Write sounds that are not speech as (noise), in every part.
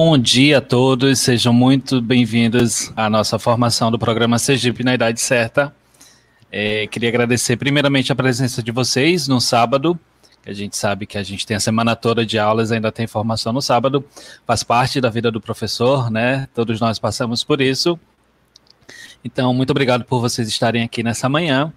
Bom dia a todos, sejam muito bem-vindos à nossa formação do programa Sergipe na Idade Certa. É, queria agradecer primeiramente a presença de vocês no sábado, que a gente sabe que a gente tem a semana toda de aulas, ainda tem formação no sábado, faz parte da vida do professor, né? Todos nós passamos por isso. Então, muito obrigado por vocês estarem aqui nessa manhã.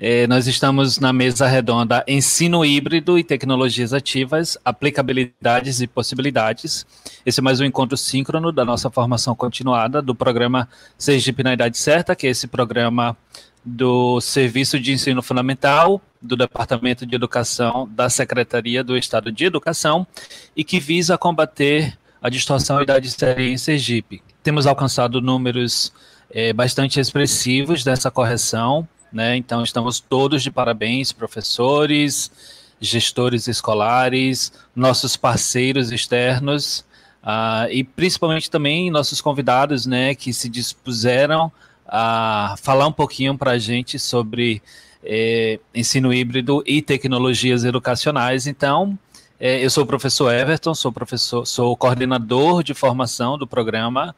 É, nós estamos na mesa redonda Ensino Híbrido e Tecnologias Ativas, Aplicabilidades e Possibilidades. Esse é mais um encontro síncrono da nossa formação continuada do programa Sergipe na Idade Certa, que é esse programa do Serviço de Ensino Fundamental do Departamento de Educação da Secretaria do Estado de Educação e que visa combater a distorção idade séria em Sergipe. Temos alcançado números é, bastante expressivos dessa correção, né? Então, estamos todos de parabéns, professores, gestores escolares, nossos parceiros externos uh, e principalmente também nossos convidados, né, que se dispuseram a falar um pouquinho para a gente sobre eh, ensino híbrido e tecnologias educacionais. Então, eh, eu sou o professor Everton, sou professor, sou coordenador de formação do programa,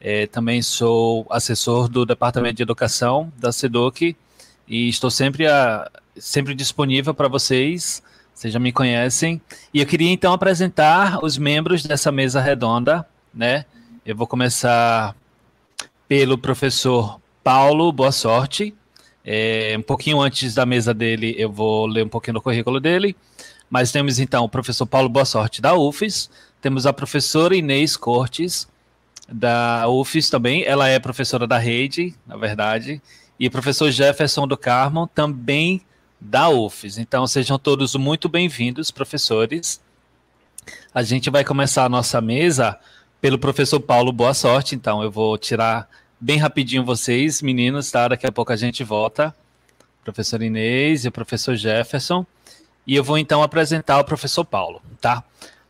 eh, também sou assessor do Departamento de Educação da SEDUC e estou sempre, a, sempre disponível para vocês, vocês já me conhecem. E eu queria então apresentar os membros dessa mesa redonda, né? Eu vou começar pelo professor Paulo, boa sorte. É, um pouquinho antes da mesa dele, eu vou ler um pouquinho do currículo dele. Mas temos então o professor Paulo Boa Sorte da UFES, temos a professora Inês Cortes, da UFES também, ela é professora da rede, na verdade, e o professor Jefferson do Carmo, também da UFES. Então, sejam todos muito bem-vindos, professores. A gente vai começar a nossa mesa pelo professor Paulo Boa Sorte. Então, eu vou tirar bem rapidinho vocês, meninos, tá? Daqui a pouco a gente volta. Professor Inês e o professor Jefferson. E eu vou então apresentar o professor Paulo, tá?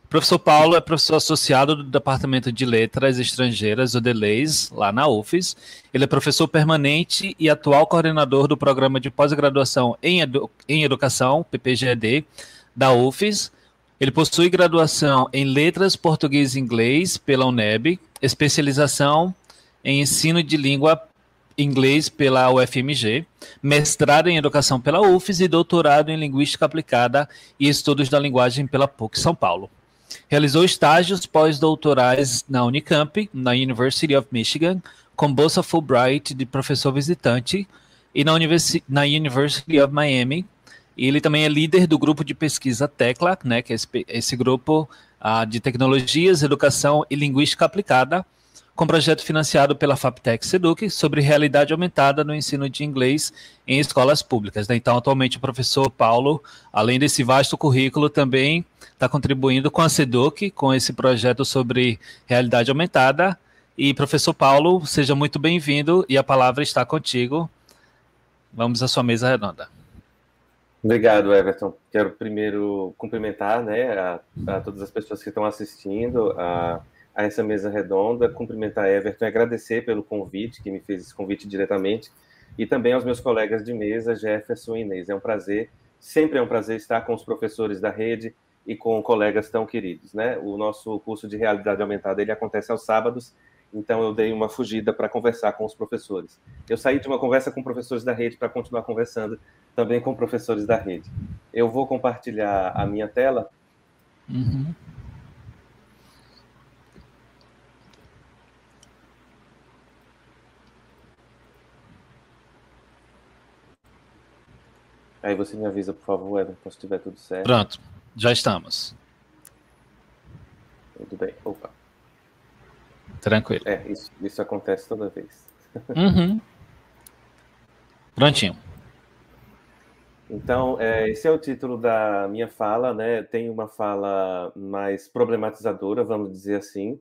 Professor Paulo é professor associado do Departamento de Letras Estrangeiras, o DELEIS, lá na UFES. Ele é professor permanente e atual coordenador do Programa de Pós-Graduação em, Edu em Educação, PPGED, da UFES. Ele possui graduação em Letras Português e Inglês pela UNEB, especialização em Ensino de Língua Inglês pela UFMG, mestrado em Educação pela UFES e doutorado em Linguística Aplicada e Estudos da Linguagem pela PUC São Paulo. Realizou estágios pós-doutorais na Unicamp, na University of Michigan, com bolsa Fulbright de professor visitante, e na, Universi na University of Miami. E ele também é líder do grupo de pesquisa Tecla, né, que é esse, esse grupo uh, de tecnologias, educação e linguística aplicada, com projeto financiado pela FAPTEC Seduc sobre realidade aumentada no ensino de inglês em escolas públicas. Né? Então, atualmente, o professor Paulo, além desse vasto currículo, também está contribuindo com a Seduc, com esse projeto sobre realidade aumentada. E, professor Paulo, seja muito bem-vindo e a palavra está contigo. Vamos à sua mesa redonda. Obrigado, Everton. Quero primeiro cumprimentar né, a, a todas as pessoas que estão assistindo. A a essa mesa redonda, cumprimentar Everton e agradecer pelo convite, que me fez esse convite diretamente, e também aos meus colegas de mesa, Jefferson e Inês. É um prazer, sempre é um prazer estar com os professores da rede e com colegas tão queridos, né? O nosso curso de realidade aumentada, ele acontece aos sábados, então eu dei uma fugida para conversar com os professores. Eu saí de uma conversa com professores da rede para continuar conversando também com professores da rede. Eu vou compartilhar a minha tela. Uhum. Aí você me avisa, por favor, Everton, se estiver tudo certo. Pronto, já estamos. Tudo bem. Opa. Tranquilo. É, isso, isso acontece toda vez. (laughs) Uhum. Prontinho. Então, é, esse é o título da minha fala, né? Tem uma fala mais problematizadora, vamos dizer assim.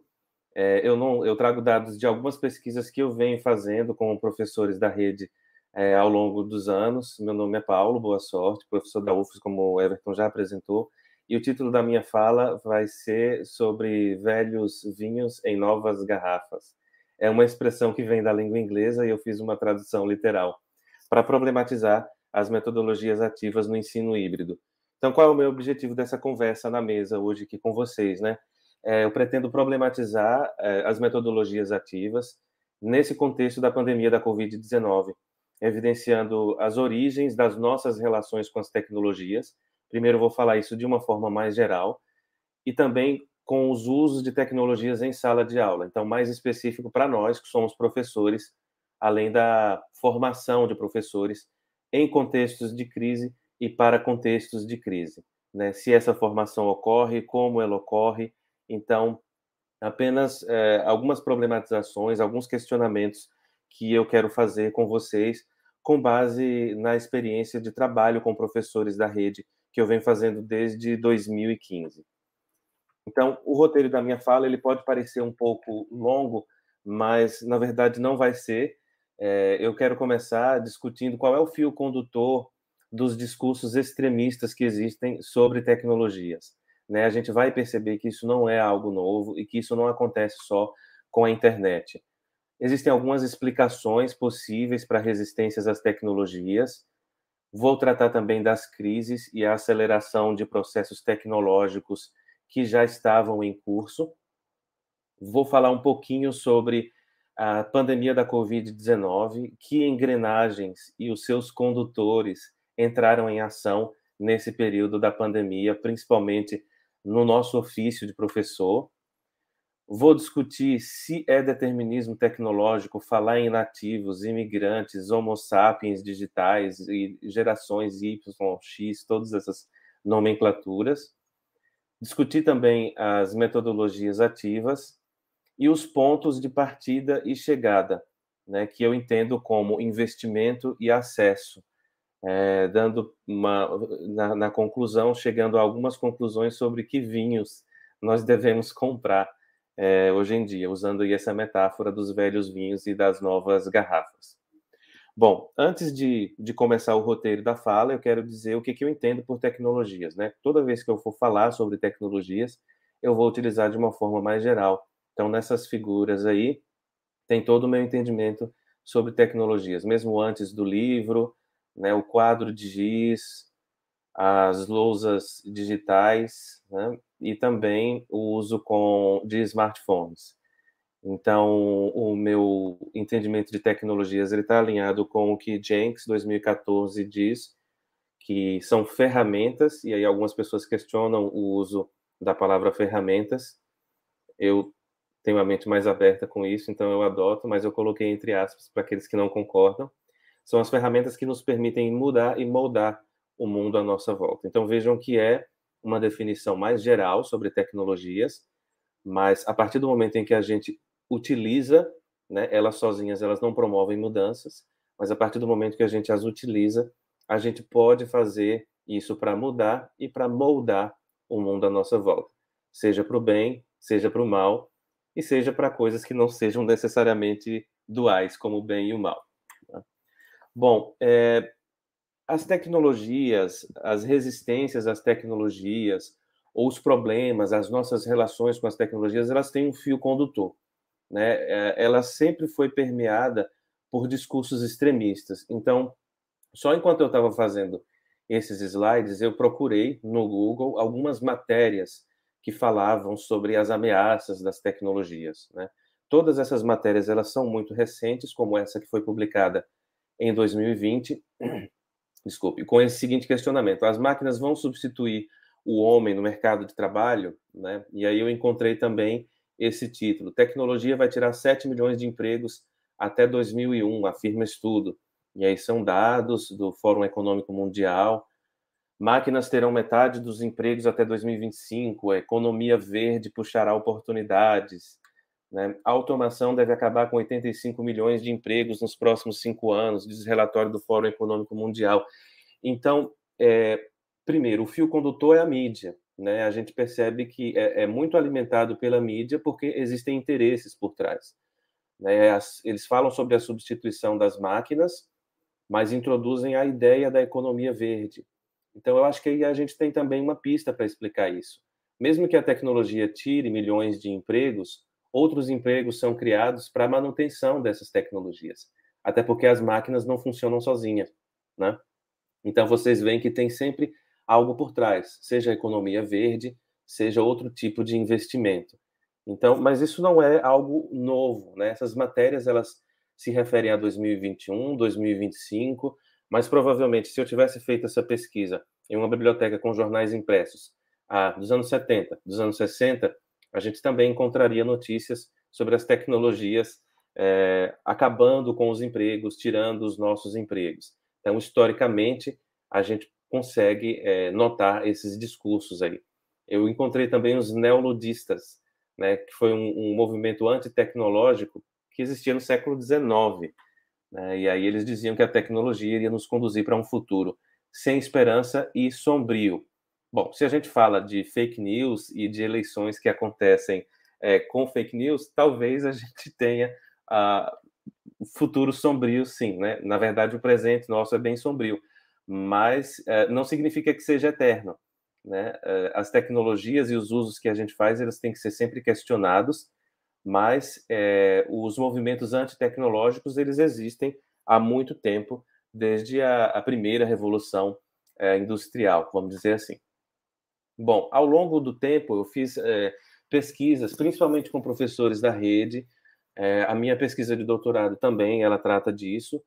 É, eu não, eu trago dados de algumas pesquisas que eu venho fazendo com professores da rede é, ao longo dos anos. Meu nome é Paulo, boa sorte, professor da UFS, como o Everton já apresentou. E o título da minha fala vai ser sobre velhos vinhos em novas garrafas. É uma expressão que vem da língua inglesa e eu fiz uma tradução literal para problematizar as metodologias ativas no ensino híbrido. Então, qual é o meu objetivo dessa conversa na mesa hoje aqui com vocês, né? é, eu pretendo problematizar é, as metodologias ativas nesse contexto da pandemia da Covid-19, evidenciando as origens das nossas relações com as tecnologias. Primeiro, vou falar isso de uma forma mais geral, e também com os usos de tecnologias em sala de aula. Então, mais específico para nós, que somos professores, além da formação de professores em contextos de crise e para contextos de crise. Né? Se essa formação ocorre, como ela ocorre. Então, apenas é, algumas problematizações, alguns questionamentos que eu quero fazer com vocês, com base na experiência de trabalho com professores da rede que eu venho fazendo desde 2015. Então, o roteiro da minha fala ele pode parecer um pouco longo, mas na verdade não vai ser. É, eu quero começar discutindo qual é o fio condutor dos discursos extremistas que existem sobre tecnologias. Né? A gente vai perceber que isso não é algo novo e que isso não acontece só com a internet. Existem algumas explicações possíveis para resistências às tecnologias. Vou tratar também das crises e a aceleração de processos tecnológicos que já estavam em curso. Vou falar um pouquinho sobre a pandemia da Covid-19, que engrenagens e os seus condutores entraram em ação nesse período da pandemia, principalmente no nosso ofício de professor. Vou discutir se é determinismo tecnológico falar em nativos, imigrantes, homo sapiens digitais e gerações Y, X, todas essas nomenclaturas. Discutir também as metodologias ativas e os pontos de partida e chegada, né, que eu entendo como investimento e acesso, é, dando uma na, na, conclusão, chegando a algumas conclusões sobre que vinhos nós devemos comprar é, hoje em dia, usando essa metáfora dos velhos vinhos e das novas garrafas. Bom, antes de, de começar o roteiro da fala, eu quero dizer o que, que eu entendo por tecnologias. Né? Toda vez que eu for falar sobre tecnologias, eu vou utilizar de uma forma mais geral. Então, nessas figuras aí, tem todo o meu entendimento sobre tecnologias, mesmo antes do livro, né, o quadro de giz, as lousas digitais, né, e também o uso com, de smartphones. Então, o meu entendimento de tecnologias está alinhado com o que Jenks 2014 diz, que são ferramentas, e aí algumas pessoas questionam o uso da palavra ferramentas. Eu tenho a mente mais aberta com isso, então eu adoto, mas eu coloquei entre aspas para aqueles que não concordam. São as ferramentas que nos permitem mudar e moldar o mundo à nossa volta. Então vejam que é uma definição mais geral sobre tecnologias, mas a partir do momento em que a gente utiliza, né, elas sozinhas elas não promovem mudanças, mas a partir do momento que a gente as utiliza, a gente pode fazer isso para mudar e para moldar o mundo à nossa volta, seja para o bem, seja para o mal, e seja para coisas que não sejam necessariamente duais, como o bem e o mal. Tá? Bom, é, as tecnologias, as resistências às tecnologias, ou os problemas, as nossas relações com as tecnologias, elas têm um fio condutor né, é, ela sempre foi permeada por discursos extremistas. Então, só enquanto eu estava fazendo esses slides, eu procurei no Google algumas matérias que falavam sobre as ameaças das tecnologias. Né? Todas essas matérias elas são muito recentes, como essa que foi publicada em 2020. Desculpe, com esse seguinte questionamento: as máquinas vão substituir o homem no mercado de trabalho? Né? E aí eu encontrei também esse título. Tecnologia vai tirar 7 milhões de empregos até 2001, afirma estudo. E aí são dados do Fórum Econômico Mundial. Máquinas terão metade dos empregos até 2025. A economia verde puxará oportunidades. Né? A automação deve acabar com 85 milhões de empregos nos próximos cinco anos, diz o relatório do Fórum Econômico Mundial. Então, é, primeiro, o fio condutor é a mídia né, a gente percebe que é, é, muito alimentado pela mídia porque existem interesses por trás. Né? As, eles falam sobre a substituição das máquinas, mas introduzem a ideia da economia verde. Então, eu acho que aí a gente tem também uma pista para explicar isso. Mesmo que a tecnologia tire milhões de empregos, outros empregos são criados para a manutenção dessas tecnologias, até porque as máquinas não funcionam sozinhas, né? Então, vocês veem que tem sempre algo por trás, seja a economia verde, seja outro tipo de investimento. Então, mas isso não é algo novo, né? Essas matérias elas se referem a 2021, 2025, mas provavelmente se eu tivesse feito essa pesquisa em uma biblioteca com jornais impressos ah, dos anos 70, dos anos 60, a gente também encontraria notícias sobre as tecnologias é, acabando com os empregos, tirando os nossos empregos. Então, historicamente, a gente consegue é, notar esses discursos aí. Eu encontrei também os neoludistas, né, que foi um, um movimento antitecnológico que existia no século XIX. Né, e aí eles diziam que a tecnologia iria nos conduzir para um futuro sem esperança e sombrio. Bom, se a gente fala de fake news e de eleições que acontecem é, com fake news, talvez a (laughs) gente tenha uh, futuro sombrio, sim. Né? Na verdade, o presente nosso é bem sombrio, mas uh, não significa que seja eterno. Né? Eh, as tecnologias e os usos que a gente faz, eles têm que ser sempre questionados, mas os movimentos antitecnológicos, eles existem há muito tempo, desde a, a primeira revolução industrial, vamos dizer assim. Bom, ao longo do tempo, eu fiz é, pesquisas, principalmente com professores da rede, a minha pesquisa de doutorado também, ela trata disso,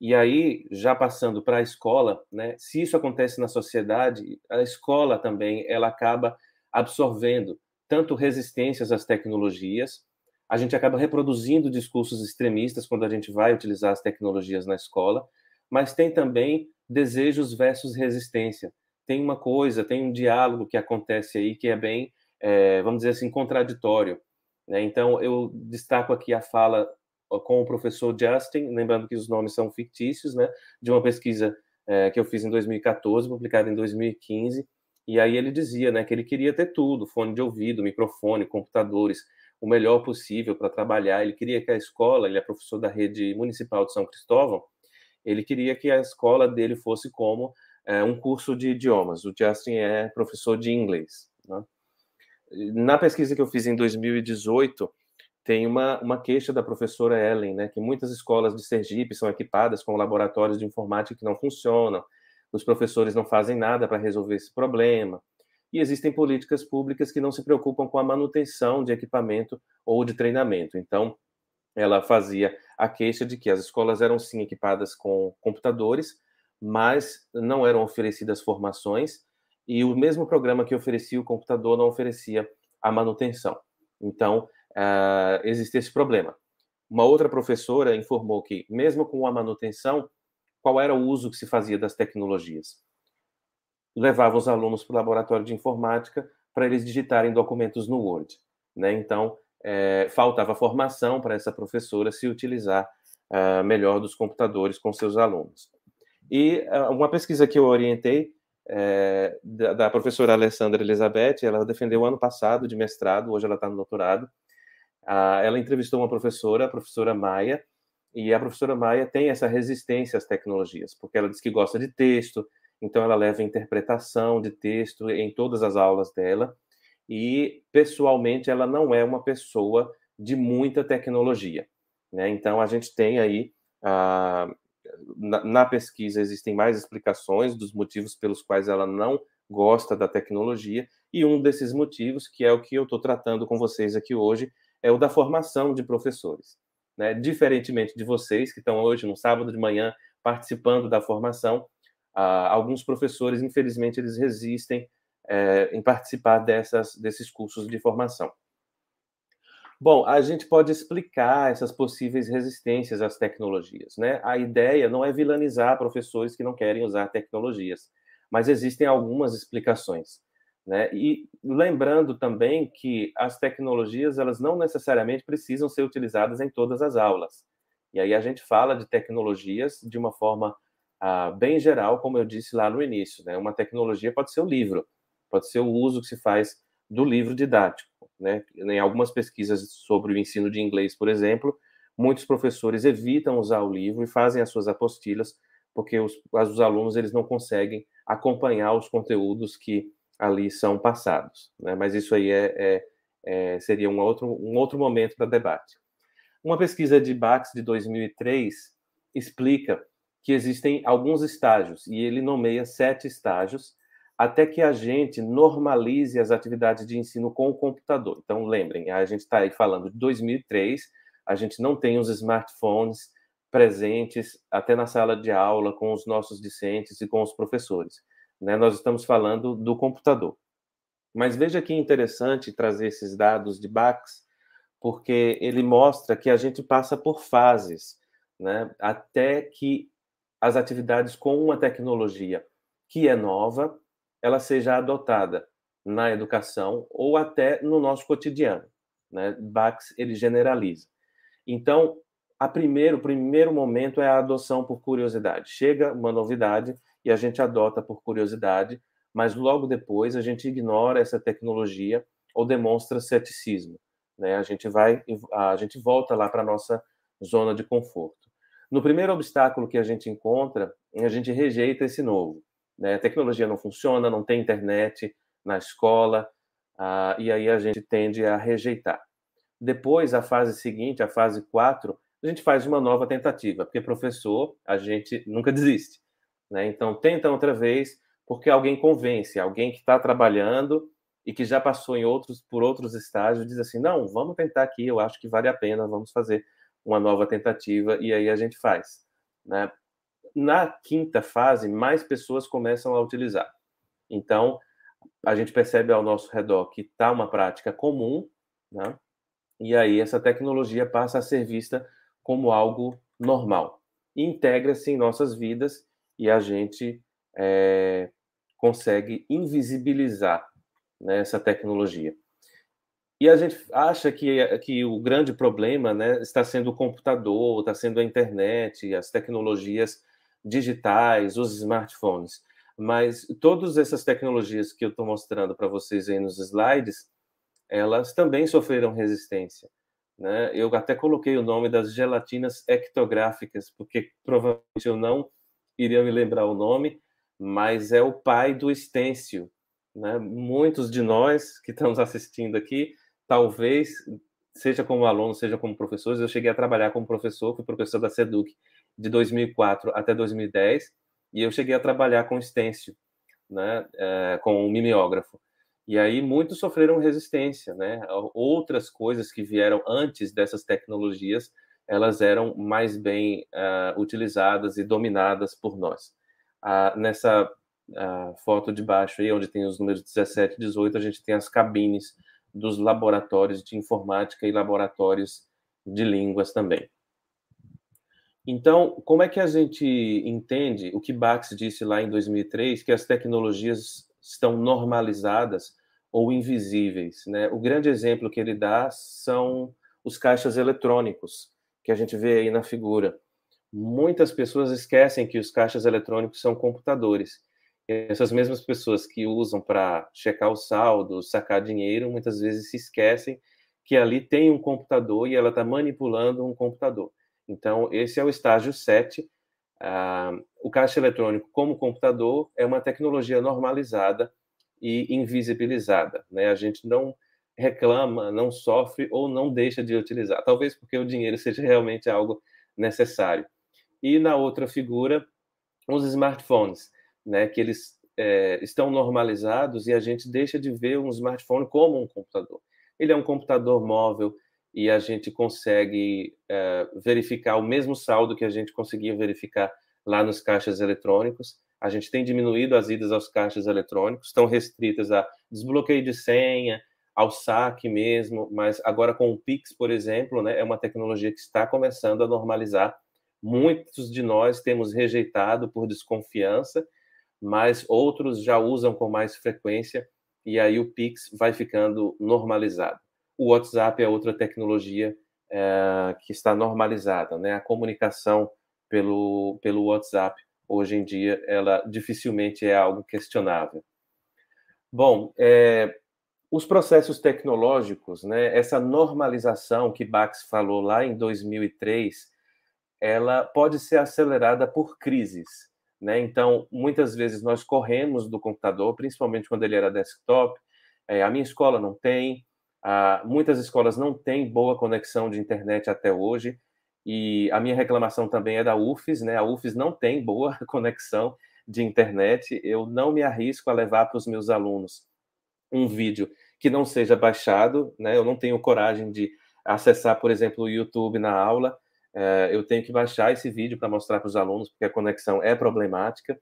e aí, já passando para a escola, né, se isso acontece na sociedade, a escola também ela acaba absorvendo tanto resistências às tecnologias, a gente acaba reproduzindo discursos extremistas quando a gente vai utilizar as tecnologias na escola, mas tem também desejos versus resistência. Tem uma coisa, tem um diálogo que acontece aí que é bem, é, vamos dizer assim, contraditório. Né? Então, eu destaco aqui a fala com o professor Justin, lembrando que os nomes são fictícios, né, de uma pesquisa é, que eu fiz em 2014, publicada em 2015, e aí ele dizia, né, que ele queria ter tudo, fone de ouvido, microfone, computadores, o melhor possível para trabalhar. Ele queria que a escola, ele é professor da rede municipal de São Cristóvão, ele queria que a escola dele fosse como é, um curso de idiomas. O Justin é professor de inglês. Né? Na pesquisa que eu fiz em 2018, tem uma, uma queixa da professora Ellen, né, que muitas escolas de Sergipe são equipadas com laboratórios de informática que não funcionam, os professores não fazem nada para resolver esse problema, e existem políticas públicas que não se preocupam com a manutenção de equipamento ou de treinamento. Então, ela fazia a queixa de que as escolas eram sim equipadas com computadores, mas não eram oferecidas formações, e o mesmo programa que oferecia o computador não oferecia a manutenção. Então, uh, existe esse problema. Uma outra professora informou que, mesmo com a manutenção, qual era o uso que se fazia das tecnologias? Levava os alunos para o laboratório de informática para eles digitarem documentos no Word. Né? Então, é, faltava formação para essa professora se utilizar uh, melhor dos computadores com seus alunos. E uh, uma pesquisa que eu orientei é, da, da, professora Alessandra Elizabeth, ela defendeu ano passado de mestrado, hoje ela está no doutorado, ah, ela entrevistou uma professora, a professora Maia, e a professora Maia tem essa resistência às tecnologias, porque ela diz que gosta de texto, então ela leva interpretação de texto em todas as aulas dela, e pessoalmente ela não é uma pessoa de muita tecnologia. Né? Então a gente tem aí, ah, na, na pesquisa, existem mais explicações dos motivos pelos quais ela não gosta da tecnologia, e um desses motivos, que é o que eu estou tratando com vocês aqui hoje, é o da formação de professores. Né? Diferentemente de vocês, que estão hoje, no sábado de manhã, participando da formação, ah, alguns professores, infelizmente, eles resistem é, em participar dessas, desses cursos de formação. Bom, a gente pode explicar essas possíveis resistências às tecnologias. Né? A ideia não é vilanizar professores que não querem usar tecnologias, mas existem algumas explicações. Né? E lembrando também que as tecnologias elas não necessariamente precisam ser utilizadas em todas as aulas. E aí a gente fala de tecnologias de uma forma ah, bem geral, como eu disse lá no início. Né? Uma tecnologia pode ser o livro, pode ser o uso que se faz do livro didático. Né? Em algumas pesquisas sobre o ensino de inglês, por exemplo, muitos professores evitam usar o livro e fazem as suas apostilas porque os, os alunos eles não conseguem acompanhar os conteúdos que ali são passados. Né? Mas isso aí é, é, é, seria um outro, um outro momento para debate. Uma pesquisa de Bax de 2003 explica que existem alguns estágios, e ele nomeia sete estágios até que a gente normalize as atividades de ensino com o computador. Então, lembrem, a gente está aí falando de 2003, a gente não tem os smartphones presentes até na sala de aula com os nossos discentes e com os professores. Né? Nós estamos falando do computador. Mas veja que interessante trazer esses dados de Bax, porque ele mostra que a gente passa por fases, né? até que as atividades com uma tecnologia que é nova, ela seja adotada na educação ou até no nosso cotidiano. Né? Bax ele generaliza. Então, a primeiro, o primeiro momento é a adoção por curiosidade. Chega uma novidade e a gente adota por curiosidade, mas logo depois a gente ignora essa tecnologia ou demonstra ceticismo. Né? A gente vai, a gente volta lá para nossa zona de conforto. No primeiro obstáculo que a gente encontra, a gente rejeita esse novo. Né? A tecnologia não funciona, não tem internet na escola, ah, e aí a gente tende a rejeitar. Depois, a fase seguinte, a fase 4, a gente faz uma nova tentativa, porque professor, a gente nunca (laughs) desiste. Né? Então, tenta outra vez, porque alguém convence, alguém que está trabalhando e que já passou em outros por outros estágios diz assim, não, vamos tentar aqui, eu acho que vale a pena, vamos fazer uma nova tentativa e aí a gente faz, né? Na quinta fase, mais pessoas começam a utilizar. Então, a gente percebe ao nosso redor que está uma prática comum, né? E aí essa tecnologia passa a ser vista como algo normal. Integra-se em nossas vidas e a gente é, consegue invisibilizar né, essa tecnologia. E a gente acha que, que o grande problema né, está sendo o computador, está sendo a internet, as tecnologias digitais, os smartphones. Mas todas essas tecnologias que eu estou mostrando para vocês aí nos slides, elas também sofreram resistência. Né? Eu até coloquei o nome das gelatinas ectográficas, porque provavelmente eu não iria me lembrar o nome, mas é o pai do estêncil. Né? Muitos de nós que estamos assistindo aqui talvez, seja como aluno, seja como professores, eu cheguei a trabalhar como professor, fui professor da SEDUC de 2004 até 2010, e eu cheguei a trabalhar com estêncil, né, é, com um mimeógrafo. E aí muitos sofreram resistência, né? Outras coisas que vieram antes dessas tecnologias, elas eram mais bem uh, utilizadas e dominadas por nós. Uh, nessa uh, foto de baixo aí, onde tem os números 17 e 18, a gente tem as cabines dos laboratórios de informática e laboratórios de línguas também. Então, como é que a gente entende o que Bax disse lá em 2003, que as tecnologias estão normalizadas ou invisíveis? Né? O grande exemplo que ele dá são os caixas eletrônicos, que a gente vê aí na figura. Muitas pessoas esquecem que os caixas eletrônicos são computadores essas mesmas pessoas que usam para checar o saldo, sacar dinheiro, muitas vezes se esquecem que ali tem um computador e ela está manipulando um computador. Então, esse é o estágio 7. Ah, o caixa eletrônico, como computador, é uma tecnologia normalizada e invisibilizada. Né? A gente não reclama, não sofre ou não deixa de utilizar. Talvez porque o dinheiro seja realmente algo necessário. E na outra figura, os smartphones né, que eles é, estão normalizados e a gente deixa de ver um smartphone como um computador. Ele é um computador móvel e a gente consegue é, verificar o mesmo saldo que a gente conseguia verificar lá nos caixas eletrônicos. A gente tem diminuído as idas aos caixas eletrônicos, estão restritas a desbloqueio de senha, ao saque mesmo, mas agora com o Pix, por exemplo, né, é uma tecnologia que está começando a normalizar. Muitos de nós temos rejeitado por desconfiança mas outros já usam com mais frequência e aí o Pix vai ficando normalizado. O WhatsApp é outra tecnologia é, que está normalizada, né? A comunicação pelo, pelo WhatsApp hoje em dia ela dificilmente é algo questionável. Bom, é, os processos tecnológicos, né? Essa normalização que Bax falou lá em 2003, ela pode ser acelerada por crises. Né? Então, muitas vezes nós corremos do computador, principalmente quando ele era desktop. É, a minha escola não tem, a, muitas escolas não têm boa conexão de internet até hoje. E a minha reclamação também é da UFES, né? A UFES não tem boa (laughs) conexão de internet, eu não me arrisco a levar para os meus alunos um vídeo que não seja baixado, né? Eu não tenho coragem de acessar, por exemplo, o YouTube na aula. É, eu tenho que baixar esse vídeo para mostrar para os alunos, porque a conexão é problemática.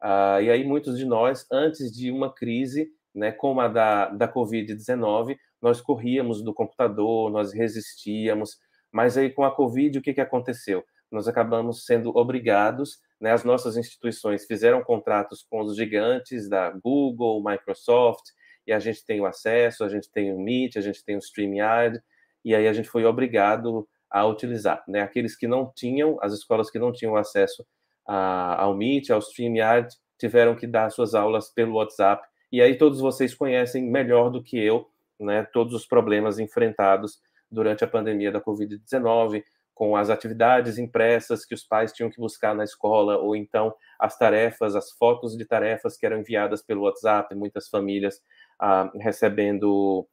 Ah, e aí, muitos de nós, antes de uma crise, né, como a da, da Covid-19, nós corríamos do computador, nós resistíamos, mas aí com a Covid, o que, que aconteceu? Nós acabamos sendo obrigados, né, as nossas instituições fizeram contratos com os gigantes da Google, Microsoft, e a gente tem o acesso, a gente tem o Meet, a gente tem o StreamYard, e aí a gente foi obrigado a utilizar. Né? Aqueles que não tinham, as escolas que não tinham acesso a, ao Meet, ao StreamYard, tiveram que dar suas aulas pelo WhatsApp, e aí todos vocês conhecem melhor do que eu né, todos os problemas enfrentados durante a pandemia da Covid-19, com as atividades impressas que os pais tinham que buscar na escola, ou então as tarefas, as fotos de tarefas que eram enviadas pelo WhatsApp, muitas famílias ah, recebendo,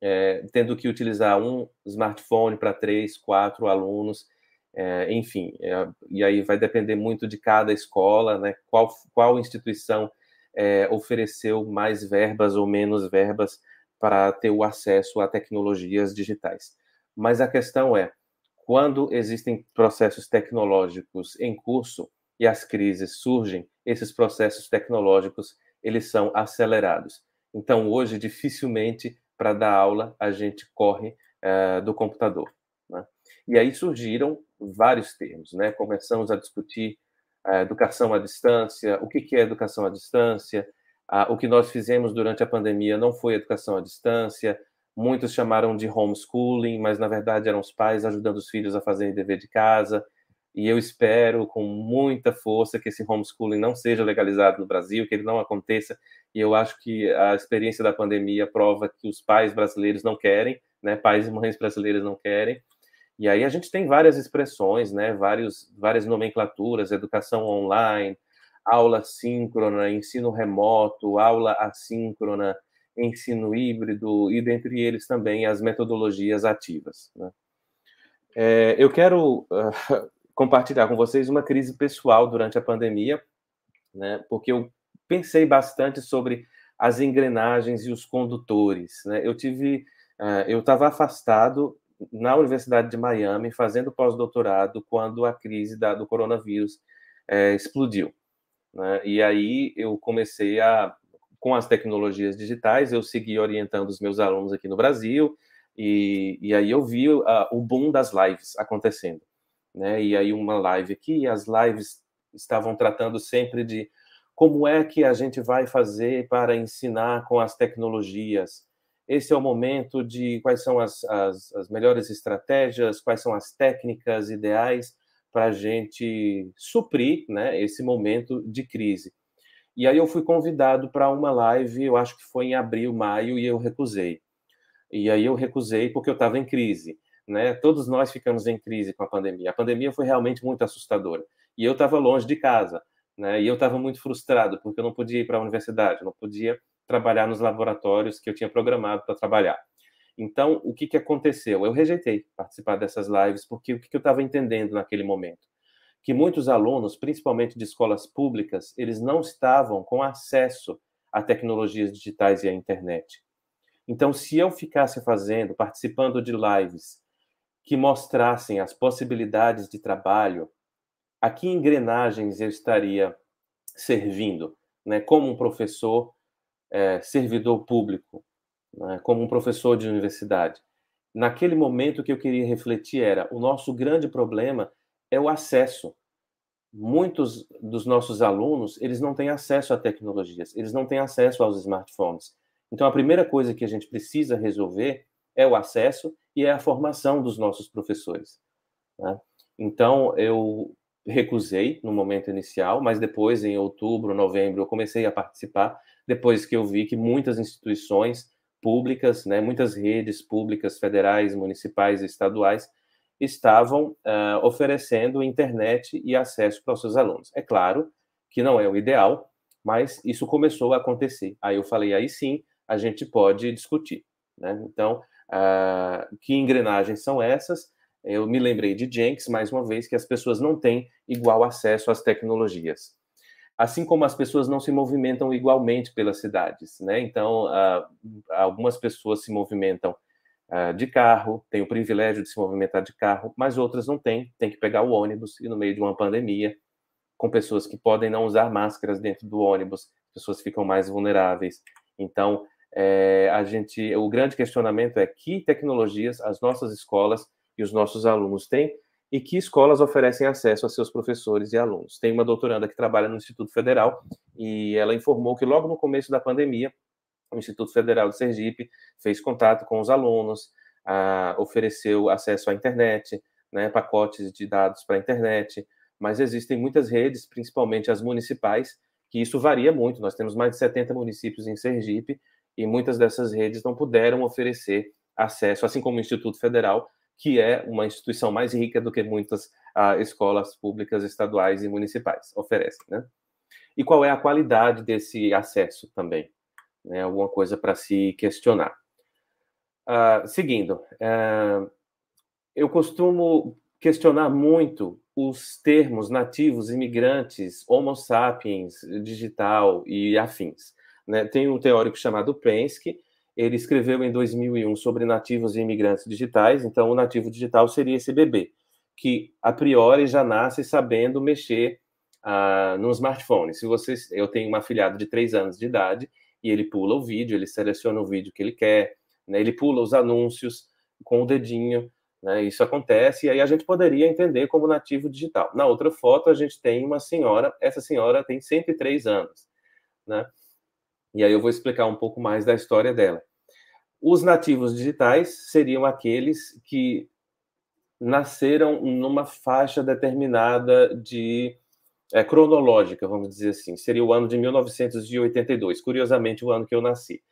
é, tendo que utilizar um smartphone para três, quatro alunos, é, enfim, é, e aí vai depender muito de cada escola, né, qual, qual instituição é, ofereceu mais verbas ou menos verbas para ter o acesso a tecnologias digitais. Mas a questão é, quando existem processos tecnológicos em curso e as crises surgem, esses processos tecnológicos eles são acelerados. Então hoje dificilmente para dar aula a gente corre uh, do computador. Né? E aí surgiram vários termos, né? Começamos a discutir uh, educação à distância, o que, que é educação à distância, uh, o que nós fizemos durante a pandemia não foi educação à distância, Muitos chamaram de homeschooling, mas na verdade eram os pais ajudando os filhos a fazerem dever de casa. E eu espero com muita força que esse homeschooling não seja legalizado no Brasil, que ele não aconteça. E eu acho que a experiência da pandemia prova que os pais brasileiros não querem, né? Pais e mães brasileiros não querem. E aí a gente tem várias expressões, né? Vários, várias nomenclaturas, educação online, aula síncrona, ensino remoto, aula assíncrona, ensino híbrido e, dentre eles, também as metodologias ativas. Né? É, eu quero uh, (laughs) compartilhar com vocês uma crise pessoal durante a pandemia, né? porque eu pensei bastante sobre as engrenagens e os condutores. Né? Eu tive, uh, eu estava afastado na Universidade de Miami fazendo pós-doutorado quando a crise da, do coronavírus é, explodiu. Né? E aí eu comecei a com as tecnologias digitais, eu segui orientando os meus alunos aqui no Brasil, e, e aí eu vi uh, o boom das lives acontecendo. Né? E aí uma live aqui, as lives estavam tratando sempre de como é que a gente vai fazer para ensinar com as tecnologias. Esse é o momento de quais são as, as, as melhores estratégias, quais são as técnicas ideais para a gente suprir né, esse momento de crise. E aí eu fui convidado para uma live, eu acho que foi em abril, maio, e eu recusei. E aí eu recusei porque eu estava em crise, né? Todos nós ficamos em crise com a pandemia. A pandemia foi realmente muito assustadora. E eu estava longe de casa, né? E eu estava muito frustrado porque eu não podia ir para a universidade, não podia trabalhar nos laboratórios que eu tinha programado para trabalhar. Então, o que, que aconteceu? Eu rejeitei participar dessas lives porque o que, que eu estava entendendo naquele momento? que muitos alunos, principalmente de escolas públicas, eles não estavam com acesso a tecnologias digitais e à internet. Então, se eu ficasse fazendo, participando de lives que mostrassem as possibilidades de trabalho, a que engrenagens eu estaria servindo, né? Como um professor, é, servidor público, né? como um professor de universidade. Naquele momento, o que eu queria refletir era: o nosso grande problema é o acesso. Muitos dos nossos alunos, eles não têm acesso a tecnologias, eles não têm acesso aos smartphones. Então, a primeira coisa que a gente precisa resolver é o acesso e é a formação dos nossos professores. Né? Então, eu recusei no momento inicial, mas depois, em outubro, novembro, eu comecei a participar, depois que eu vi que muitas instituições públicas, né, muitas redes públicas, federais, municipais e estaduais, estavam uh, oferecendo internet e acesso para os seus alunos. É claro que não é o ideal, mas isso começou a acontecer. Aí eu falei, aí sim, a gente pode discutir. Né? Então, uh, que engrenagens são essas? Eu me lembrei de Jenks, mais uma vez, que as pessoas não têm igual acesso às tecnologias. Assim como as pessoas não se movimentam igualmente pelas cidades, né? Então, uh, algumas pessoas se movimentam uh, de carro, têm o privilégio de se movimentar de carro, mas outras não têm, tem que pegar o ônibus e no meio de uma pandemia, com pessoas que podem não usar máscaras dentro do ônibus, pessoas ficam mais vulneráveis. Então, é, a gente, o grande questionamento é que tecnologias as nossas escolas e os nossos alunos têm e que escolas oferecem acesso a seus professores e alunos. Tem uma doutoranda que trabalha no Instituto Federal e ela informou que logo no começo da pandemia, o Instituto Federal de Sergipe fez contato com os alunos, ofereceu acesso à internet, né, pacotes de dados para a internet, mas existem muitas redes, principalmente as municipais, que isso varia muito. Nós temos mais de 70 municípios em Sergipe e muitas dessas redes não puderam oferecer acesso, assim como o Instituto Federal, que é uma instituição mais rica do que muitas uh, escolas públicas estaduais e municipais oferecem, né? E qual é a qualidade desse acesso também? Né? Alguma coisa para se questionar. Uh, seguindo, uh, eu costumo questionar muito os termos nativos, imigrantes, homo sapiens, digital e afins. Né? Tem um teórico chamado Prensky, ele escreveu em 2001 sobre nativos e imigrantes digitais, então o nativo digital seria esse bebê, que a priori já nasce sabendo mexer uh, no smartphone. Se vocês, eu tenho um afilhado de 3 anos de idade e ele pula o vídeo, ele seleciona o vídeo que ele quer, né, ele pula os anúncios com o dedinho, né, isso acontece, e aí a gente poderia entender como nativo digital. Na outra foto, a gente tem uma senhora, essa senhora tem 103 anos, né? E aí eu vou explicar um pouco mais da história dela. Os nativos digitais seriam aqueles que nasceram numa faixa determinada de é, cronológica, vamos dizer assim. Seria o ano de 1982, curiosamente o ano que eu nasci.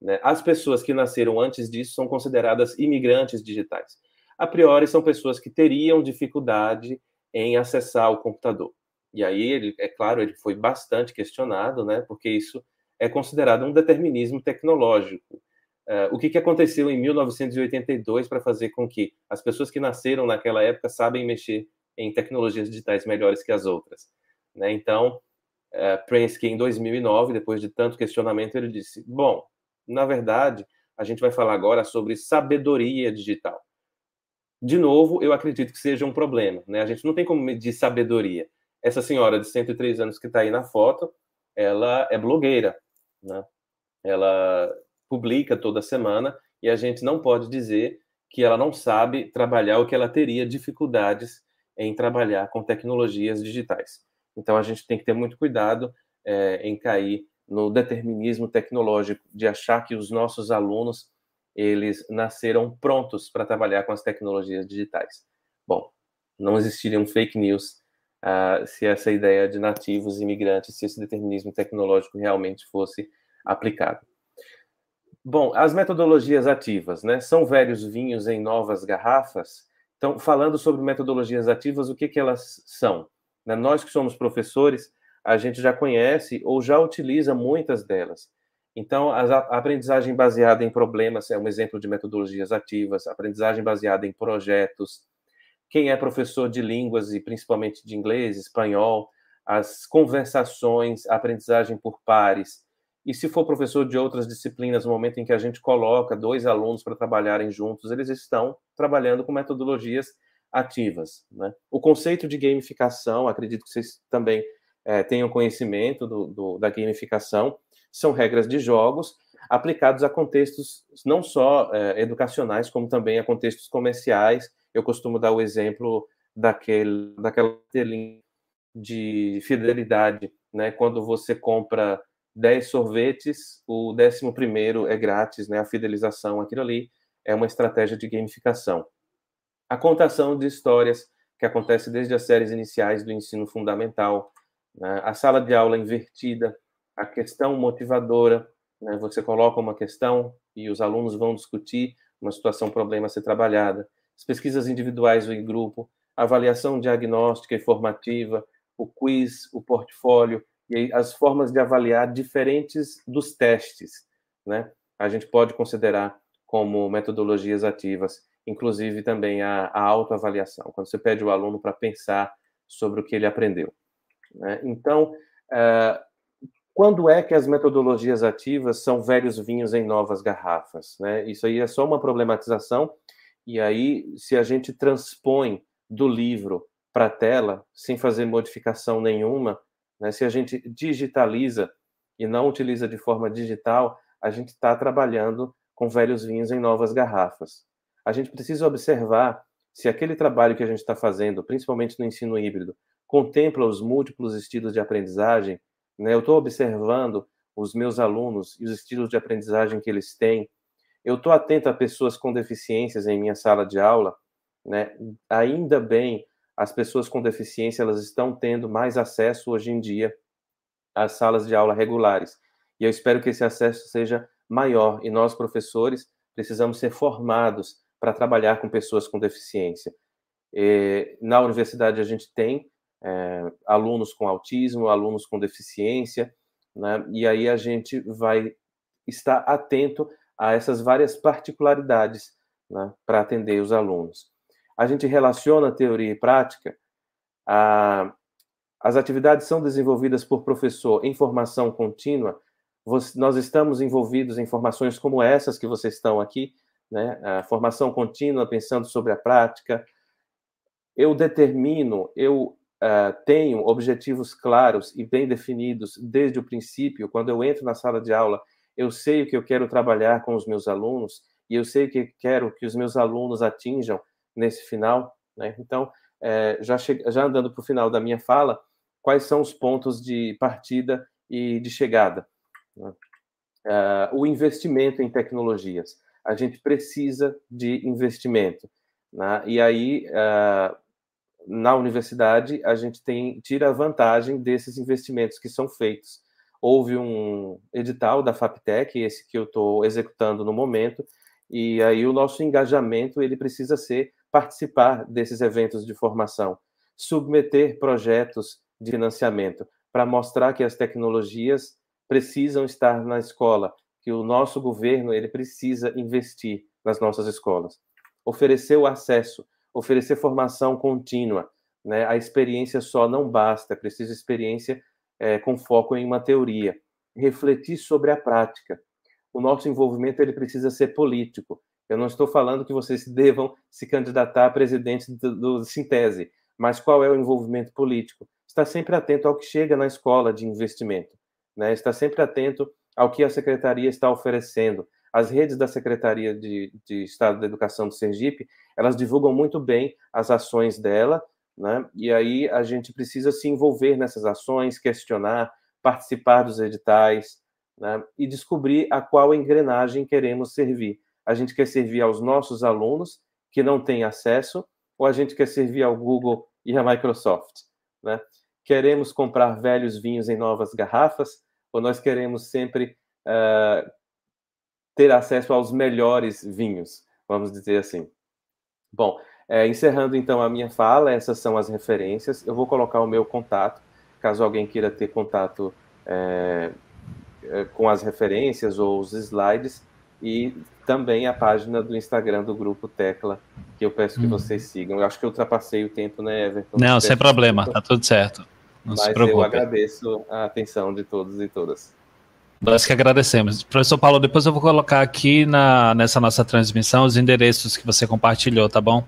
Né? As pessoas que nasceram antes disso são consideradas imigrantes digitais. A priori, são pessoas que teriam dificuldade em acessar o computador. E aí, ele, é claro, ele foi bastante questionado, né? Porque isso é considerado um determinismo tecnológico. Uh, o que, que aconteceu em 1982 para fazer com que as pessoas que nasceram naquela época sabem mexer em tecnologias digitais melhores que as outras? Né? Então, uh, Prensky, em 2009, depois de tanto questionamento, ele disse: Bom, na verdade, a gente vai falar agora sobre sabedoria digital. De novo, eu acredito que seja um problema. Né? A gente não tem como medir sabedoria. Essa senhora de 103 anos que está aí na foto, ela é blogueira né? Ela publica toda semana e a gente não pode dizer que ela não sabe trabalhar ou que ela teria dificuldades em trabalhar com tecnologias digitais. Então a gente tem que ter muito cuidado é, em cair no determinismo tecnológico de achar que os nossos alunos eles nasceram prontos para trabalhar com as tecnologias digitais. Bom, não existiria um fake news uh, se essa ideia de nativos imigrantes, se esse determinismo tecnológico realmente fosse aplicado. Bom, as metodologias ativas, né? São velhos vinhos em novas garrafas? Então, falando sobre metodologias ativas, o que, que elas são? Né? Nós que somos professores, a gente já conhece ou já utiliza muitas delas. Então, a aprendizagem baseada em problemas é um exemplo de metodologias ativas, aprendizagem baseada em projetos, quem é professor de línguas e principalmente de inglês, espanhol, as conversações, a aprendizagem por pares. E se for professor de outras disciplinas, no momento em que a gente coloca dois alunos para trabalharem juntos, eles estão trabalhando com metodologias ativas. Né? O conceito de gamificação, acredito que vocês também é, tenham conhecimento do, do, da gamificação, são regras de jogos aplicados a contextos não só é, educacionais, como também a contextos comerciais eu costumo dar o exemplo daquele, daquela telinha de fidelidade, né? Quando você compra 10 sorvetes, o décimo primeiro é grátis, né? A fidelização, aquilo ali é uma estratégia de gamificação. A contação de histórias, que acontece desde as séries iniciais do ensino fundamental, né? a sala de aula invertida, a questão motivadora, né? você coloca uma questão e os alunos vão discutir uma situação, problema a ser trabalhada as pesquisas individuais ou em grupo, a avaliação diagnóstica e formativa, o quiz, o portfólio e as formas de avaliar diferentes dos testes, né? A gente pode considerar como metodologias ativas, inclusive também a, a autoavaliação, quando você pede o aluno para pensar sobre o que ele aprendeu. Né? Então, Uh, quando é que as metodologias ativas são velhos vinhos em novas garrafas? Né? Isso aí é só uma problematização, e aí, se a gente transpõe do livro para a tela, sem fazer modificação nenhuma, né? se a gente digitaliza e não utiliza de forma digital, a gente está trabalhando com velhos vinhos em novas garrafas. A gente precisa observar se aquele trabalho que a gente está fazendo, principalmente no ensino híbrido, contempla os múltiplos estilos de aprendizagem. Né? Eu estou observando os meus alunos e os estilos de aprendizagem que eles têm. Eu estou atento a pessoas com deficiências em minha sala de aula. Né? Ainda bem, as pessoas com deficiência elas estão tendo mais acesso hoje em dia às salas de aula regulares. E eu espero que esse acesso seja maior. E nós, professores, precisamos ser formados para trabalhar com pessoas com deficiência. E, na universidade, a gente tem é, alunos com autismo, alunos com deficiência, né? e aí a gente vai estar atento a essas várias particularidades né, para atender os alunos. A gente relaciona teoria e prática. A, as atividades são desenvolvidas por professor em formação contínua. nós estamos envolvidos em formações como essas que vocês estão aqui, né? A formação contínua, pensando sobre a prática. Eu determino, eu uh, tenho objetivos claros e bem definidos desde o princípio. Quando eu entro na sala de aula, eu sei o que eu quero trabalhar com os meus alunos e eu sei o que quero que os meus alunos atinjam nesse final. Né? Então, é, já, já andando para o final da minha fala, quais são os pontos de partida e de chegada? Né? Uh, o investimento em tecnologias. A gente precisa de investimento. Né? E aí, uh, na universidade, a gente tem tira vantagem desses investimentos que são feitos. Houve um edital da FAPTEC, esse que eu estou executando no momento, e aí o nosso engajamento ele precisa ser participar desses eventos de formação, submeter projetos de financiamento para mostrar que as tecnologias precisam estar na escola, que o nosso governo ele precisa investir nas nossas escolas, oferecer o acesso oferecer formação contínua. Né? A experiência só não basta, preciso experiência é, com foco em uma teoria. Refletir sobre a prática. O nosso envolvimento ele precisa ser político. Eu não estou falando que vocês (laughs) devam se candidatar a presidente do, do Sintese, mas qual é o envolvimento político? Está sempre atento ao que chega na escola de investimento, né? Está sempre atento ao que a secretaria está oferecendo, as redes da Secretaria de, de Estado da Educação do Sergipe, elas divulgam muito bem as ações dela, né? E aí a gente precisa se envolver nessas ações, questionar, participar dos editais, né? E descobrir a qual engrenagem queremos servir. A gente quer servir aos nossos alunos que não têm acesso, ou a gente quer servir ao Google e à Microsoft, né? Queremos comprar velhos vinhos em novas garrafas, ou nós queremos sempre uh, ter acesso aos melhores vinhos, vamos dizer assim. Bom, é, encerrando então a minha fala, essas são as referências. Eu vou colocar o meu contato, caso alguém queira ter contato é, é, com as referências ou os slides, e também a página do Instagram do Grupo Tecla, que eu peço que hum. vocês sigam. Eu acho que eu ultrapassei o tempo, né, Everton? Não, sem problema, tá tudo certo. Não Mas eu agradeço a atenção de todos e todas. Nós que agradecemos. Professor Paulo, depois eu vou colocar aqui na, nessa nossa transmissão os endereços que você compartilhou, tá bom?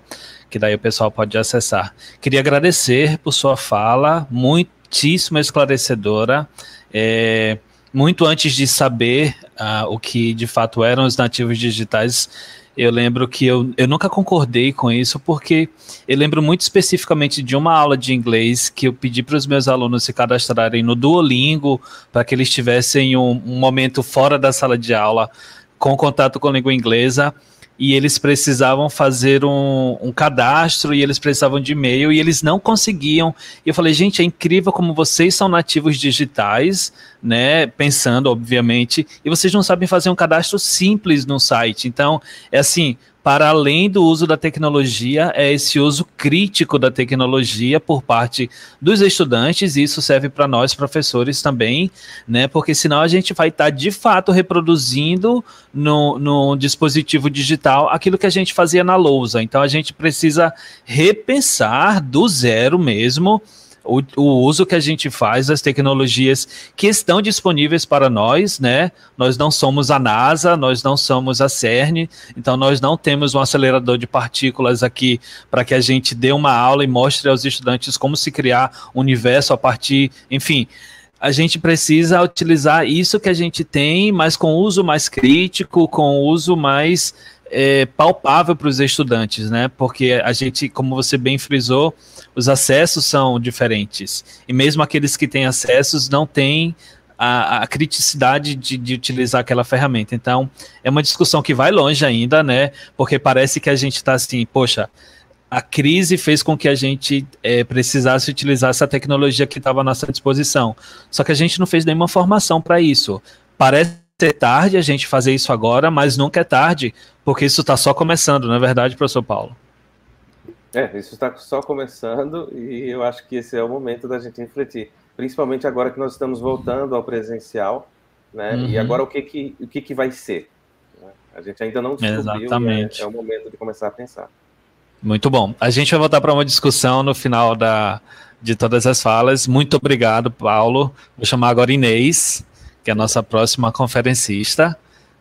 Que daí o pessoal pode acessar. Queria agradecer por sua fala, muitíssimo esclarecedora. É, muito antes de saber uh, o que de fato eram os nativos digitais, eu lembro que eu, eu nunca concordei com isso, porque eu lembro muito especificamente de uma aula de inglês que eu pedi para os meus alunos se cadastrarem no Duolingo, para que eles tivessem um, um momento fora da sala de aula com contato com a língua inglesa e eles precisavam fazer um, um, cadastro e eles precisavam de e-mail e eles não conseguiam. E eu falei, gente, é incrível como vocês são nativos digitais, né? Pensando, obviamente, e vocês não sabem fazer um cadastro simples no site. Então, é assim, para além do uso da tecnologia, é esse uso crítico da tecnologia por parte dos estudantes, e isso serve para nós, professores, também, né? Porque senão a gente vai estar tá, de fato reproduzindo no, no dispositivo digital aquilo que a gente fazia na lousa. Então a gente precisa repensar do zero mesmo o, o, uso que a gente faz das tecnologias que estão disponíveis para nós, né? Nós não somos a NASA, nós não somos a CERN, então nós não temos um acelerador de partículas aqui para que a gente dê uma aula e mostre aos estudantes como se criar um universo a partir, enfim. A gente precisa utilizar isso que a gente tem, mas com uso mais crítico, com uso mais é, palpável para os estudantes, né? Porque a gente, como você bem frisou, os acessos são diferentes. E mesmo aqueles que têm acessos não têm a, a criticidade de, de, utilizar aquela ferramenta. Então, é uma discussão que vai longe ainda, né? Porque parece que a gente está assim, poxa, a crise fez com que a gente é, precisasse utilizar essa tecnologia que estava à nossa disposição. Só que a gente não fez nenhuma formação para isso. Parece ser tarde a gente fazer isso agora, mas nunca é tarde, porque isso está só começando, não é verdade, professor Paulo? É, isso está só começando e eu acho que esse é o momento da gente refletir, principalmente agora que nós estamos voltando ao presencial, né? Uhum. E agora o que que o que, que vai ser? Né? A gente ainda não descobriu. É, Exatamente. É, é o momento de começar a pensar. Muito bom. A gente vai voltar para uma discussão no final da, de todas as falas. Muito obrigado, Paulo. Vou chamar agora Inês, que é a nossa próxima conferencista.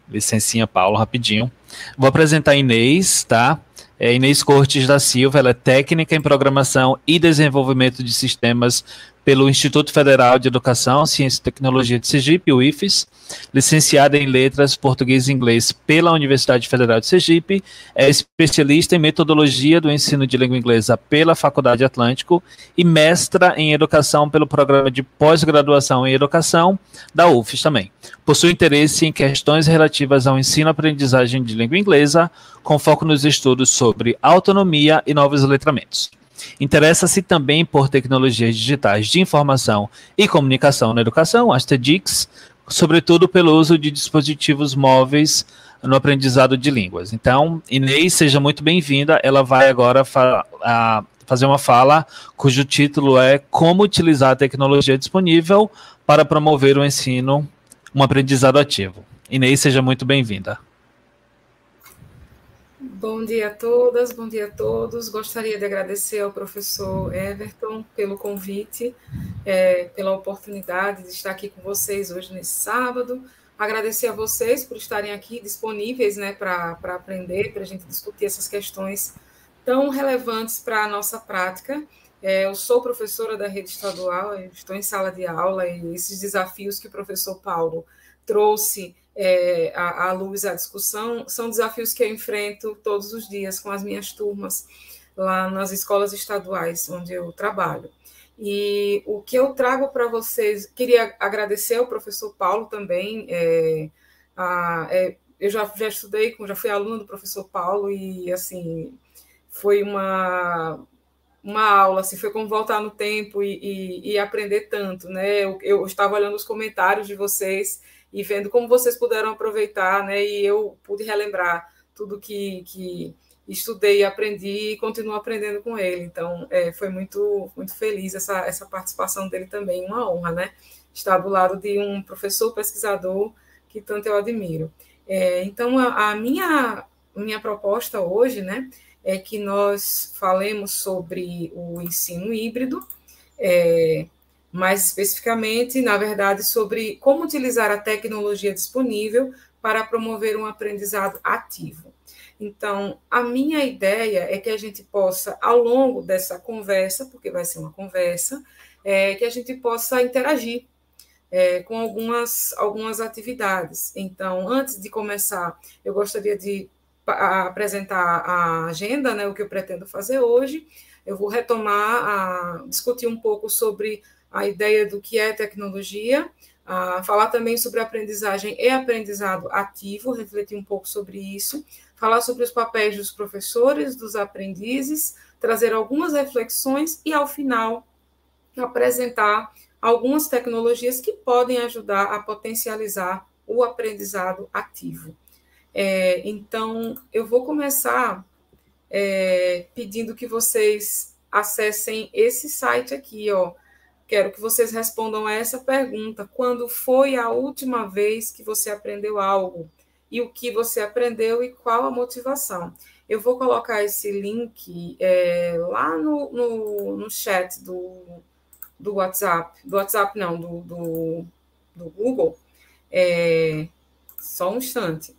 Licencinha, Paulo, rapidinho. Vou apresentar a Inês, tá? É Inês Cortes da Silva, ela é técnica em programação e desenvolvimento de sistemas pelo Instituto Federal de Educação, Ciência e Tecnologia de Sergipe, o IFES, licenciada em Letras Português e Inglês pela Universidade Federal de Sergipe, é especialista em metodologia do ensino de língua inglesa pela Faculdade Atlântico e mestra em Educação pelo Programa de Pós-Graduação em Educação da UFES também. Possui interesse em questões relativas ao ensino-aprendizagem de língua inglesa, com foco nos estudos sobre autonomia e novos letramentos. Interessa-se também por tecnologias digitais de informação e comunicação na educação, as sobretudo pelo uso de dispositivos móveis no aprendizado de línguas. Então, Inês, seja muito bem-vinda. Ela vai agora fa fazer uma fala cujo título é Como utilizar a tecnologia disponível para promover o ensino, um aprendizado ativo. Inês, seja muito bem-vinda. Bom dia a todas, bom dia a todos. Gostaria de agradecer ao professor Everton pelo convite, é, pela oportunidade de estar aqui com vocês hoje nesse sábado. Agradecer a vocês por estarem aqui disponíveis né, para aprender, para a gente discutir essas questões tão relevantes para a nossa prática. É, eu sou professora da rede estadual, estou em sala de aula e esses desafios que o professor Paulo trouxe é, à, luz à discussão, são desafios que eu enfrento todos os dias com as minhas turmas lá nas escolas estaduais onde eu trabalho. E o que eu trago para vocês, queria agradecer ao professor Paulo também. É, a, é, eu já, já estudei, já fui aluna do professor Paulo e assim foi uma uma aula, assim, foi como voltar no tempo e, e, e aprender tanto, né? Eu, eu estava olhando os comentários de vocês e vendo como vocês puderam aproveitar, né? E eu pude relembrar tudo que, que estudei aprendi e continuo aprendendo com ele. Então, é, foi muito, muito feliz essa, essa participação dele também, uma honra, né? Estar do lado de um professor pesquisador que tanto eu admiro. É, então, a, a, minha, minha proposta hoje, né, é que nós falemos sobre o ensino híbrido, é, mais especificamente, na verdade, sobre como utilizar a tecnologia disponível para promover um aprendizado ativo. Então, a minha ideia é que a gente possa, ao longo dessa conversa, porque vai ser uma conversa, é, que a gente possa interagir é, com algumas, algumas atividades. Então, antes de começar, eu gostaria de apresentar a agenda, né, o que eu pretendo fazer hoje. Eu vou retomar, a, discutir um pouco sobre a ideia do que é tecnologia, uh, falar também sobre aprendizagem e aprendizado ativo, refletir um pouco sobre isso, falar sobre os papéis dos professores, dos aprendizes, trazer algumas reflexões e, ao final, apresentar algumas tecnologias que podem ajudar a potencializar o aprendizado ativo. É, então, eu vou começar é, pedindo que vocês acessem esse site aqui, ó, Quero que vocês respondam a essa pergunta: quando foi a última vez que você aprendeu algo? E o que você aprendeu e qual a motivação? Eu vou colocar esse link é, lá no, no, no chat do, do WhatsApp, do WhatsApp não, do, do, do Google, é, só um instante.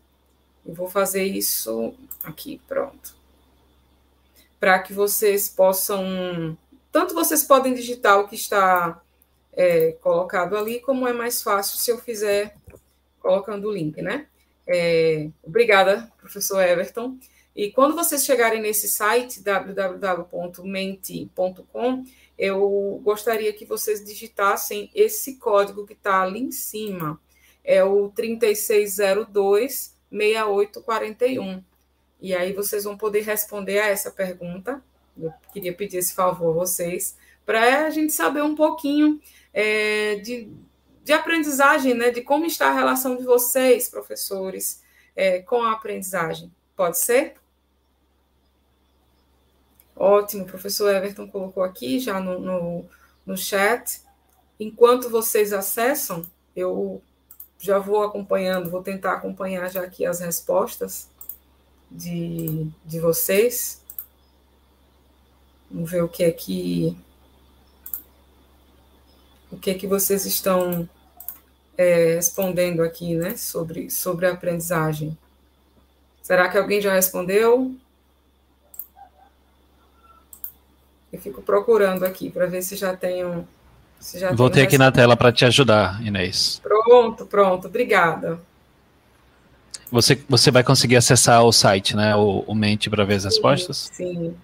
Eu vou fazer isso aqui, pronto. Para que vocês possam. Tanto vocês podem digitar o que está é, colocado ali, como é mais fácil se eu fizer colocando o link, né? É, obrigada, professor Everton. E quando vocês chegarem nesse site, www.menti.com, eu gostaria que vocês digitassem esse código que está ali em cima. É o 3602 6841. E aí vocês vão poder responder a essa pergunta. Eu queria pedir esse favor a vocês, para a gente saber um pouquinho é, de, de aprendizagem, né? De como está a relação de vocês, professores, é, com a aprendizagem. Pode ser? Ótimo, o professor Everton colocou aqui já no, no, no chat. Enquanto vocês acessam, eu já vou acompanhando, vou tentar acompanhar já aqui as respostas de, de vocês. Vamos ver o que é que o que é que vocês estão é, respondendo aqui, né, sobre, sobre a aprendizagem. Será que alguém já respondeu? Eu fico procurando aqui para ver se já tenho. Se já Voltei tenho aqui na tela para te ajudar, Inês. Pronto, pronto, obrigada. Você, você vai conseguir acessar o site, né? O, o Mente para ver as respostas? Sim.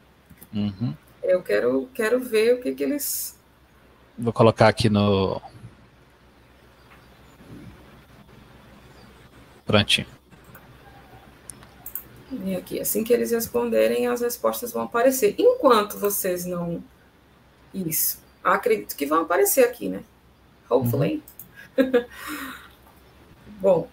Uhum. Eu quero, quero ver o que, que eles. Vou colocar aqui no. Prontinho. E aqui, assim que eles responderem, as respostas vão aparecer. Enquanto vocês não. Isso. Acredito que vão aparecer aqui, né? Hopefully. Uhum. (laughs) Bom,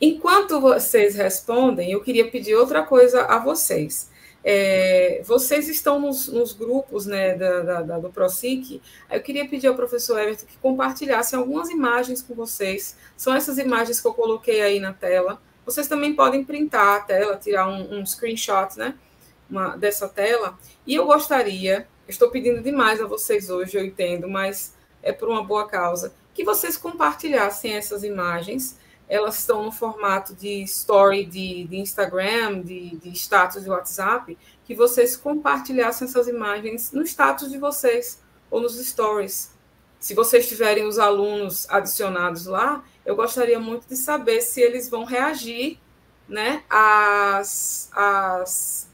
enquanto vocês respondem, eu queria pedir outra coisa a vocês. É, vocês estão nos, nos grupos né, da, da, do ProSIC. Eu queria pedir ao professor Everton que compartilhasse algumas imagens com vocês. São essas imagens que eu coloquei aí na tela. Vocês também podem printar a tela, tirar um, um screenshot né, uma, dessa tela. E eu gostaria, estou pedindo demais a vocês hoje, eu entendo, mas é por uma boa causa, que vocês compartilhassem essas imagens. Elas estão no formato de story de, de Instagram, de, de status de WhatsApp, que vocês compartilhassem essas imagens no status de vocês ou nos stories. Se vocês tiverem os alunos adicionados lá, eu gostaria muito de saber se eles vão reagir né, às, às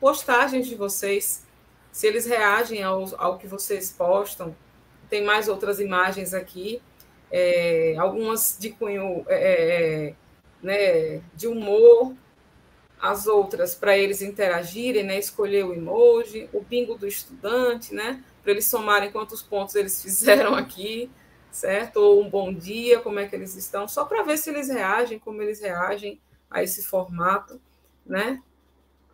postagens de vocês, se eles reagem ao, ao que vocês postam. Tem mais outras imagens aqui, é, algumas de cunho é, é né, de humor, as outras para eles interagirem, né, escolher o emoji, o bingo do estudante, né, para eles somarem quantos pontos eles (laughs) fizeram aqui certo? Ou um bom dia, como é que eles estão, só para ver se eles reagem, como eles reagem a esse formato, né?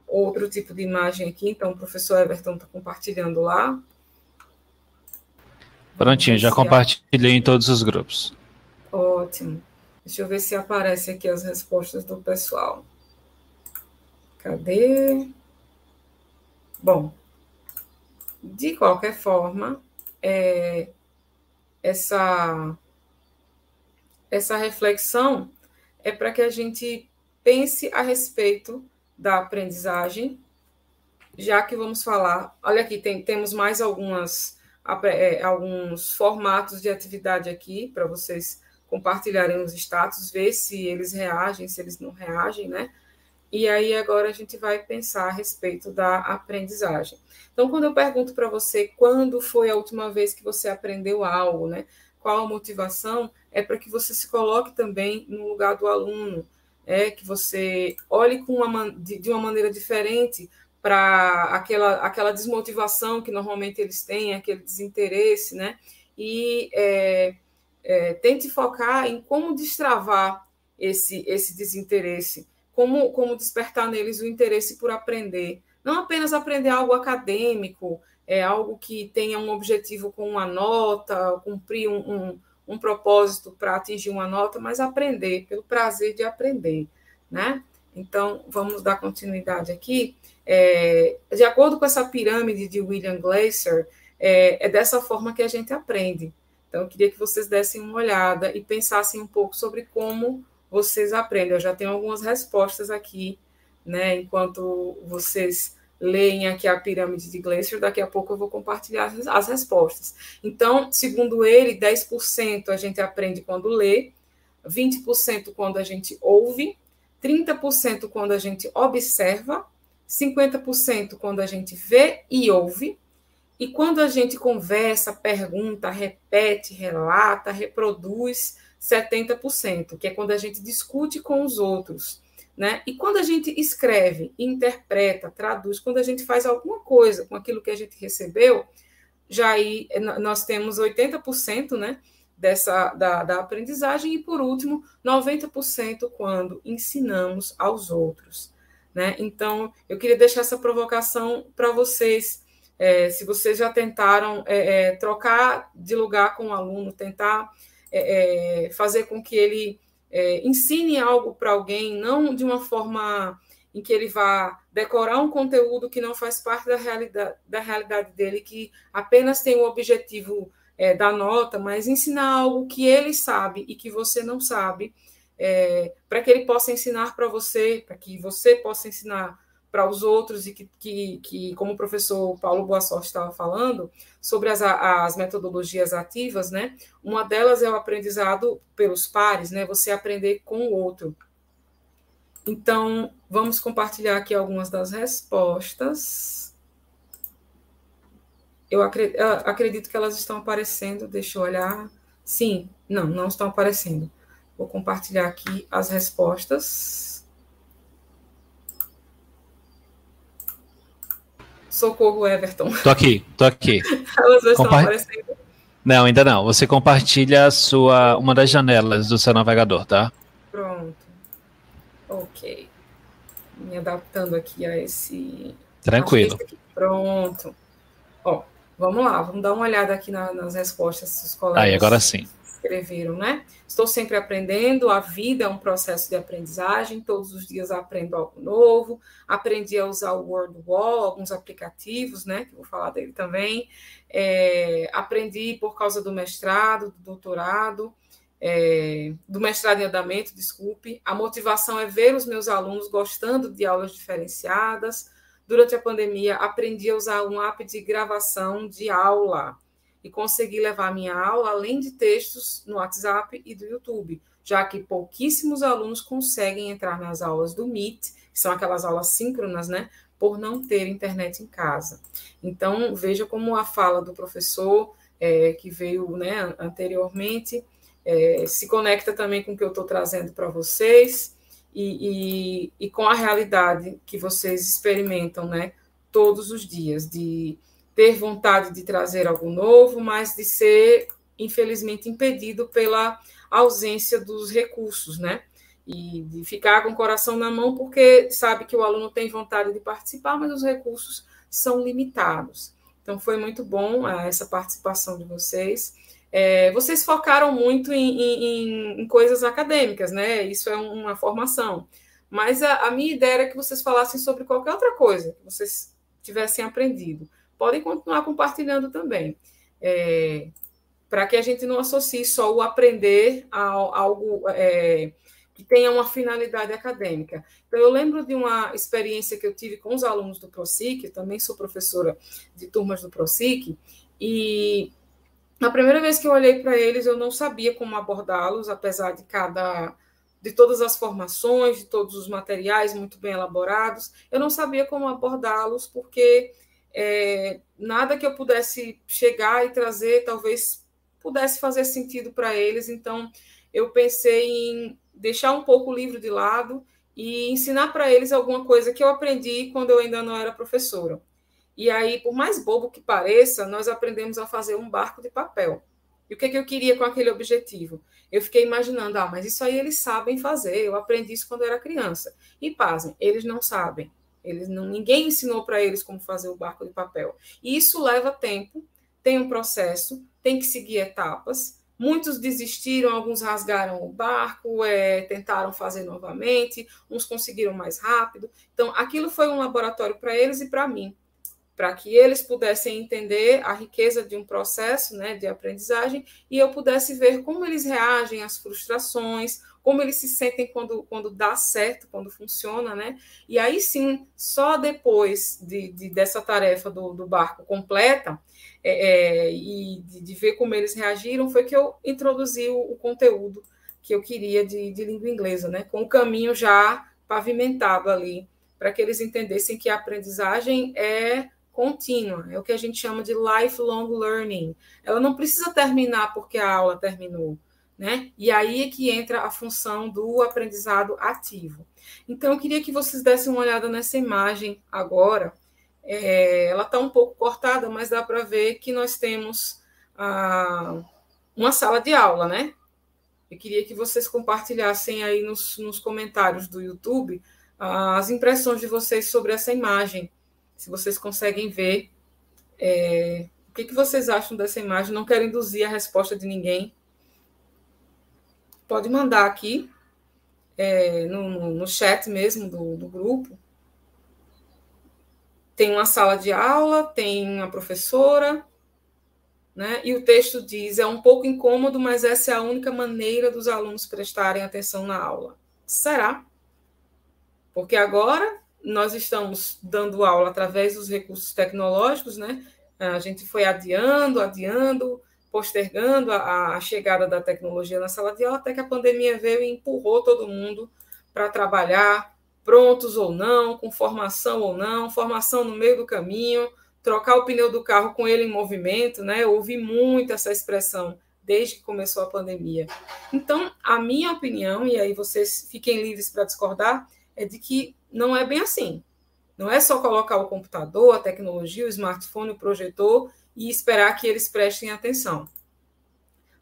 Outro tipo de imagem aqui, então o professor Everton está compartilhando lá. Prontinho, já compartilhei em todos os grupos. Ótimo. Deixa eu ver se aparece aqui as respostas do pessoal. Cadê? Bom, de qualquer forma, é, essa, essa reflexão é para que a gente pense a respeito da aprendizagem, já que vamos falar. Olha aqui, tem, temos mais algumas, alguns formatos de atividade aqui para vocês compartilharem os status, ver se eles reagem, se eles não reagem, né? E aí agora a gente vai pensar a respeito da aprendizagem. Então, quando eu pergunto para você quando foi a última vez que você aprendeu algo, né? Qual a motivação? É para que você se coloque também no lugar do aluno, é que você olhe uma, de, de uma maneira diferente para aquela, aquela desmotivação que normalmente eles têm, aquele desinteresse, né? E é, é, tente focar em como destravar esse, esse desinteresse como, como despertar neles o interesse por aprender. Não apenas aprender algo acadêmico, é algo que tenha um objetivo com uma nota, cumprir um, um, um propósito para atingir uma nota, mas aprender, pelo prazer de aprender, né? Então, vamos dar continuidade aqui. É, de acordo com essa pirâmide de William Glaser, é, é dessa forma que a gente aprende. Então, eu queria que vocês dessem uma olhada e pensassem um pouco sobre como vocês aprendem. Eu já tenho algumas respostas aqui, né? Enquanto vocês leem aqui a pirâmide de Glacier, daqui a pouco eu vou compartilhar as respostas. Então, segundo ele, 10% a gente aprende quando lê, 20% quando a gente ouve, 30% quando a gente observa, 50% quando a gente vê e ouve, e quando a gente conversa, pergunta, repete, relata, reproduz, 70%, que é quando a gente discute com os outros. Né? E quando a gente escreve, interpreta, traduz, quando a gente faz alguma coisa com aquilo que a gente recebeu, já aí nós temos 80% né, dessa, da, da aprendizagem, e por último, 90% quando ensinamos aos outros. Né? Então, eu queria deixar essa provocação para vocês. É, se vocês já tentaram é, é, trocar de lugar com o aluno, tentar é, é, fazer com que ele é, ensine algo para alguém, não de uma forma em que ele vá decorar um conteúdo que não faz parte da realidade, da realidade dele, que apenas tem o objetivo da nota, mas ensinar algo que ele sabe e que você não sabe, é, para que ele possa ensinar para você, para que você possa ensinar para os outros e que, que, que, como o professor Paulo Boa Sorte estava falando, sobre as, as metodologias ativas, né? Uma delas é o aprendizado pelos pares, né? Você aprender com o outro. Então, vamos compartilhar aqui algumas das respostas. Eu acredito que elas estão aparecendo, deixa eu olhar. Sim, não, não estão aparecendo. Vou compartilhar aqui as respostas. Socorro, Everton. Tô aqui, tô aqui. Elas estão aparecendo. Não, ainda não. Você compartilha sua, uma das janelas do seu navegador, tá? Pronto. Ok. Me adaptando aqui a esse. Tranquilo. Pronto. Ó, vamos lá, vamos dar uma olhada aqui na, nas respostas dos colegas. Aí, agora sim escreveram, né? Estou sempre aprendendo, a vida é um processo de aprendizagem, todos os dias aprendo algo novo. Aprendi a usar o WordWall, alguns aplicativos, né? Que vou falar dele também. É, aprendi por causa do mestrado, do doutorado, é, do mestrado em andamento, desculpe. A motivação é ver os meus alunos gostando de aulas diferenciadas. Durante a pandemia, aprendi a usar um app de gravação de aula e conseguir levar minha aula além de textos no WhatsApp e do YouTube, já que pouquíssimos alunos conseguem entrar nas aulas do Meet, que são aquelas aulas síncronas, né? Por não ter internet em casa. Então, veja como a fala do professor, é, que veio né, anteriormente, é, se conecta também com o que eu estou trazendo para vocês e, e, e com a realidade que vocês experimentam, né? Todos os dias, de ter vontade de trazer algo novo, mas de ser, infelizmente, impedido pela ausência dos recursos, né? E de ficar com o coração na mão, porque sabe que o aluno tem vontade de participar, mas os recursos são limitados. Então, foi muito bom ah, essa participação de vocês. É, vocês focaram muito em, em, em, coisas acadêmicas, né? Isso é uma formação. Mas a, a minha ideia era que vocês falassem sobre qualquer outra coisa que vocês tivessem aprendido podem continuar compartilhando também. É, para que a gente não associe só o aprender a algo é, que tenha uma finalidade acadêmica. Então, eu lembro de uma experiência que eu tive com os alunos do ProSIC, eu também sou professora de turmas do ProSIC, e na primeira vez que eu olhei para eles, eu não sabia como abordá-los, apesar de cada de todas as formações, de todos os materiais muito bem elaborados, eu não sabia como abordá-los, porque é, nada que eu pudesse chegar e trazer talvez pudesse fazer sentido para eles. Então, eu pensei em deixar um pouco o livro de lado e ensinar para eles alguma coisa que eu aprendi quando eu ainda não era professora. E aí, por mais bobo que pareça, nós aprendemos a fazer um barco de papel. E o que, é que eu queria com aquele objetivo? Eu fiquei imaginando, ah, mas isso aí eles sabem fazer, eu aprendi isso quando eu era criança. E pasmem, eles não sabem. Eles não, ninguém ensinou para eles como fazer o barco de papel. E isso leva tempo, tem um processo, tem que seguir etapas. Muitos desistiram, alguns rasgaram o barco, é, tentaram fazer novamente, uns conseguiram mais rápido. Então, aquilo foi um laboratório para eles e para mim. Para que eles pudessem entender a riqueza de um processo né, de aprendizagem e eu pudesse ver como eles reagem às frustrações, como eles se sentem quando, quando dá certo, quando funciona, né? E aí sim, só depois de, de dessa tarefa do, do barco completa é, é, e de, ver como eles reagiram, foi que eu introduzi o, o conteúdo que eu queria de, de língua inglesa, né? Com o caminho já pavimentado ali, para que eles entendessem que a aprendizagem é contínua, é o que a gente chama de lifelong learning. Ela não precisa terminar porque a aula terminou, né? E aí é que entra a função do aprendizado ativo. Então, eu queria que vocês dessem uma olhada nessa imagem agora. É, ela está um pouco cortada, mas dá para ver que nós temos ah, uma sala de aula, né? Eu queria que vocês compartilhassem aí nos, nos comentários do YouTube ah, as impressões de vocês sobre essa imagem se vocês conseguem ver. É, o que, que vocês acham dessa imagem? Não quero induzir a resposta de ninguém. Pode mandar aqui, é, no, no, chat mesmo do, do grupo. Tem uma sala de aula, tem uma professora, né? E o texto diz: é um pouco incômodo, mas essa é a única maneira dos alunos prestarem atenção na aula. Será? Porque agora nós estamos dando aula através dos recursos tecnológicos, né? A gente foi adiando, adiando, postergando a, a, chegada da tecnologia na sala de aula, até que a pandemia veio e empurrou todo mundo para trabalhar, prontos ou não, com formação ou não, formação no meio do caminho, trocar o pneu do carro com ele em movimento, né? Eu ouvi muito essa expressão desde que começou a pandemia. Então, a minha opinião, e aí vocês fiquem livres para discordar, é de que não é bem assim. Não é só colocar o computador, a tecnologia, o smartphone, o projetor e esperar que eles prestem atenção.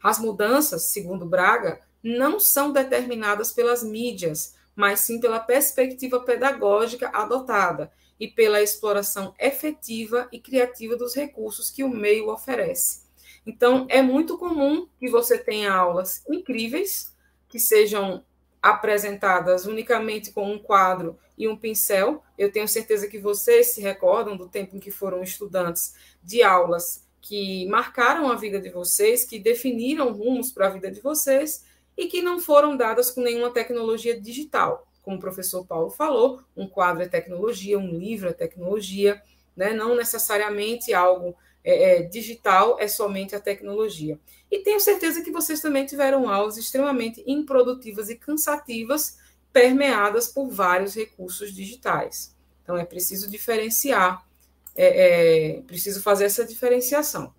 As mudanças, segundo Braga, não são determinadas pelas mídias, mas sim pela perspectiva pedagógica adotada e pela exploração efetiva e criativa dos recursos que o meio oferece. Então, é muito comum que você tenha aulas incríveis, que sejam apresentadas unicamente com um quadro e um pincel. Eu tenho certeza que vocês se recordam do tempo em que foram estudantes de aulas que marcaram a vida de vocês, que definiram rumos para a vida de vocês e que não foram dadas com nenhuma tecnologia digital. Como o professor Paulo falou, um quadro é tecnologia, um livro é tecnologia, né? não necessariamente algo é, é, digital é somente a tecnologia. E tenho certeza que vocês também tiveram aulas extremamente improdutivas e cansativas, permeadas por vários recursos digitais. Então, é preciso diferenciar, é, é preciso fazer essa diferenciação.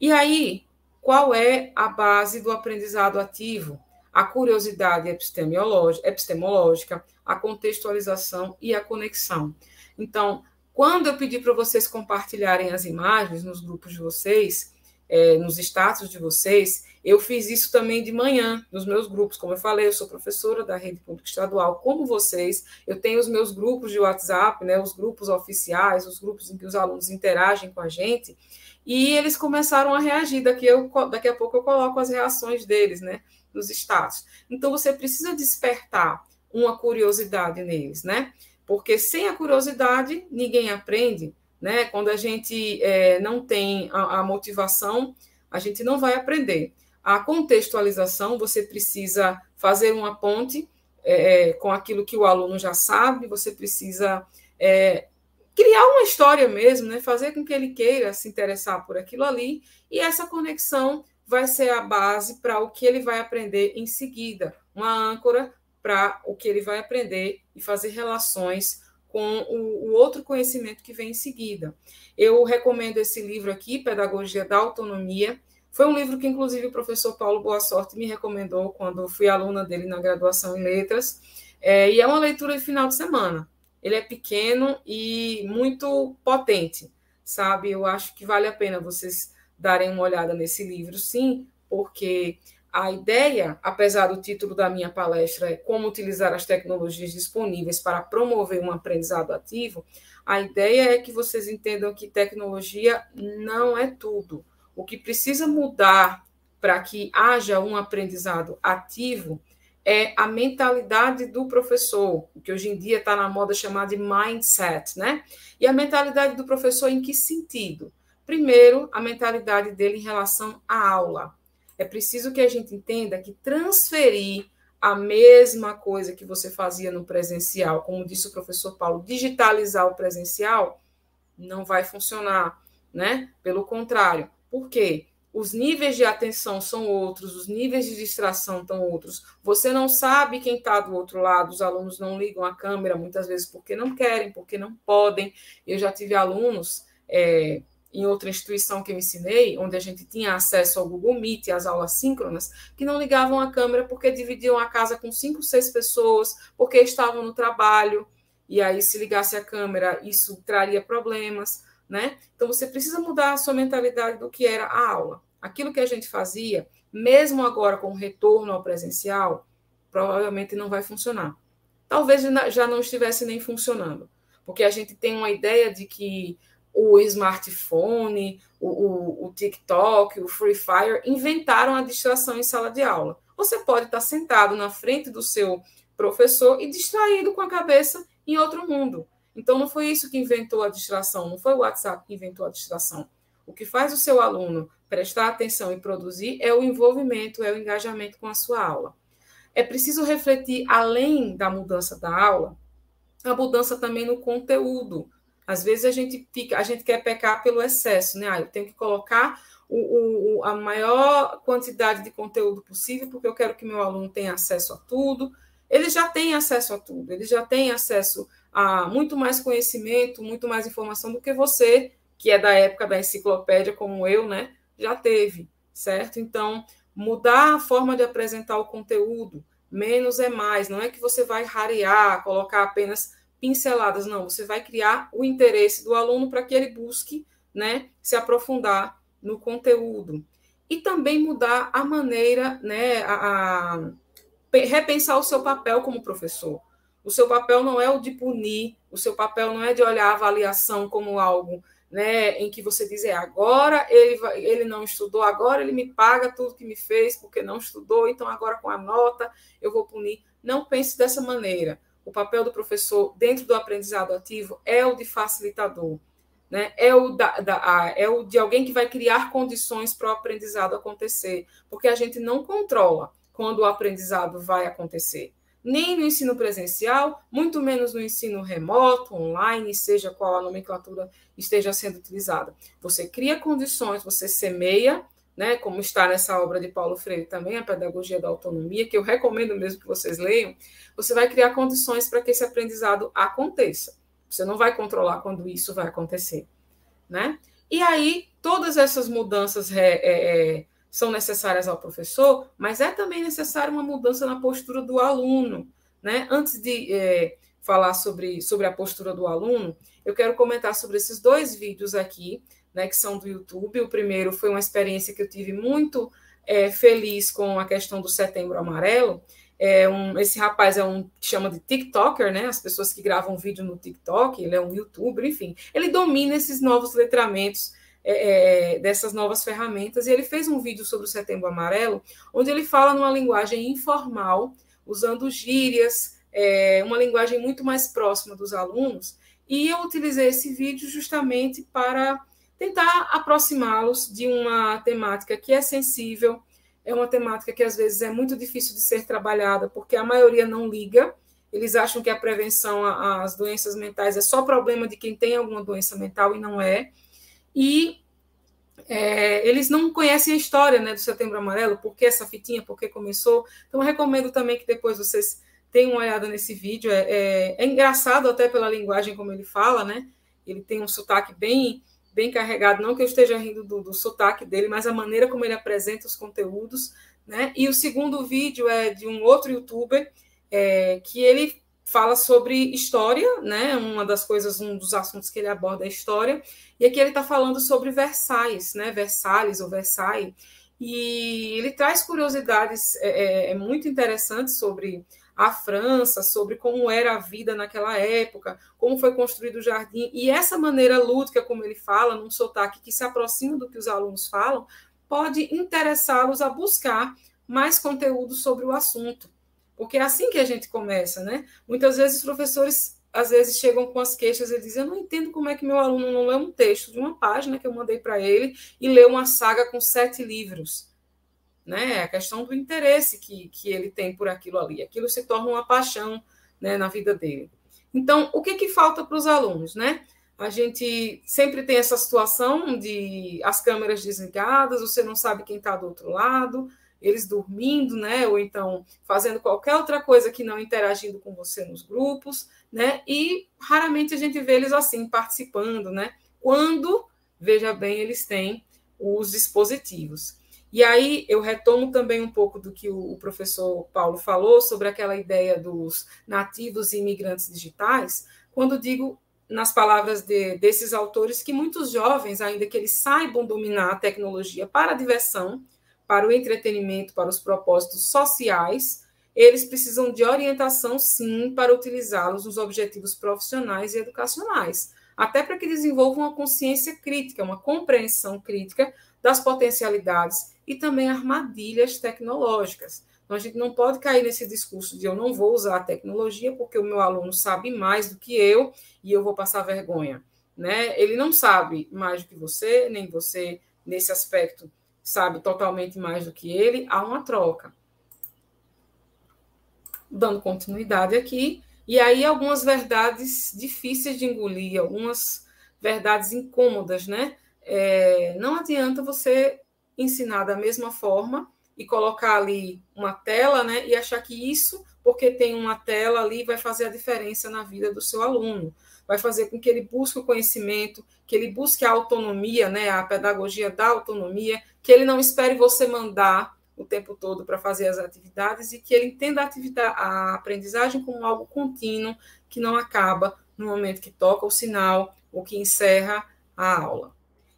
E aí, qual é a base do aprendizado ativo? A curiosidade epistemológica, a contextualização e a conexão. Então, quando eu pedi para vocês compartilharem as imagens nos grupos de vocês, é, nos status de vocês, eu fiz isso também de manhã nos meus grupos. Como eu falei, eu sou professora da rede pública estadual, como vocês. Eu tenho os meus grupos de WhatsApp, né, os grupos oficiais, os grupos em que os alunos interagem com a gente. E eles começaram a reagir. Daqui, eu, daqui a pouco eu coloco as reações deles, né, nos status. Então você precisa despertar uma curiosidade neles, né? Porque sem a curiosidade ninguém aprende, né? Quando a gente é, não tem a, a, motivação, a gente não vai aprender. A contextualização, você precisa fazer uma ponte é, é com aquilo que o aluno já sabe, você precisa é, criar uma história mesmo, né? Fazer com que ele queira se interessar por aquilo ali, e essa conexão vai ser a base para o que ele vai aprender em seguida, uma âncora para o que ele vai aprender e fazer relações com o, o, outro conhecimento que vem em seguida. Eu recomendo esse livro aqui, Pedagogia da Autonomia. Foi um livro que, inclusive, o professor Paulo Boa Sorte me recomendou quando fui aluna dele na graduação em letras. É, e é uma leitura de final de semana. Ele é pequeno e muito potente, sabe? Eu acho que vale a pena vocês darem uma olhada nesse livro, sim, porque a ideia, apesar do título da minha palestra é como utilizar as tecnologias disponíveis para promover um aprendizado ativo, a ideia é que vocês entendam que tecnologia não é tudo. O que precisa mudar para que haja um aprendizado ativo é a mentalidade do professor, que hoje em dia está na moda chamada de mindset, né? E a mentalidade do professor em que sentido? Primeiro, a mentalidade dele em relação à aula. É preciso que a gente entenda que transferir a mesma coisa que você fazia no presencial, como disse o professor Paulo, digitalizar o presencial, não vai funcionar, né? Pelo contrário. Por quê? os níveis de atenção são outros, os níveis de distração estão outros. Você não sabe quem está do outro lado, os alunos não ligam a câmera muitas vezes porque não querem, porque não podem. Eu já tive alunos é, em outra instituição que eu ensinei, onde a gente tinha acesso ao Google Meet e às aulas síncronas, que não ligavam a câmera porque dividiam a casa com cinco, seis pessoas, porque estavam no trabalho, e aí se ligasse a câmera, isso traria problemas. Né? Então, você precisa mudar a sua mentalidade do que era a aula aquilo que a gente fazia, mesmo agora com o retorno ao presencial, provavelmente não vai funcionar. Talvez já não estivesse nem funcionando, porque a gente tem uma ideia de que o smartphone, o, o, o TikTok, o Free Fire inventaram a distração em sala de aula. Você pode estar sentado na frente do seu professor e distraído com a cabeça em outro mundo. Então, não foi isso que inventou a distração, não foi o WhatsApp que inventou a distração. O que faz o seu aluno prestar atenção e produzir é o envolvimento, é o engajamento com a sua aula. É preciso refletir, além da mudança da aula, a mudança também no conteúdo. Às vezes a gente fica, a gente quer pecar pelo excesso, né? Ah, eu tenho que colocar o, o, a maior quantidade de conteúdo possível, porque eu quero que meu aluno tenha acesso a tudo. Ele já tem acesso a tudo, ele já tem acesso a muito mais conhecimento, muito mais informação do que você, que é da época da enciclopédia, como eu, né? já teve, certo? Então, mudar a forma de apresentar o conteúdo, menos é mais, não é que você vai rarear, colocar apenas pinceladas, não, você vai criar o interesse do aluno para que ele busque, né, se aprofundar no conteúdo. E também mudar a maneira, né, a, a repensar o seu papel como professor. O seu papel não é o de punir, o seu papel não é de olhar a avaliação como algo né, em que você diz, é, agora ele, ele não estudou, agora ele me paga tudo que me fez porque não estudou, então agora com a nota eu vou punir. Não pense dessa maneira. O papel do professor dentro do aprendizado ativo é o de facilitador, né? é, o da, da, é o de alguém que vai criar condições para o aprendizado acontecer, porque a gente não controla quando o aprendizado vai acontecer nem no ensino presencial, muito menos no ensino remoto, online, seja qual a nomenclatura esteja sendo utilizada. Você cria condições, você semeia, né, como está nessa obra de Paulo Freire também, a Pedagogia da Autonomia, que eu recomendo mesmo que vocês leiam, você vai criar condições para que esse aprendizado aconteça. Você não vai controlar quando isso vai acontecer, né? E aí, todas essas mudanças é, é, é são necessárias ao professor, mas é também necessária uma mudança na postura do aluno. Né? Antes de é, falar sobre, sobre a postura do aluno, eu quero comentar sobre esses dois vídeos aqui, né, que são do YouTube. O primeiro foi uma experiência que eu tive muito é, feliz com a questão do Setembro Amarelo. É um, esse rapaz é um que chama de TikToker, né? As pessoas que gravam vídeo no TikTok, ele é um youtuber, enfim. Ele domina esses novos letramentos é, é, dessas novas ferramentas. E ele fez um vídeo sobre o Setembro Amarelo, onde ele fala numa linguagem informal, usando gírias, é, uma linguagem muito mais próxima dos alunos. E eu utilizei esse vídeo justamente para tentar aproximá-los de uma temática que é sensível, é uma temática que às vezes é muito difícil de ser trabalhada, porque a maioria não liga. Eles acham que a prevenção às doenças mentais é só problema de quem tem alguma doença mental e não é e é, eles não conhecem a história né, do Setembro Amarelo, por que essa fitinha, por que começou. Então, eu recomendo também que depois vocês tenham uma olhada nesse vídeo. É, é, é, engraçado até pela linguagem como ele fala, né? Ele tem um sotaque bem, bem carregado, não que eu esteja rindo do, do sotaque dele, mas a maneira como ele apresenta os conteúdos. Né? E o segundo vídeo é de um outro youtuber é, que ele fala sobre história, né? Uma das coisas, um dos assuntos que ele aborda é história. E aqui ele está falando sobre Versailles, né? Versalhes ou Versailles. E ele traz curiosidades é, é, é, muito interessantes sobre a França, sobre como era a vida naquela época, como foi construído o jardim. E essa maneira lúdica, como ele fala, num sotaque que se aproxima do que os alunos falam, pode interessá-los a buscar mais conteúdo sobre o assunto Porque é assim que a gente começa, né? Muitas vezes os professores às vezes chegam com as queixas e dizem: Eu não entendo como é que meu aluno não lê um texto de uma página que eu mandei para ele e lê uma saga com sete livros. Né? É a questão do interesse que, que ele tem por aquilo ali. Aquilo se torna uma paixão né, na vida dele. Então, o que, que falta para os alunos? Né? A gente sempre tem essa situação de as câmeras desligadas, você não sabe quem está do outro lado, eles dormindo, né? Ou então fazendo qualquer outra coisa que não interagindo com você nos grupos, né? E raramente a gente vê eles assim participando, né? Quando, veja bem, eles têm os dispositivos. E aí eu retomo também um pouco do que o professor Paulo falou sobre aquela ideia dos nativos e imigrantes digitais, quando digo nas palavras de, desses autores que muitos jovens, ainda que eles saibam dominar a tecnologia para a diversão, para o entretenimento, para os propósitos sociais, eles precisam de orientação, sim, para utilizá-los nos objetivos profissionais e educacionais, até para que desenvolvam uma consciência crítica, uma compreensão crítica das potencialidades e também armadilhas tecnológicas. Então, a gente não pode cair nesse discurso de eu não vou usar a tecnologia porque o meu aluno sabe mais do que eu e eu vou passar vergonha. Né? Ele não sabe mais do que você, nem você, nesse aspecto, sabe totalmente mais do que ele. Há uma troca dando continuidade aqui, e aí algumas verdades difíceis de engolir, algumas verdades incômodas, né? É, não adianta você ensinar da mesma forma e colocar ali uma tela, né? E achar que isso, porque tem uma tela ali, vai fazer a diferença na vida do seu aluno, vai fazer com que ele busque o conhecimento, que ele busque a autonomia, né? A pedagogia da autonomia, que ele não espere você mandar o tempo todo para fazer as atividades e que ele entenda a, a aprendizagem como algo contínuo que não acaba no momento que toca o sinal ou que encerra a aula.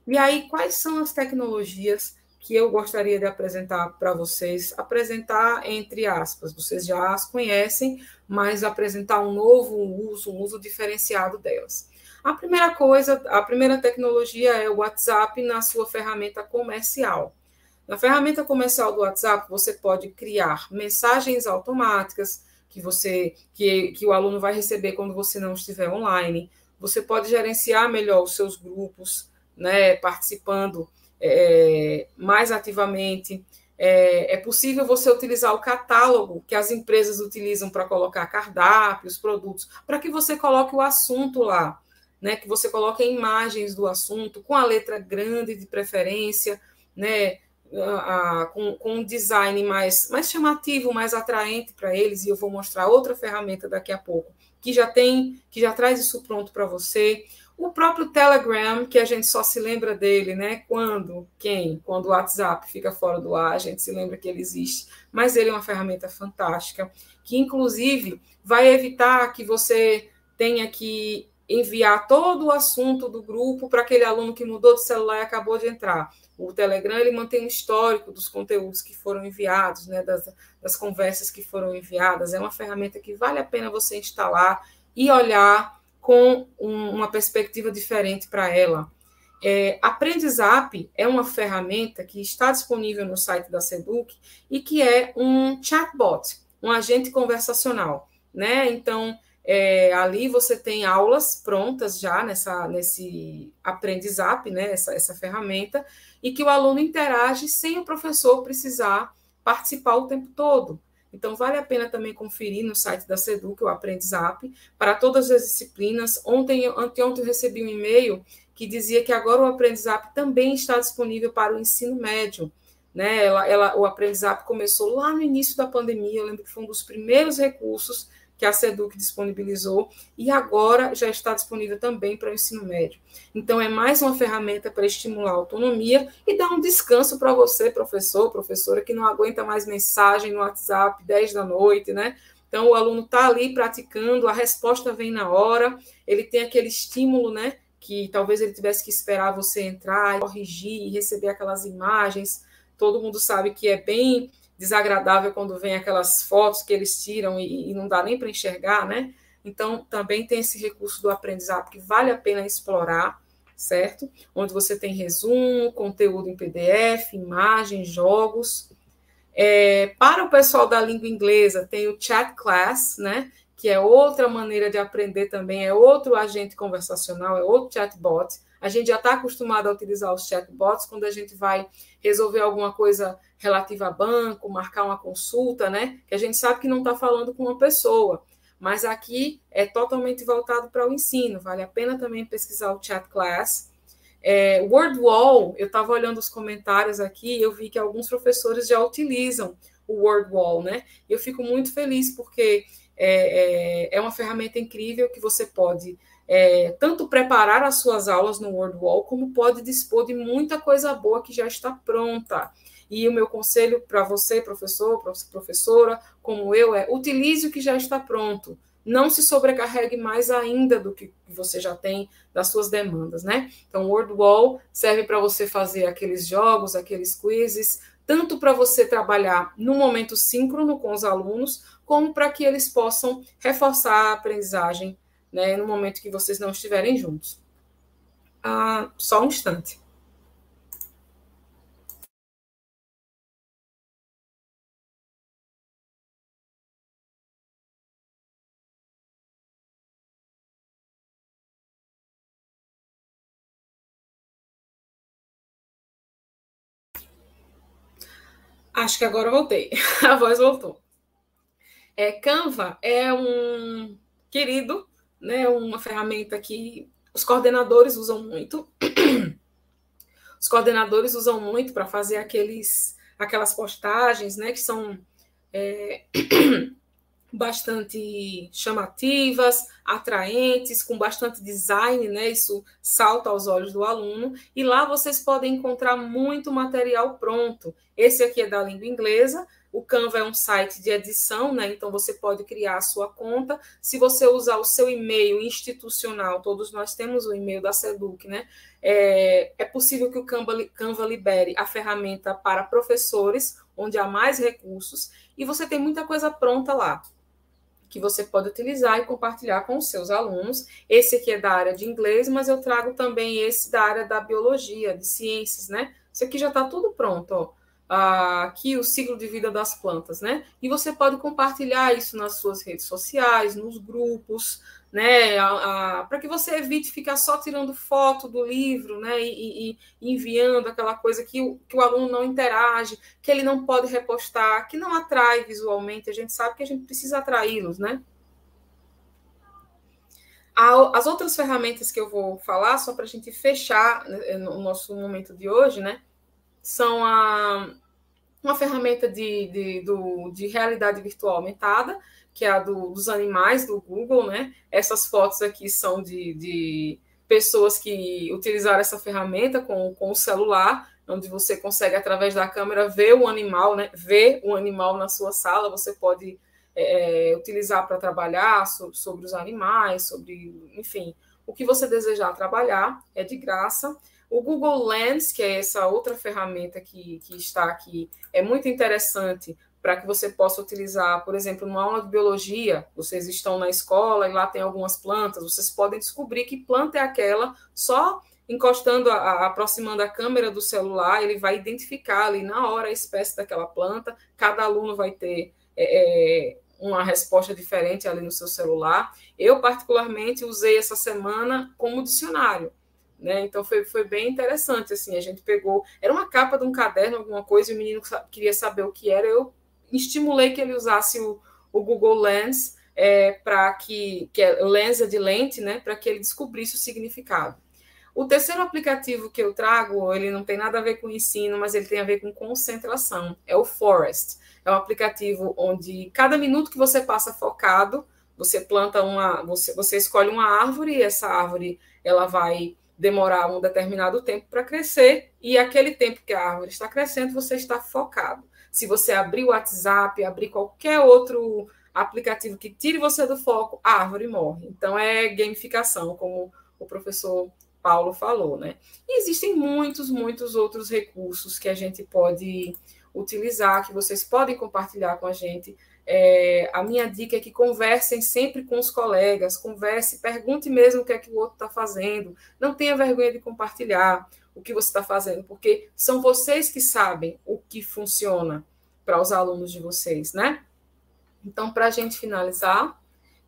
E aí, quais são as tecnologias que eu gostaria de apresentar para vocês? Apresentar entre aspas, vocês já as conhecem, mas apresentar um novo uso, um uso diferenciado delas. A primeira coisa, a primeira tecnologia é o WhatsApp na sua ferramenta comercial. Na ferramenta comercial do WhatsApp, você pode criar mensagens automáticas que você que, que o aluno vai receber quando você não estiver online. Você pode gerenciar melhor os seus grupos, né, participando é, mais ativamente. É, é, possível você utilizar o catálogo que as empresas utilizam para colocar cardápios, produtos, para que você coloque o assunto lá, né? Que você coloque imagens do assunto com a letra grande de preferência, né? a, a, com, com, um design mais, mais chamativo, mais atraente para eles, e eu vou mostrar outra ferramenta daqui a pouco, que já tem, que já traz isso pronto para você. O próprio Telegram, que a gente só se lembra dele, né? Quando? Quem? Quando o WhatsApp fica fora do ar, a gente se lembra que ele existe. Mas ele é uma ferramenta fantástica, que inclusive vai evitar que você tenha que enviar todo o assunto do grupo para aquele aluno que mudou de celular e acabou de entrar. O Telegram ele mantém um histórico dos conteúdos que foram enviados, né, das, das conversas que foram enviadas. É uma ferramenta que vale a pena você instalar e olhar com um, uma perspectiva diferente para ela. É, Aprendizap é uma ferramenta que está disponível no site da Seduc e que é um chatbot, um agente conversacional. Né? Então, é, ali você tem aulas prontas já nessa, nesse aprendizap, né, essa, essa ferramenta, e que o aluno interage sem o professor precisar participar o tempo todo. Então, vale a pena também conferir no site da Seduc, o Aprendizap, para todas as disciplinas. Ontem, anteontem, eu recebi um e-mail que dizia que agora o Aprendizap também está disponível para o ensino médio. Né? Ela, ela, o Aprendizap começou lá no início da pandemia, eu lembro que foi um dos primeiros recursos que a SEDUC disponibilizou, e agora já está disponível também para o ensino médio. Então, é mais uma ferramenta para estimular a autonomia e dar um descanso para você, professor, professora, que não aguenta mais mensagem no WhatsApp 10 da noite, né? Então, o aluno está ali praticando, a resposta vem na hora, ele tem aquele estímulo, né? Que talvez ele tivesse que esperar você entrar, corrigir e receber aquelas imagens. Todo mundo sabe que é bem desagradável quando vem aquelas fotos que eles tiram e, e não dá nem para enxergar, né? Então, também tem esse recurso do aprendizado que vale a pena explorar, certo? Onde você tem resumo, conteúdo em PDF, imagens, jogos. É, para o pessoal da língua inglesa, tem o Chat Class, né? Que é outra maneira de aprender também, é outro agente conversacional, é outro chatbot. A gente já está acostumado a utilizar os chatbots quando a gente vai resolver alguma coisa relativa a banco, marcar uma consulta, né? Que a gente sabe que não está falando com uma pessoa. Mas aqui é totalmente voltado para o ensino. Vale a pena também pesquisar o Chat Class. É, WordWall, eu estava olhando os comentários aqui, eu vi que alguns professores já utilizam o WordWall, né? Eu fico muito feliz porque é, é, é uma ferramenta incrível que você pode é, tanto preparar as suas aulas no WordWall, como pode dispor de muita coisa boa que já está pronta. E o meu conselho para você, professor, professora, como eu, é utilize o que já está pronto. Não se sobrecarregue mais ainda do que você já tem das suas demandas, né? Então, o WordWall serve para você fazer aqueles jogos, aqueles quizzes, tanto para você trabalhar no momento síncrono com os alunos, como para que eles possam reforçar a aprendizagem né, no momento que vocês não estiverem juntos. Ah, só um instante. Acho que agora voltei. (laughs) A voz voltou. É, Canva é um querido né, uma ferramenta que os coordenadores usam muito. (clears throat) Os coordenadores usam muito para fazer aqueles, aquelas postagens, né, que são é, (clears throat) bastante chamativas, atraentes, com bastante design, né? Isso salta aos olhos do aluno. E lá vocês podem encontrar muito material pronto. Esse aqui é da língua inglesa, o Canva é um site de edição, né? Então você pode criar a sua conta. Se você usar o seu e-mail institucional, todos nós temos o e-mail da Seduc, né? É, é possível que o Canva, Canva libere a ferramenta para professores, onde há mais recursos, e você tem muita coisa pronta lá que você pode utilizar e compartilhar com os seus alunos. Esse aqui é da área de inglês, mas eu trago também esse da área da biologia, de ciências, né? Isso aqui já está tudo pronto, ó aqui o ciclo de vida das plantas, né? E você pode compartilhar isso nas suas redes sociais, nos grupos, né? Para que você evite ficar só tirando foto do livro, né? E, e, e, enviando aquela coisa que o, que o aluno não interage, que ele não pode repostar, que não atrai visualmente. A gente sabe que a gente precisa atraí-los, né? As outras ferramentas que eu vou falar, só para a gente fechar né, no nosso momento de hoje, né? são a, uma ferramenta de, de, do, de realidade virtual aumentada, que é a do, dos animais do Google, né? Essas fotos aqui são de, de pessoas que utilizaram essa ferramenta com, com o celular, onde você consegue, através da câmera, ver o animal, né? Ver o animal na sua sala, você pode é, utilizar para trabalhar sobre, sobre os animais, sobre, enfim, o que você desejar trabalhar, é de graça. O Google Lens, que é essa outra ferramenta que, que está aqui, é muito interessante para que você possa utilizar, por exemplo, numa aula de biologia, vocês estão na escola e lá tem algumas plantas, vocês podem descobrir que planta é aquela, só encostando, a, aproximando a câmera do celular, ele vai identificar ali na hora a espécie daquela planta, cada aluno vai ter é, é uma resposta diferente ali no seu celular. Eu, particularmente, usei essa semana como dicionário. Né? Então foi, foi bem interessante assim. A gente pegou, era uma capa de um caderno, alguma coisa, e o menino queria saber o que era. Eu estimulei que ele usasse o, o Google Lens é, para que, que é lens de lente, né? Para que ele descobrisse o significado. O terceiro aplicativo que eu trago, ele não tem nada a ver com ensino, mas ele tem a ver com concentração. É o Forest. É um aplicativo onde cada minuto que você passa focado, você planta uma, você, você escolhe uma árvore e essa árvore ela vai demorar um determinado tempo para crescer, e aquele tempo que a árvore está crescendo, você está focado. Se você abrir o WhatsApp, abrir qualquer outro aplicativo que tire você do foco, a árvore morre. Então é gamificação, como o professor Paulo falou, né? E existem muitos, muitos outros recursos que a gente pode utilizar, que vocês podem compartilhar com a gente é, a minha dica é que conversem sempre com os colegas, converse, pergunte mesmo o que é que o outro está fazendo. Não tenha vergonha de compartilhar o que você está fazendo, porque são vocês que sabem o que funciona para os alunos de vocês, né? Então, para a gente finalizar,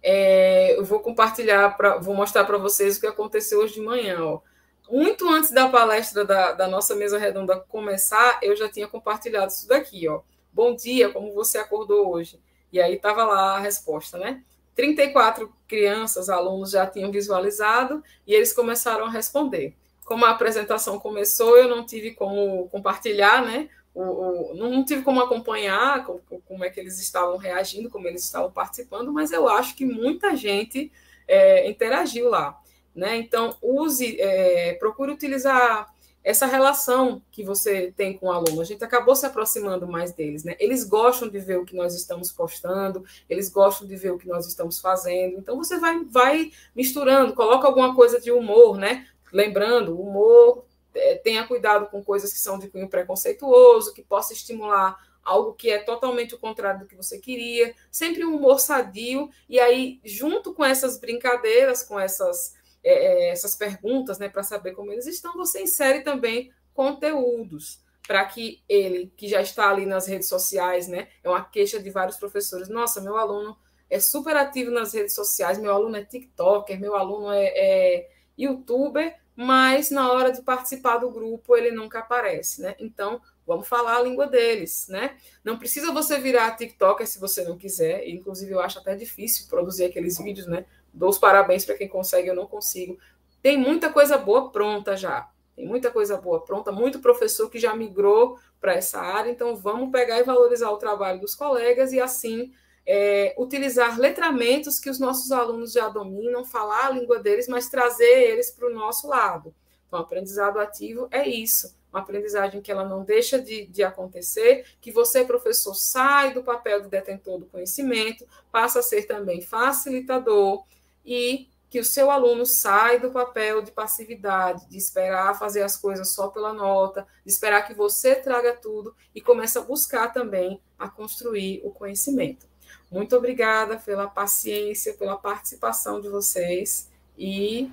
é, eu vou compartilhar, pra, vou mostrar para vocês o que aconteceu hoje de manhã. Ó. Muito antes da palestra da, da, nossa mesa redonda começar, eu já tinha compartilhado isso daqui. Ó. Bom dia, como você acordou hoje? E aí estava lá a resposta, né? 34 crianças, alunos já tinham visualizado e eles começaram a responder. Como a apresentação começou, eu não tive como compartilhar, né? O, o, não tive como acompanhar como, como, é que eles estavam reagindo, como eles estavam participando, mas eu acho que muita gente é, interagiu lá. Né? Então, use, é, procure utilizar essa relação que você tem com o aluno. A gente acabou se aproximando mais deles. Né? Eles gostam de ver o que nós estamos postando, eles gostam de ver o que nós estamos fazendo. Então, você vai, vai misturando, coloca alguma coisa de humor, né? Lembrando, humor é, tenha cuidado com coisas que são de cunho preconceituoso, que possa estimular algo que é totalmente o contrário do que você queria, sempre um humor sadio, e aí, junto com essas brincadeiras, com essas, é, é essas perguntas, né, para saber como eles estão, você insere também conteúdos para que ele, que já está ali nas redes sociais, né, é uma queixa de vários professores, nossa, meu aluno é super ativo nas redes sociais, meu aluno é TikToker, meu aluno é, é youtuber, mas na hora de participar do grupo ele nunca aparece, né? Então, vamos falar a língua deles, né? Não precisa você virar TikToker se você não quiser, inclusive eu acho até difícil produzir aqueles vídeos, né? Dou os parabéns para quem consegue, eu não consigo. Tem muita coisa boa pronta já. Tem muita coisa boa pronta, muito professor que já migrou para essa área, então vamos pegar e valorizar o trabalho dos colegas e assim é, utilizar letramentos que os nossos alunos já dominam, falar a língua deles, mas trazer eles para o nosso lado. Então, aprendizado ativo é isso, uma aprendizagem que ela não deixa de, de acontecer, que você, professor, sai do papel do detentor do conhecimento, passa a ser também facilitador e que o seu aluno sai do papel de passividade, de esperar fazer as coisas só pela nota, de esperar que você traga tudo e comece a buscar também a construir o conhecimento. Muito obrigada pela paciência, pela participação de vocês e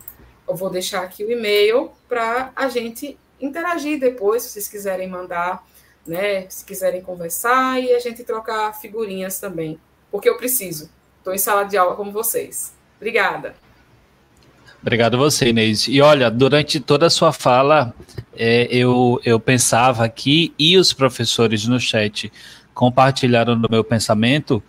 eu vou deixar aqui o e-mail para a gente interagir depois, se vocês quiserem mandar, né, se quiserem conversar e a gente trocar figurinhas também, porque eu preciso. Estou em sala de aula como vocês. Obrigada. Obrigado você, Inês. E olha, durante toda a sua fala, é, eu, eu pensava aqui, e os professores no chat compartilharam do meu pensamento,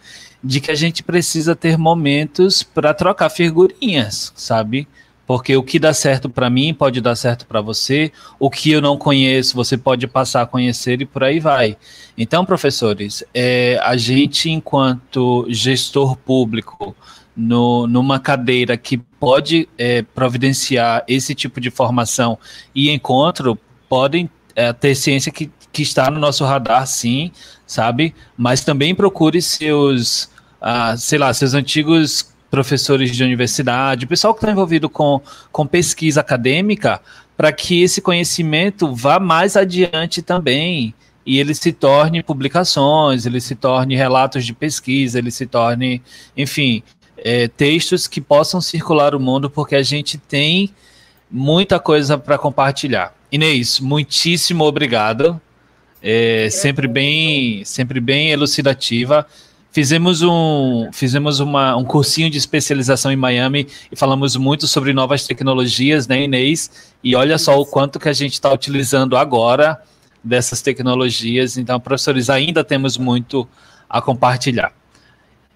de que a gente precisa ter momentos para trocar figurinhas, sabe? Porque o que dá certo para mim pode dar certo para você, o que eu não conheço você pode passar a conhecer e por aí vai. Então, professores, é, a gente, enquanto gestor público, no, numa cadeira que pode é, providenciar esse tipo de formação e encontro, podem é, ter ciência que, que está no nosso radar, sim, sabe? Mas também procure seus, ah, sei lá, seus antigos professores de universidade, pessoal que está envolvido com, com pesquisa acadêmica, para que esse conhecimento vá mais adiante também e ele se torne publicações, ele se torne relatos de pesquisa, ele se torne, enfim, é, textos que possam circular o mundo, porque a gente tem muita coisa para compartilhar. Inês, muitíssimo obrigado é, sempre bem, sempre bem elucidativa. Fizemos um, fizemos uma, um cursinho de especialização em Miami e falamos muito sobre novas tecnologias, né, Inês? E olha só o quanto que a gente está utilizando agora dessas tecnologias. Então, professores, ainda temos muito a compartilhar.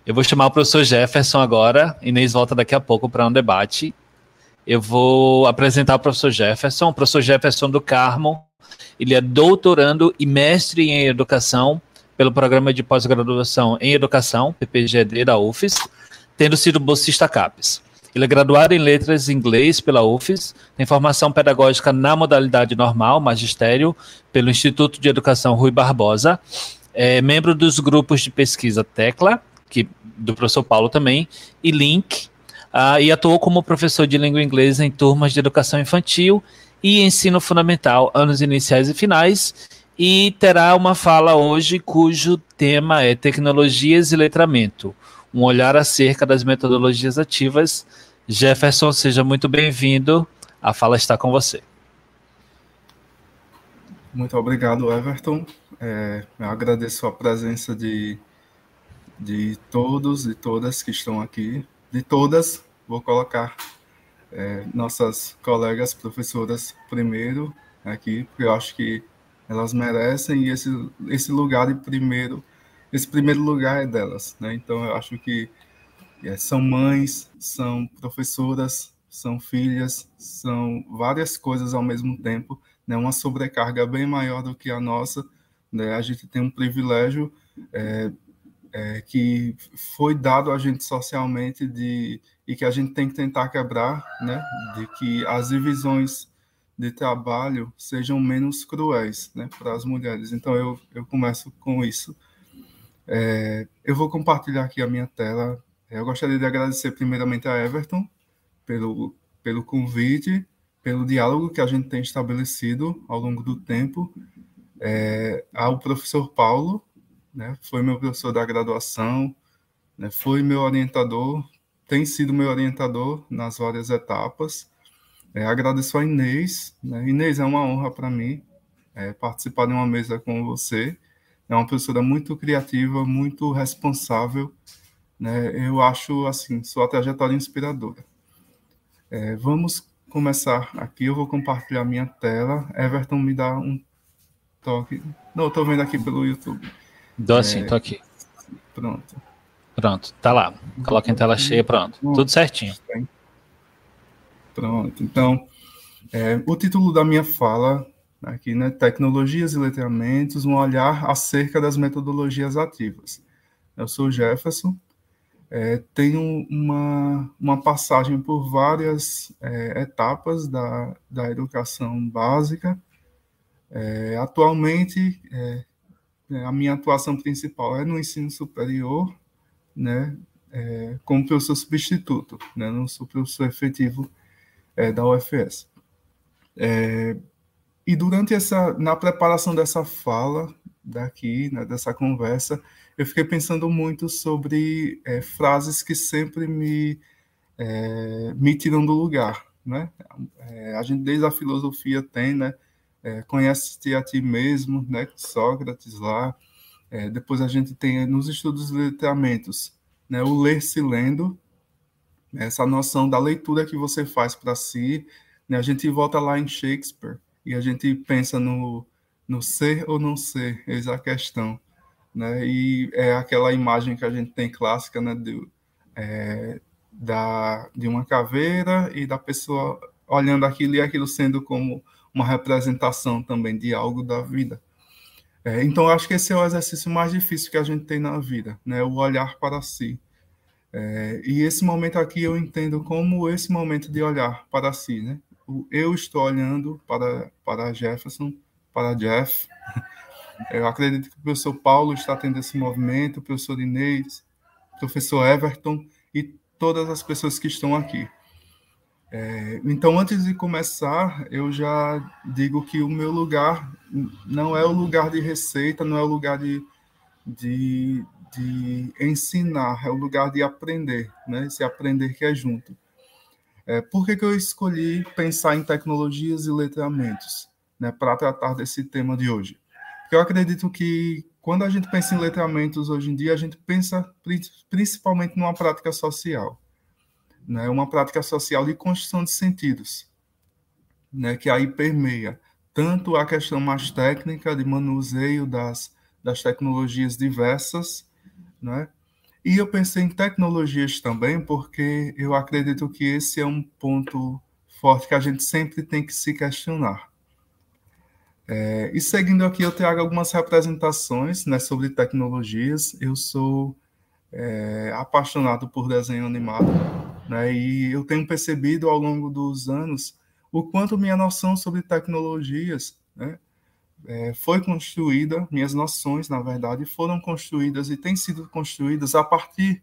Eu vou chamar o professor Jefferson agora. Inês volta daqui a pouco para um debate. Eu vou apresentar o professor Jefferson, o professor Jefferson do Carmo, ele é doutorando e mestre em educação pelo programa de pós-graduação em educação, PPGD da UFES, tendo sido bolsista CAPES. Ele é graduado em letras em inglês pela UFES, tem formação pedagógica na modalidade normal, magistério, pelo Instituto de Educação Rui Barbosa, é membro dos grupos de pesquisa Tecla, que, do professor Paulo também, e Link, uh, e atuou como professor de língua inglesa em turmas de educação infantil e ensino fundamental, anos iniciais e finais, e terá uma fala hoje cujo tema é tecnologias e letramento, um olhar acerca das metodologias ativas. Jefferson, seja muito bem-vindo. A fala está com você. Muito obrigado, Everton. É, eu agradeço a presença de, de todos e todas que estão aqui. De todas, vou colocar é, nossas colegas professoras primeiro aqui, porque eu acho que elas merecem esse, esse lugar de primeiro, esse primeiro lugar é delas, né? Então eu acho que é, são mães, são professoras, são filhas, são várias coisas ao mesmo tempo, né? Uma sobrecarga bem maior do que a nossa, né? A gente tem um privilégio é, é, que foi dado a gente socialmente de e que a gente tem que tentar quebrar, né? De que as divisões de trabalho sejam menos cruéis, né? Para as mulheres. Então eu eu começo com isso. É, eu vou compartilhar aqui a minha tela. Eu gostaria de agradecer primeiramente a Everton pelo pelo convite, pelo diálogo que a gente tem estabelecido ao longo do tempo, é, ao professor Paulo, né? Foi meu professor da graduação, né? Foi meu orientador tem sido meu orientador nas várias etapas. É, agradeço a Inês. Né? Inês, é uma honra para mim é, participar de uma mesa com você. É uma professora muito criativa, muito responsável. Né? Eu acho, assim, sua trajetória inspiradora. É, vamos começar aqui. Eu vou compartilhar minha tela. Everton, me dá um toque. Não, estou vendo aqui pelo YouTube. Dou sim, estou aqui. Pronto. Pronto, tá lá. Coloca em tela cheia, pronto. Tudo certinho. Pronto. Então, é, o título da minha fala aqui, né? Tecnologias e letramentos, um olhar acerca das metodologias ativas. Eu sou Jefferson, é, tenho uma, uma passagem por várias é, etapas da, da educação básica. É, atualmente, é, a minha atuação principal é no ensino superior, né, é, como professor substituto, né, não sou professor efetivo é, da UFS. É, e durante essa, na preparação dessa fala daqui, né, dessa conversa, eu fiquei pensando muito sobre é, frases que sempre me é, me tiram do lugar, né? É, a gente desde a filosofia tem, né? conhece-te a ti mesmo, né? Sócrates lá, é, depois a gente tem nos estudos de letramentos né, o ler se lendo, né, essa noção da leitura que você faz para si. Né, a gente volta lá em Shakespeare e a gente pensa no, no ser ou não ser, eis a questão. Né, e é aquela imagem que a gente tem clássica né, de, é, da, de uma caveira e da pessoa olhando aquilo e aquilo sendo como uma representação também de algo da vida. É, então, acho que esse é o exercício mais difícil que a gente tem na vida, né? o olhar para si. É, e esse momento aqui eu entendo como esse momento de olhar para si. Né? O, eu estou olhando para, para Jefferson, para Jeff. (laughs) Eu acredito que o professor Paulo está tendo esse movimento, o professor Inês, o professor Everton e todas as pessoas que estão aqui. É, então, antes de começar, eu já digo que o meu lugar não é o lugar de receita, não é o lugar de, de, de ensinar, é o lugar de aprender, né? esse aprender que é junto. É, por que, que eu escolhi pensar em tecnologias e letramentos né, para tratar desse tema de hoje? Porque eu acredito que quando a gente pensa em letramentos hoje em dia, a gente pensa principalmente numa prática social né, uma prática social de construção de sentidos, né, que aí permeia tanto a questão mais técnica de manuseio das, das tecnologias diversas, né, e eu pensei em tecnologias também, porque eu acredito que esse é um ponto forte que a gente sempre tem que se questionar. É, e seguindo aqui, eu trago algumas representações né, sobre tecnologias. Eu sou é, apaixonado por desenho animado, né? E eu tenho percebido ao longo dos anos o quanto minha noção sobre tecnologias né, é, foi construída, minhas noções, na verdade, foram construídas e têm sido construídas a partir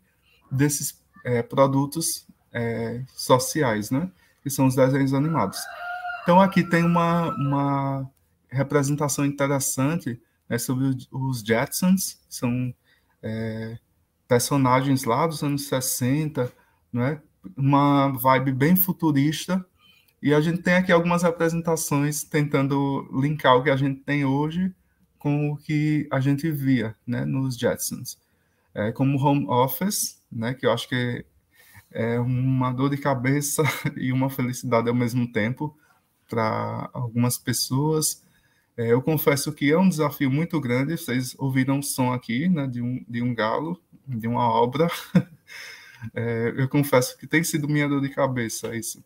desses é, produtos é, sociais, né, que são os desenhos animados. Então, aqui tem uma, uma representação interessante né, sobre os Jetsons, são é, personagens lá dos anos 60, não é? Uma vibe bem futurista. E a gente tem aqui algumas apresentações tentando linkar o que a gente tem hoje com o que a gente via né, nos Jetsons. É, como home office, né, que eu acho que é uma dor de cabeça (laughs) e uma felicidade ao mesmo tempo para algumas pessoas. É, eu confesso que é um desafio muito grande. Vocês ouviram o som aqui né, de, um, de um galo, de uma obra. (laughs) É, eu confesso que tem sido minha dor de cabeça isso.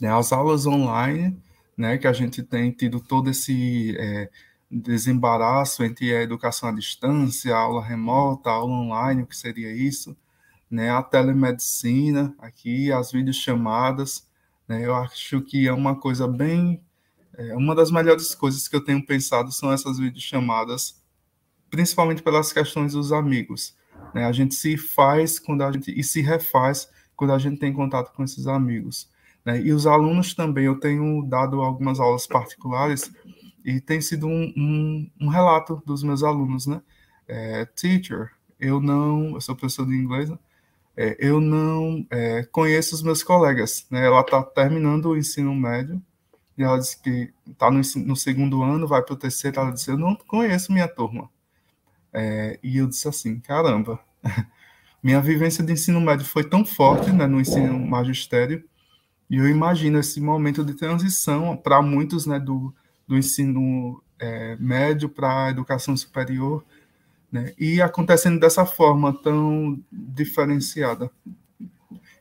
É, as aulas online, né, que a gente tem tido todo esse é, desembaraço entre a educação à distância, a aula remota, a aula online, o que seria isso, né, a telemedicina, aqui as videochamadas, né, eu acho que é uma coisa bem, é, uma das melhores coisas que eu tenho pensado são essas videochamadas, principalmente pelas questões dos amigos, né, a gente se faz quando a gente, e se refaz quando a gente tem contato com esses amigos, né, e os alunos também, eu tenho dado algumas aulas particulares, e tem sido um, um, um relato dos meus alunos, né? É, teacher, eu não, eu sou professor de inglês, né? é, eu não é, conheço os meus colegas, né? Ela está terminando o ensino médio e ela disse que está no, no, segundo ano, vai para o terceiro, ela disse, eu não conheço minha turma. É, e eu disse assim, caramba, (laughs) minha vivência de ensino médio foi tão forte, né, no ensino magistério, e eu imagino esse momento de transição para muitos, né, do do ensino é, médio para a educação superior, né? e acontecendo dessa forma tão diferenciada.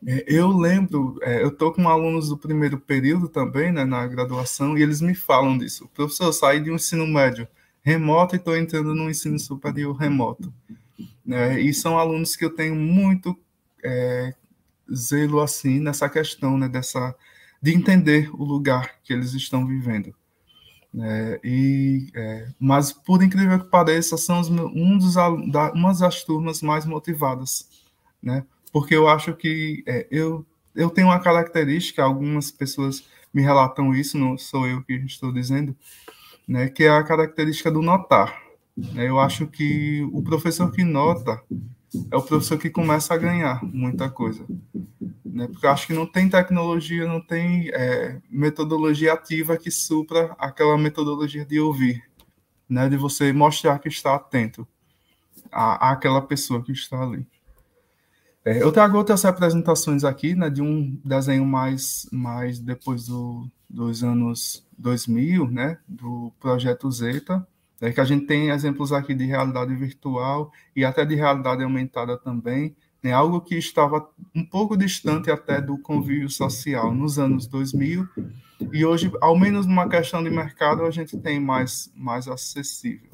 É, eu lembro, é, eu estou com alunos do primeiro período também, né, na graduação, e eles me falam disso. Professor, eu saí de um ensino médio remoto e estou entrando no ensino superior remoto. Né? E são alunos que eu tenho muito é, zelo assim nessa questão, né, dessa de entender o lugar que eles estão vivendo. É, e, é, mas, por incrível que pareça, são os, um dos, da, uma das turmas mais motivadas, né? porque eu acho que é, eu, eu tenho uma característica, algumas pessoas me relatam isso, não sou eu que estou dizendo, né? que é a característica do notar. Né? Eu acho que o professor que nota é o professor que começa a ganhar muita coisa né? Porque acho que não tem tecnologia, não tem é, metodologia ativa que supra aquela metodologia de ouvir, né? De você mostrar que está atento à, àquela pessoa que está ali. É, eu trago outras representações aqui, né? De um desenho mais, mais depois do, dos anos 2000, né? Do projeto Zeta, é que a gente tem exemplos aqui de realidade virtual e até de realidade aumentada também, né, algo que estava um pouco distante até do convívio social nos anos 2000, e hoje, ao menos numa questão de mercado, a gente tem mais, mais acessível.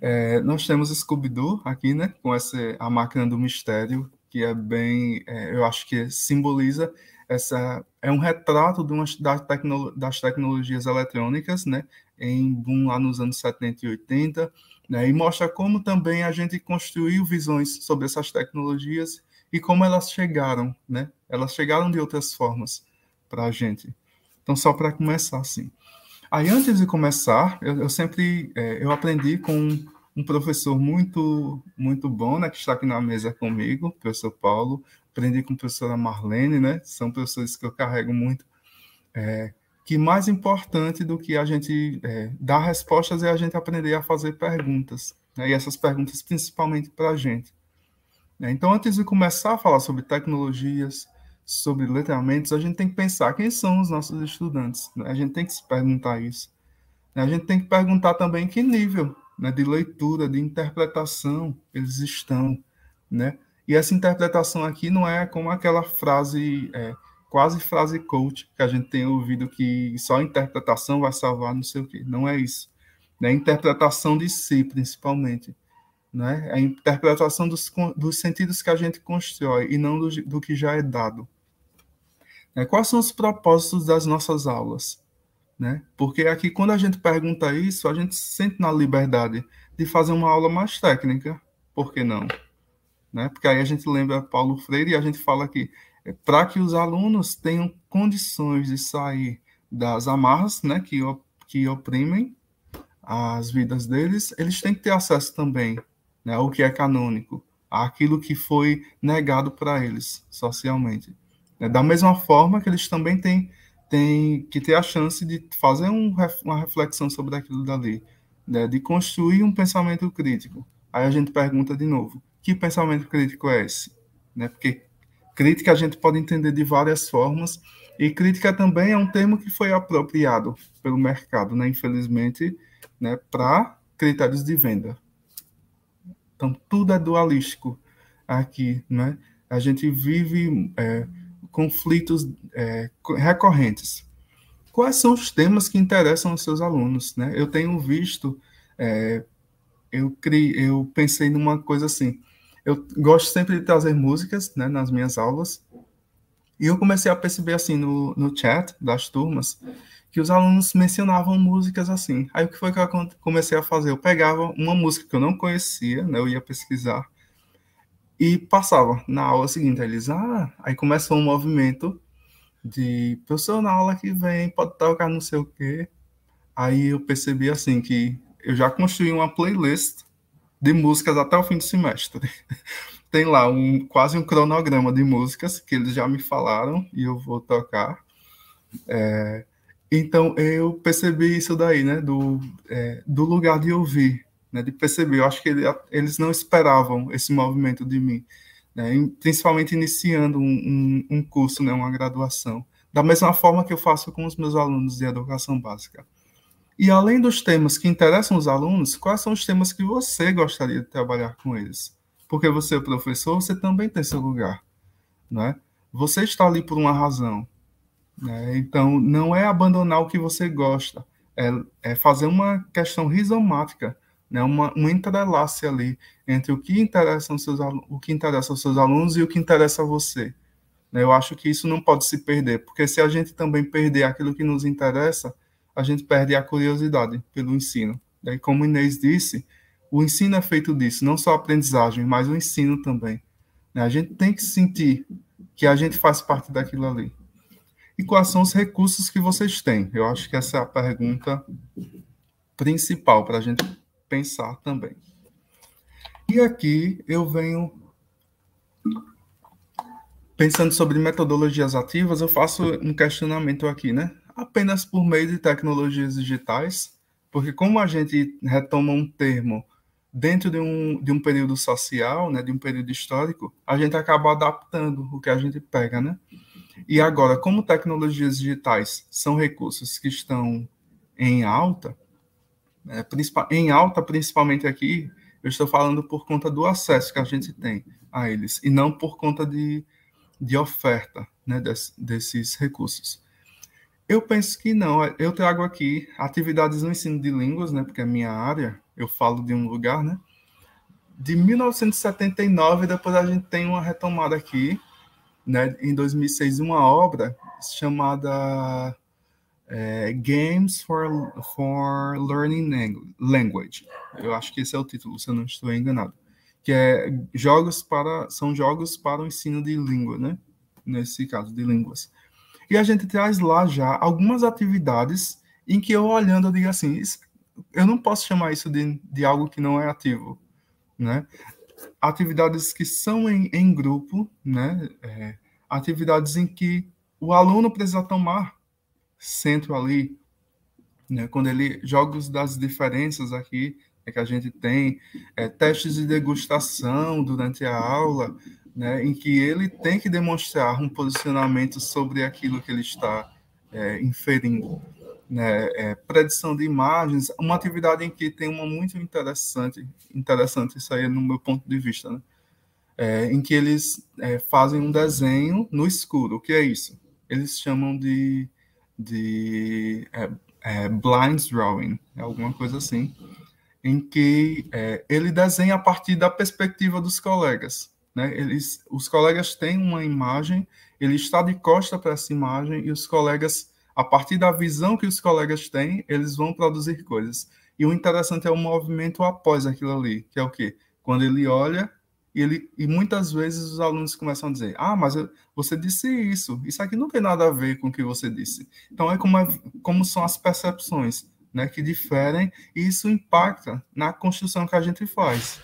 É, nós temos Scooby-Doo aqui, né, com essa, a máquina do mistério, que é bem, é, eu acho que simboliza essa, é um retrato de uma, das, tecno, das tecnologias eletrônicas, né, em boom lá nos anos 70 e 80, né? E mostra como também a gente construiu visões sobre essas tecnologias e como elas chegaram, né? Elas chegaram de outras formas para a gente. Então, só para começar assim. Aí, antes de começar, eu, eu sempre é, eu aprendi com um professor muito muito bom, né, que está aqui na mesa comigo, o professor Paulo. Aprendi com a professora Marlene, né? São professores que eu carrego muito. É, que mais importante do que a gente é, dar respostas é a gente aprender a fazer perguntas, né? e essas perguntas principalmente para a gente. Né? Então, antes de começar a falar sobre tecnologias, sobre letramentos, a gente tem que pensar quem são os nossos estudantes. Né? A gente tem que se perguntar isso. Né? A gente tem que perguntar também que nível né, de leitura, de interpretação eles estão. Né? E essa interpretação aqui não é como aquela frase. É, quase frase coach que a gente tem ouvido que só a interpretação vai salvar não sei o quê. Não é isso. É a interpretação de si, principalmente. Né? A interpretação dos, dos sentidos que a gente constrói e não do, do que já é dado. É, quais são os propósitos das nossas aulas? Né? Porque aqui, quando a gente pergunta isso, a gente se sente na liberdade de fazer uma aula mais técnica. Por que não? Né? Porque aí a gente lembra Paulo Freire e a gente fala que para que os alunos tenham condições de sair das amarras né, que, que oprimem as vidas deles, eles têm que ter acesso também né, ao que é canônico, àquilo que foi negado para eles socialmente. Da mesma forma que eles também têm tem que ter a chance de fazer um, uma reflexão sobre aquilo dali, né, de construir um pensamento crítico. Aí a gente pergunta de novo, que pensamento crítico é esse? Né, porque crítica a gente pode entender de várias formas, e crítica também é um termo que foi apropriado pelo mercado, né, infelizmente, né, para critérios de venda. Então, tudo é dualístico aqui, né? A gente vive é, conflitos é, recorrentes. Quais são os temas que interessam aos seus alunos? Né? Eu tenho visto, é, eu, eu pensei numa coisa assim, eu gosto sempre de trazer músicas né, nas minhas aulas, e eu comecei a perceber assim no, no chat das turmas, que os alunos mencionavam músicas assim. Aí o que foi que eu comecei a fazer? Eu pegava uma música que eu não conhecia, né, eu ia pesquisar, e passava na aula seguinte. Eles, ah, aí começou um movimento de professor na aula que vem, pode tocar não sei o quê. Aí eu percebi assim que eu já construí uma playlist de músicas até o fim do semestre. (laughs) Tem lá um quase um cronograma de músicas que eles já me falaram e eu vou tocar. É, então eu percebi isso daí, né, do, é, do lugar de ouvir né, de perceber. Eu acho que ele, eles não esperavam esse movimento de mim, né, principalmente iniciando um, um, um, curso, né, uma graduação, da mesma forma que eu faço com os meus alunos de educação básica. E além dos temas que interessam os alunos, quais são os temas que você gostaria de trabalhar com eles? Porque você é professor, você também tem seu lugar, né? Você está ali por uma razão, né? Então, não é abandonar o que você gosta, é, é fazer uma questão rizomática né, uma, um entrelace ali entre o que interessa aos seus, o que interessa aos seus alunos e o que interessa a você. Né, eu acho que isso não pode se perder, porque se a gente também perder aquilo que nos interessa, a gente perde a curiosidade pelo ensino. E como Inês disse, o ensino é feito disso, não só a aprendizagem, mas o ensino também. Né? A gente tem que sentir que a gente faz parte daquilo ali. E quais são os recursos que vocês têm? Eu acho que essa é a pergunta principal para a gente pensar também. E aqui eu venho pensando sobre metodologias ativas, eu faço um questionamento aqui, né? Apenas por meio de tecnologias digitais, porque como a gente retoma um termo dentro de um, de um período social, né, de um período histórico, a gente acaba adaptando o que a gente pega, né? E agora, como tecnologias digitais são recursos que estão em alta, é, em alta, principalmente aqui, eu estou falando por conta do acesso que a gente tem a eles, e não por conta de, de oferta né, des, desses recursos. Eu penso que não. Eu trago aqui atividades no ensino de línguas, né, porque é minha área, eu falo de um lugar, né? De 1979, depois a gente tem uma retomada aqui, né, em 2006, uma obra chamada é, Games for, for Learning Language. Eu acho que esse é o título, se eu não estou enganado. Que é jogos para são jogos para o ensino de língua, né? Nesse caso de línguas. E a gente traz lá já algumas atividades em que eu olhando eu digo assim, eu não posso chamar isso de, de algo que não é ativo, né? Atividades que são em, em grupo, né? É, atividades em que o aluno precisa tomar centro ali, né, quando ele jogos das diferenças aqui é que a gente tem é, testes de degustação durante a aula, né, em que ele tem que demonstrar um posicionamento sobre aquilo que ele está é, inferindo. Né, é, predição de imagens, uma atividade em que tem uma muito interessante, interessante isso aí no meu ponto de vista, né, é, em que eles é, fazem um desenho no escuro. O que é isso? Eles chamam de de é, é, blind drawing, alguma coisa assim, em que é, ele desenha a partir da perspectiva dos colegas. Né? Eles, os colegas têm uma imagem, ele está de costa para essa imagem e os colegas, a partir da visão que os colegas têm, eles vão produzir coisas. E o interessante é o movimento após aquilo ali, que é o quê? Quando ele olha, e, ele, e muitas vezes os alunos começam a dizer: Ah, mas você disse isso, isso aqui não tem nada a ver com o que você disse. Então, é como, é, como são as percepções né, que diferem, e isso impacta na construção que a gente faz.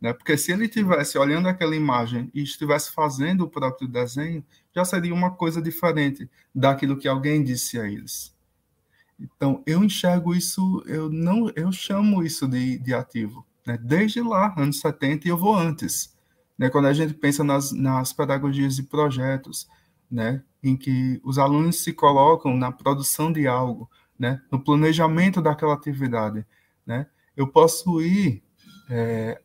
Né? Porque se ele estivesse olhando aquela imagem e estivesse fazendo o próprio desenho, já seria uma coisa diferente daquilo que alguém disse a eles. Então, eu enxergo isso, eu não, eu chamo isso de, de ativo. Né? Desde lá, anos 70, e eu vou antes. Né? Quando a gente pensa nas, nas pedagogias de projetos, né? em que os alunos se colocam na produção de algo, né? no planejamento daquela atividade. Né? Eu posso ir é,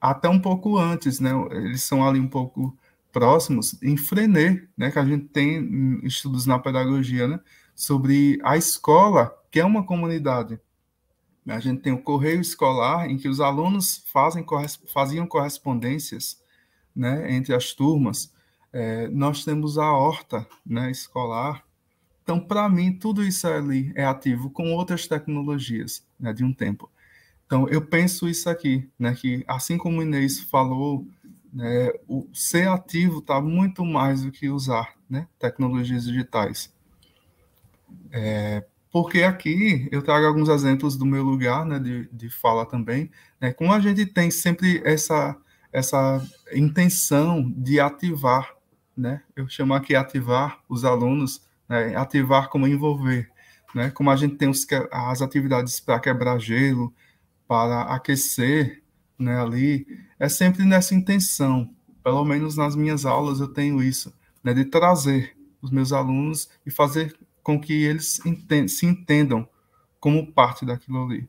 até um pouco antes, né? Eles são ali um pouco próximos em Frenet, né? Que a gente tem estudos na pedagogia, né? Sobre a escola, que é uma comunidade. A gente tem o correio escolar, em que os alunos fazem, faziam correspondências né, entre as turmas. É, nós temos a horta né, escolar. Então, para mim, tudo isso ali é ativo com outras tecnologias né, de um tempo. Então, eu penso isso aqui, né, que assim como o Inês falou, né, o ser ativo está muito mais do que usar né, tecnologias digitais. É, porque aqui eu trago alguns exemplos do meu lugar né, de, de fala também, né, como a gente tem sempre essa, essa intenção de ativar, né, eu chamo aqui ativar os alunos, né, ativar como envolver, né, como a gente tem os, as atividades para quebrar gelo, para aquecer né, ali, é sempre nessa intenção. Pelo menos nas minhas aulas eu tenho isso, né, de trazer os meus alunos e fazer com que eles se entendam como parte daquilo ali.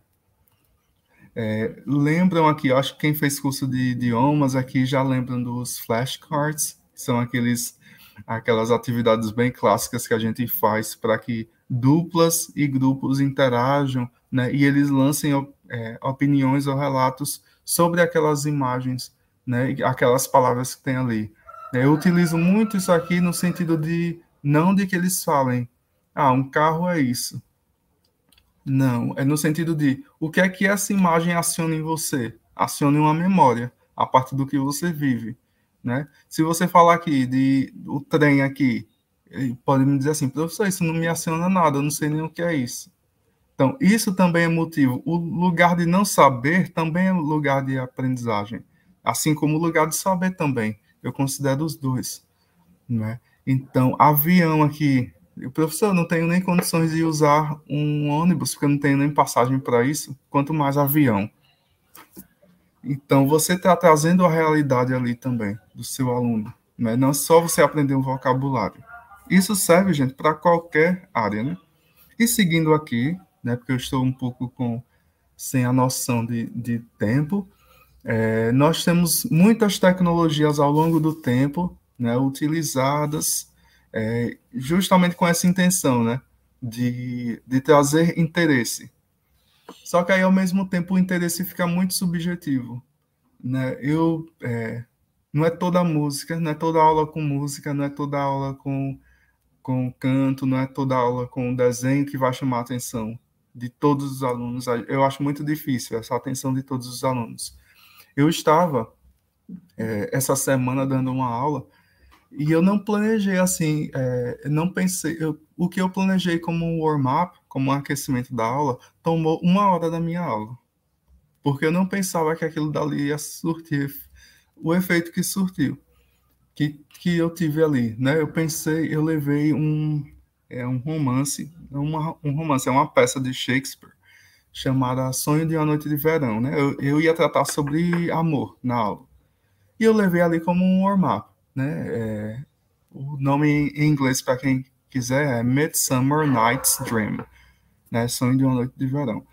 É, lembram aqui, acho que quem fez curso de idiomas aqui já lembram dos flashcards, que são aqueles, aquelas atividades bem clássicas que a gente faz para que duplas e grupos interajam né, e eles lancem é, opiniões ou relatos sobre aquelas imagens, né, aquelas palavras que tem ali. Eu utilizo muito isso aqui no sentido de não de que eles falem, ah, um carro é isso. Não, é no sentido de o que é que essa imagem aciona em você? Aciona uma memória a partir do que você vive, né? Se você falar aqui de o trem aqui, pode me dizer assim, professor, isso não me aciona nada, eu não sei nem o que é isso. Então, isso também é motivo. O lugar de não saber também é lugar de aprendizagem, assim como o lugar de saber também. Eu considero os dois. Né? Então, avião aqui. O professor, não tenho nem condições de usar um ônibus, porque eu não tenho nem passagem para isso, quanto mais avião. Então, você está trazendo a realidade ali também, do seu aluno. Né? Não é só você aprender um vocabulário. Isso serve, gente, para qualquer área. Né? E seguindo aqui, né, porque eu estou um pouco com, sem a noção de, de tempo. É, nós temos muitas tecnologias ao longo do tempo né, utilizadas é, justamente com essa intenção né, de, de trazer interesse. Só que aí, ao mesmo tempo, o interesse fica muito subjetivo. Né? Eu, é, não é toda música, não é toda aula com música, não é toda aula com, com canto, não é toda aula com desenho que vai chamar a atenção de todos os alunos. Eu acho muito difícil essa atenção de todos os alunos. Eu estava é, essa semana dando uma aula e eu não planejei assim, é, não pensei. Eu, o que eu planejei como um warm-up, como um aquecimento da aula, tomou uma hora da minha aula. Porque eu não pensava que aquilo dali ia surtir o efeito que surtiu, que, que eu tive ali. Né? Eu pensei, eu levei um, é um romance, uma, um romance, é uma peça de Shakespeare chamada Sonho de uma Noite de Verão, né? Eu, eu ia tratar sobre amor na aula. E eu levei ali como um warm-up, né? É, o nome em inglês, para quem quiser, é Midsummer Night's Dream, né? Sonho de uma Noite de Verão.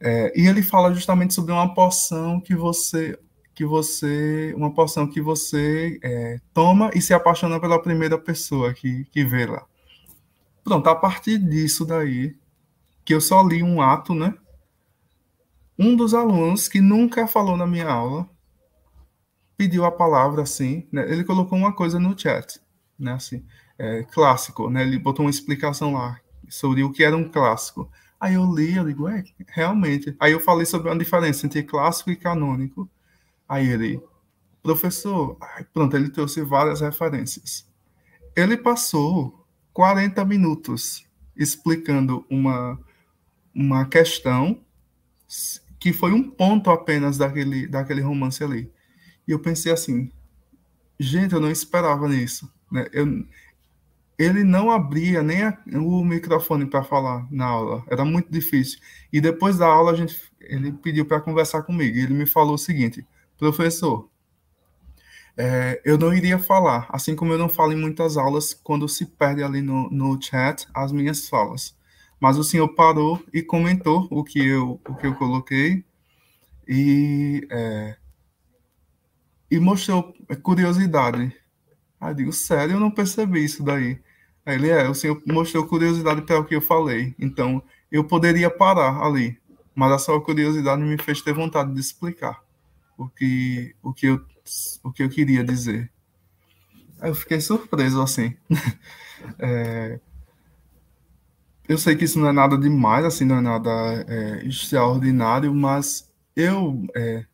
É, e ele fala justamente sobre uma poção que você que você uma poção que você é, toma e se apaixona pela primeira pessoa que, que vê lá. Pronto, a partir disso daí, que eu só li um ato, né? Um dos alunos que nunca falou na minha aula pediu a palavra assim, né? Ele colocou uma coisa no chat, né? Assim, é, clássico, né? Ele botou uma explicação lá sobre o que era um clássico. Aí eu li, eu digo, é, realmente. Aí eu falei sobre a diferença entre clássico e canônico. Aí ele, professor, pronto, ele trouxe várias referências. Ele passou 40 minutos explicando uma, uma questão que foi um ponto apenas daquele, daquele romance ali. E eu pensei assim, gente, eu não esperava nisso. Né? Eu, ele não abria nem a, o microfone para falar na aula, era muito difícil. E depois da aula, a gente, ele pediu para conversar comigo. Ele me falou o seguinte: professor, é, eu não iria falar, assim como eu não falo em muitas aulas, quando se perde ali no, no chat as minhas falas. Mas o senhor parou e comentou o que eu, o que eu coloquei e, é, e mostrou curiosidade. Aí eu digo, sério, eu não percebi isso daí. Aí ele é, o senhor mostrou curiosidade para o que eu falei. Então, eu poderia parar ali, mas a sua curiosidade me fez ter vontade de explicar o que, o que, eu, o que eu queria dizer. Aí eu fiquei surpreso, assim. (laughs) é, eu sei que isso não é nada demais, assim, não é nada é, extraordinário, mas eu, é,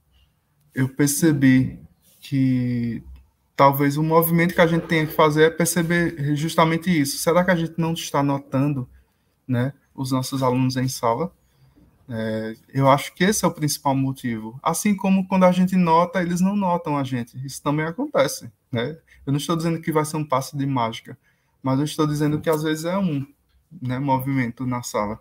eu percebi que talvez o movimento que a gente tenha que fazer é perceber justamente isso. Será que a gente não está notando né, os nossos alunos em sala? É, eu acho que esse é o principal motivo. Assim como quando a gente nota, eles não notam a gente. Isso também acontece. Né? Eu não estou dizendo que vai ser um passo de mágica, mas eu estou dizendo que às vezes é um né, movimento na sala,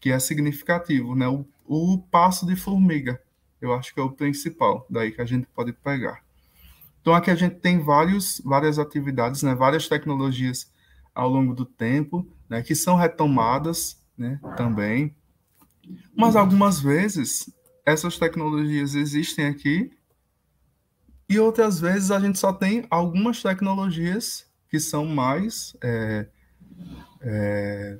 que é significativo, né? O, o passo de formiga, eu acho que é o principal, daí que a gente pode pegar. Então aqui a gente tem vários, várias atividades, né, várias tecnologias ao longo do tempo, né, que são retomadas, né, também. Mas algumas vezes essas tecnologias existem aqui e outras vezes a gente só tem algumas tecnologias que são mais é, é,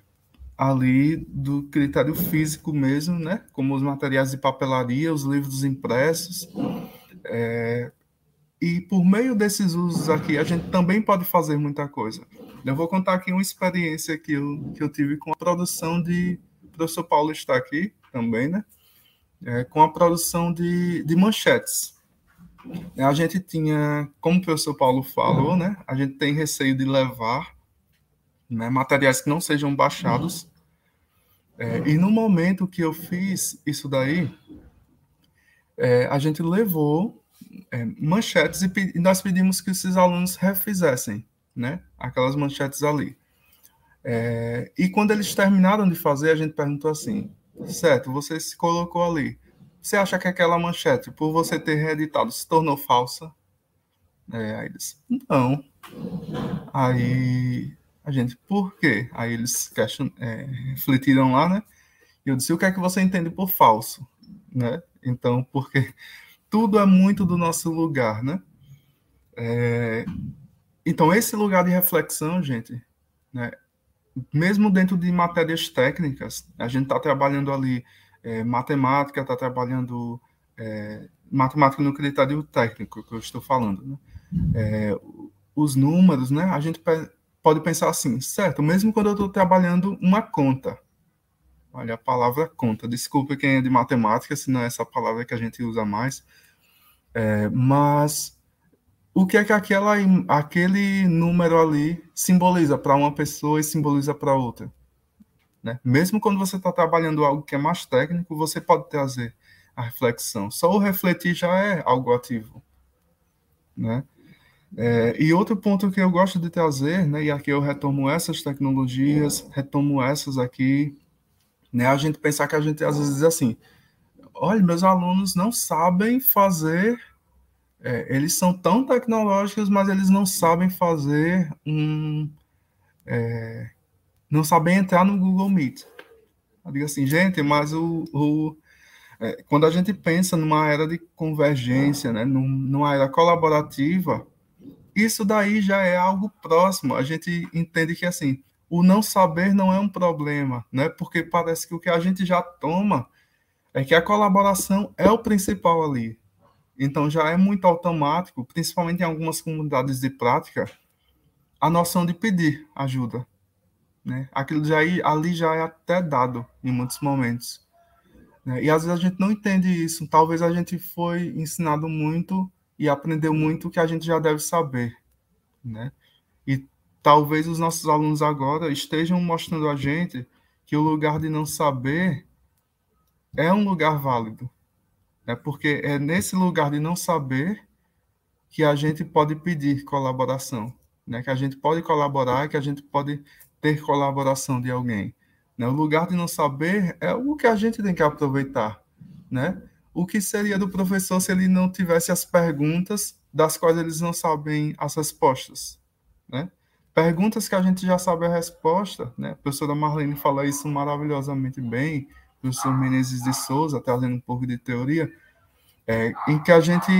ali do critério físico mesmo, né? Como os materiais de papelaria, os livros impressos. É, e por meio desses usos aqui, a gente também pode fazer muita coisa. Eu vou contar aqui uma experiência que eu, que eu tive com a produção de. O professor Paulo está aqui também, né? É, com a produção de, de manchetes. A gente tinha, como o professor Paulo falou, né? A gente tem receio de levar né, materiais que não sejam baixados. É, e no momento que eu fiz isso daí, é, a gente levou é, manchetes e, nós pedimos que esses alunos refizessem, né, aquelas manchetes ali. É, e quando eles terminaram de fazer, a gente perguntou assim, certo, você se colocou ali, você acha que aquela manchete, por você ter reeditado, se tornou falsa? É, aí eles, não. Aí a gente, por quê? Aí eles question, é, refletiram lá, né? E eu disse, o que é que você entende por falso? Né? Então, porque tudo é muito do nosso lugar, né? É, então, esse lugar de reflexão, gente, né? mesmo dentro de matérias técnicas, a gente está trabalhando ali é, matemática, está trabalhando é, matemática no critério técnico, que eu estou falando, né? É, os números, né? A gente pode pensar assim, certo, mesmo quando eu estou trabalhando uma conta, olha a palavra conta, desculpe quem é de matemática, se não é essa palavra que a gente usa mais, é, mas o que é que aquela, aquele número ali simboliza para uma pessoa e simboliza para outra? Né? Mesmo quando você está trabalhando algo que é mais técnico, você pode trazer a reflexão. Só o refletir já é algo ativo. Né? É, e outro ponto que eu gosto de trazer, né, e aqui eu retomo essas tecnologias, retomo essas aqui, né, a gente pensar que a gente às vezes diz assim, olha, meus alunos não sabem fazer, é, eles são tão tecnológicos, mas eles não sabem fazer um, é, não sabem entrar no Google Meet. Eu digo assim, gente, mas o, o é, quando a gente pensa numa era de convergência, né, numa era colaborativa, isso daí já é algo próximo. A gente entende que assim, o não saber não é um problema, né? Porque parece que o que a gente já toma é que a colaboração é o principal ali. Então já é muito automático, principalmente em algumas comunidades de prática, a noção de pedir ajuda, né? Aquilo já ali já é até dado em muitos momentos. Né? E às vezes a gente não entende isso. Talvez a gente foi ensinado muito e aprendeu muito que a gente já deve saber, né? E talvez os nossos alunos agora estejam mostrando a gente que o lugar de não saber é um lugar válido, né? porque é nesse lugar de não saber que a gente pode pedir colaboração, né? que a gente pode colaborar, que a gente pode ter colaboração de alguém. Né? O lugar de não saber é o que a gente tem que aproveitar. Né? O que seria do professor se ele não tivesse as perguntas das quais eles não sabem as respostas? Né? Perguntas que a gente já sabe a resposta, né? A professora Marlene fala isso maravilhosamente bem, professor Menezes de Souza, trazendo um pouco de teoria, é, em que a gente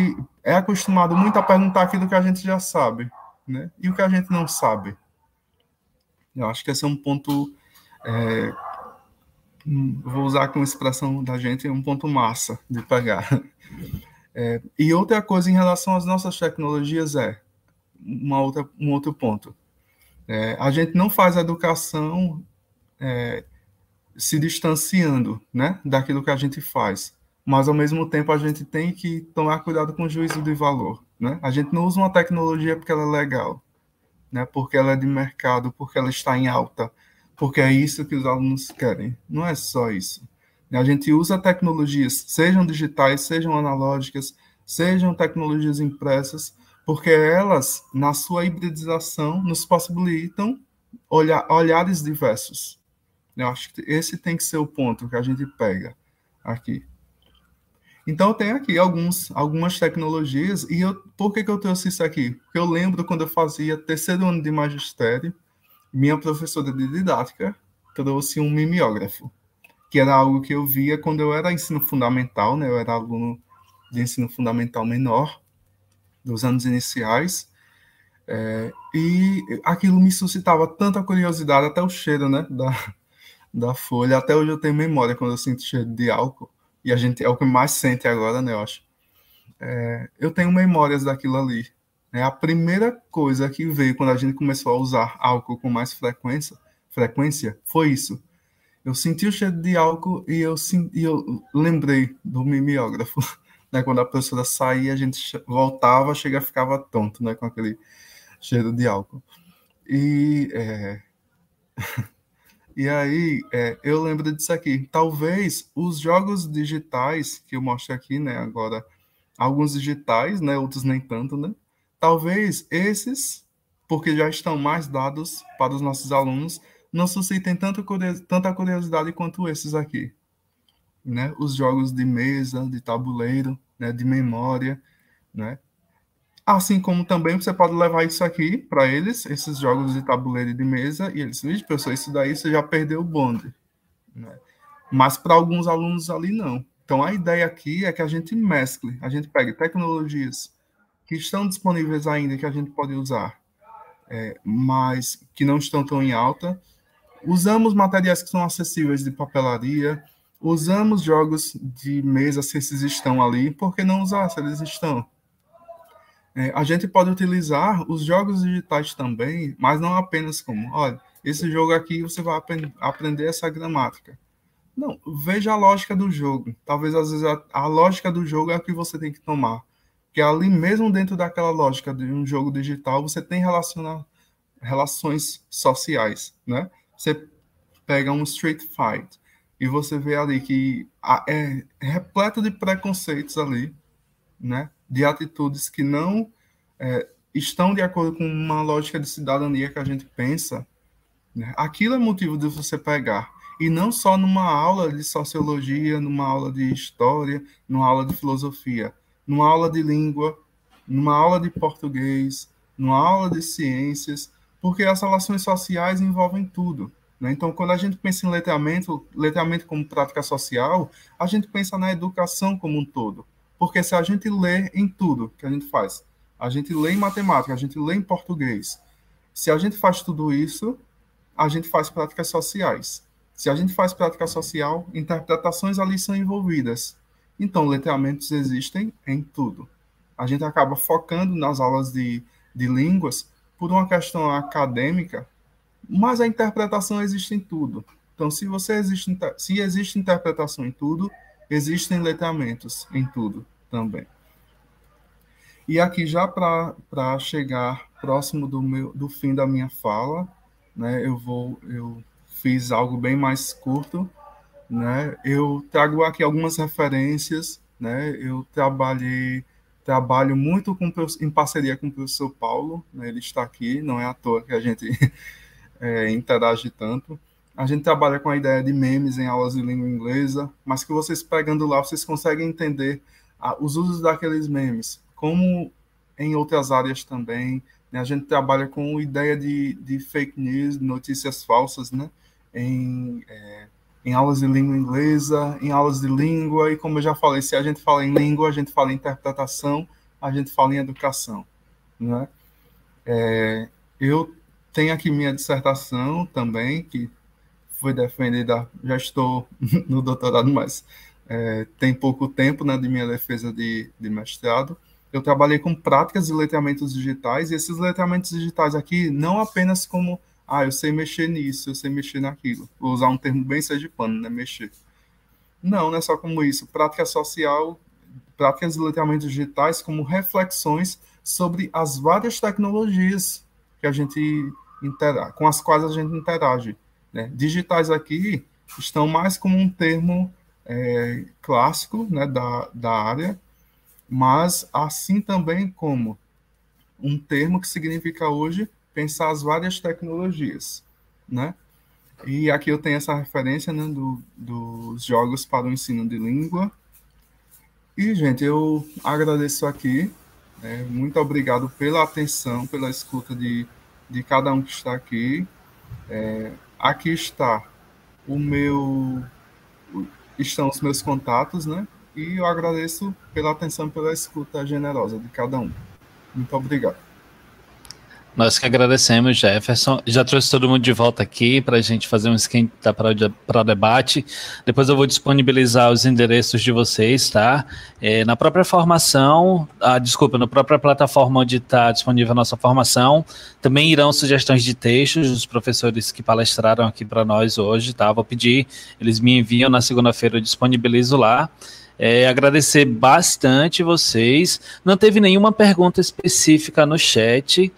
é acostumado muito a perguntar aquilo que a gente já sabe, né? E o que a gente não sabe. Eu acho que esse é um ponto, é, hum, vou usar como expressão da gente, um ponto massa de pegar. É, e outra coisa em relação às nossas tecnologias é uma outra, um outro ponto. É, a gente não faz educação é, se distanciando né, daquilo que a gente faz, mas ao mesmo tempo a gente tem que tomar cuidado com o juízo de valor. Né? A gente não usa uma tecnologia porque ela é legal, né, porque ela é de mercado, porque ela está em alta, porque é isso que os alunos querem. Não é só isso. A gente usa tecnologias, sejam digitais, sejam analógicas, sejam tecnologias impressas, porque elas, na sua hibridização, nos possibilitam olhar, olhares diversos. Eu acho que esse tem que ser o ponto que a gente pega aqui. Então, tem aqui alguns, algumas tecnologias, e eu, por que, que eu trouxe isso aqui? Porque eu lembro quando eu fazia terceiro ano de magistério, minha professora de didática trouxe um mimeógrafo, que era algo que eu via quando eu era ensino fundamental, né? Eu era aluno de ensino fundamental menor, dos anos iniciais, é, e aquilo me suscitava tanta curiosidade, até o cheiro, né, da, da folha. Até hoje eu tenho memória quando eu sinto cheiro de álcool, e a gente é o que mais sente agora, né, eu acho. É, eu tenho memórias daquilo ali. É a primeira coisa que veio quando a gente começou a usar álcool com mais frequência, frequência foi isso. Eu senti o cheiro de álcool e eu, e eu lembrei do mimeógrafo. (laughs) Né? Quando a professora saía, a gente voltava, chega ficava tonto, né? Com aquele cheiro de álcool. E, é... (laughs) e aí, é, eu lembro disso aqui. Talvez os jogos digitais que eu mostro aqui, né? Agora, alguns digitais, né? Outros nem tanto, né? Talvez esses, porque já estão mais dados para os nossos alunos, não suscitem tanto, tanta curiosidade quanto esses aqui né, os jogos de mesa, de tabuleiro, né, de memória, né? Assim como também você pode levar isso aqui para eles, esses jogos de tabuleiro e de mesa, e eles dizem, professor, isso daí você já perdeu o bonde. Né? Mas para alguns alunos ali não. Então a ideia aqui é que a gente mescle, a gente pegue tecnologias que estão disponíveis ainda, que a gente pode usar, é, mas que não estão tão em alta. Usamos materiais que são acessíveis de papelaria, Usamos jogos de mesa se esses estão ali, por que não usar se eles estão? É, a gente pode utilizar os jogos digitais também, mas não apenas como, olha, esse jogo aqui você vai aprend aprender essa gramática. Não, veja a lógica do jogo. Talvez às vezes a, a lógica do jogo é a que você tem que tomar. Que ali mesmo dentro daquela lógica de um jogo digital, você tem relações sociais, né? Você pega um Street Fight, e você vê ali que é repleto de preconceitos ali, né? De atitudes que não é, estão de acordo com uma lógica de cidadania que a gente pensa. Né? Aquilo é motivo de você pegar. E não só numa aula de sociologia, numa aula de história, numa aula de filosofia, numa aula de língua, numa aula de português, numa aula de ciências, porque as relações sociais envolvem tudo. Né? Então, quando a gente pensa em letramento, letramento como prática social, a gente pensa na educação como um todo. Porque se a gente lê em tudo que a gente faz, a gente lê em matemática, a gente lê em português, se a gente faz tudo isso, a gente faz práticas sociais. Se a gente faz prática social, interpretações ali são envolvidas. Então, letramentos existem em tudo. A gente acaba focando nas aulas de, de línguas por uma questão acadêmica, mas a interpretação existe em tudo. Então, se você existe, se existe interpretação em tudo, existem letramentos em tudo também. E aqui já para chegar próximo do meu do fim da minha fala, né, eu vou eu fiz algo bem mais curto, né? Eu trago aqui algumas referências né? Eu trabalhei trabalho muito com, em parceria com o professor Paulo, né? ele está aqui, não é à toa que a gente (laughs) é, interage tanto. A gente trabalha com a ideia de memes em aulas de língua inglesa, mas que vocês pegando lá, vocês conseguem entender ah, os usos daqueles memes, como em outras áreas também. Né? A gente trabalha com ideia de, de fake news, notícias falsas, né? em, é, em aulas de língua inglesa, em aulas de língua, e como eu já falei, se a gente fala em língua, a gente fala em interpretação, a gente fala em educação. Né? É, eu tenho aqui minha dissertação também, que foi defendida, já estou (laughs) no doutorado, mas é, tem pouco tempo né, de minha defesa de, de mestrado. Eu trabalhei com práticas de letramentos digitais, e esses letramentos digitais aqui, não apenas como, ah, eu sei mexer nisso, eu sei mexer naquilo. Vou usar um termo bem sergipano, né, mexer. Não, não é só como isso. Prática social, práticas de letramento digitais como reflexões sobre as várias tecnologias que a gente interage, com as quais a gente interage. Né? Digitais aqui estão mais como um termo é, clássico né, da, da área, mas assim também como um termo que significa hoje pensar as várias tecnologias, né? E aqui eu tenho essa referência né, do, dos jogos para o ensino de língua. E, gente, eu agradeço aqui. Né, muito obrigado pela atenção, pela escuta de, de cada um que está aqui. É, aqui está o meu estão os meus contatos, né? E eu agradeço pela atenção pela escuta generosa de cada um. Muito obrigado. Nós que agradecemos, Jefferson. Já trouxe todo mundo de volta aqui para a gente fazer um esquenta para o debate. Depois eu vou disponibilizar os endereços de vocês, tá? É, na própria formação, ah, desculpa, na própria plataforma onde está disponível a nossa formação, também irão sugestões de textos dos professores que palestraram aqui para nós hoje, tá? Vou pedir, eles me enviam na segunda-feira, eu disponibilizo lá. É, agradecer bastante vocês. Não teve nenhuma pergunta específica no chat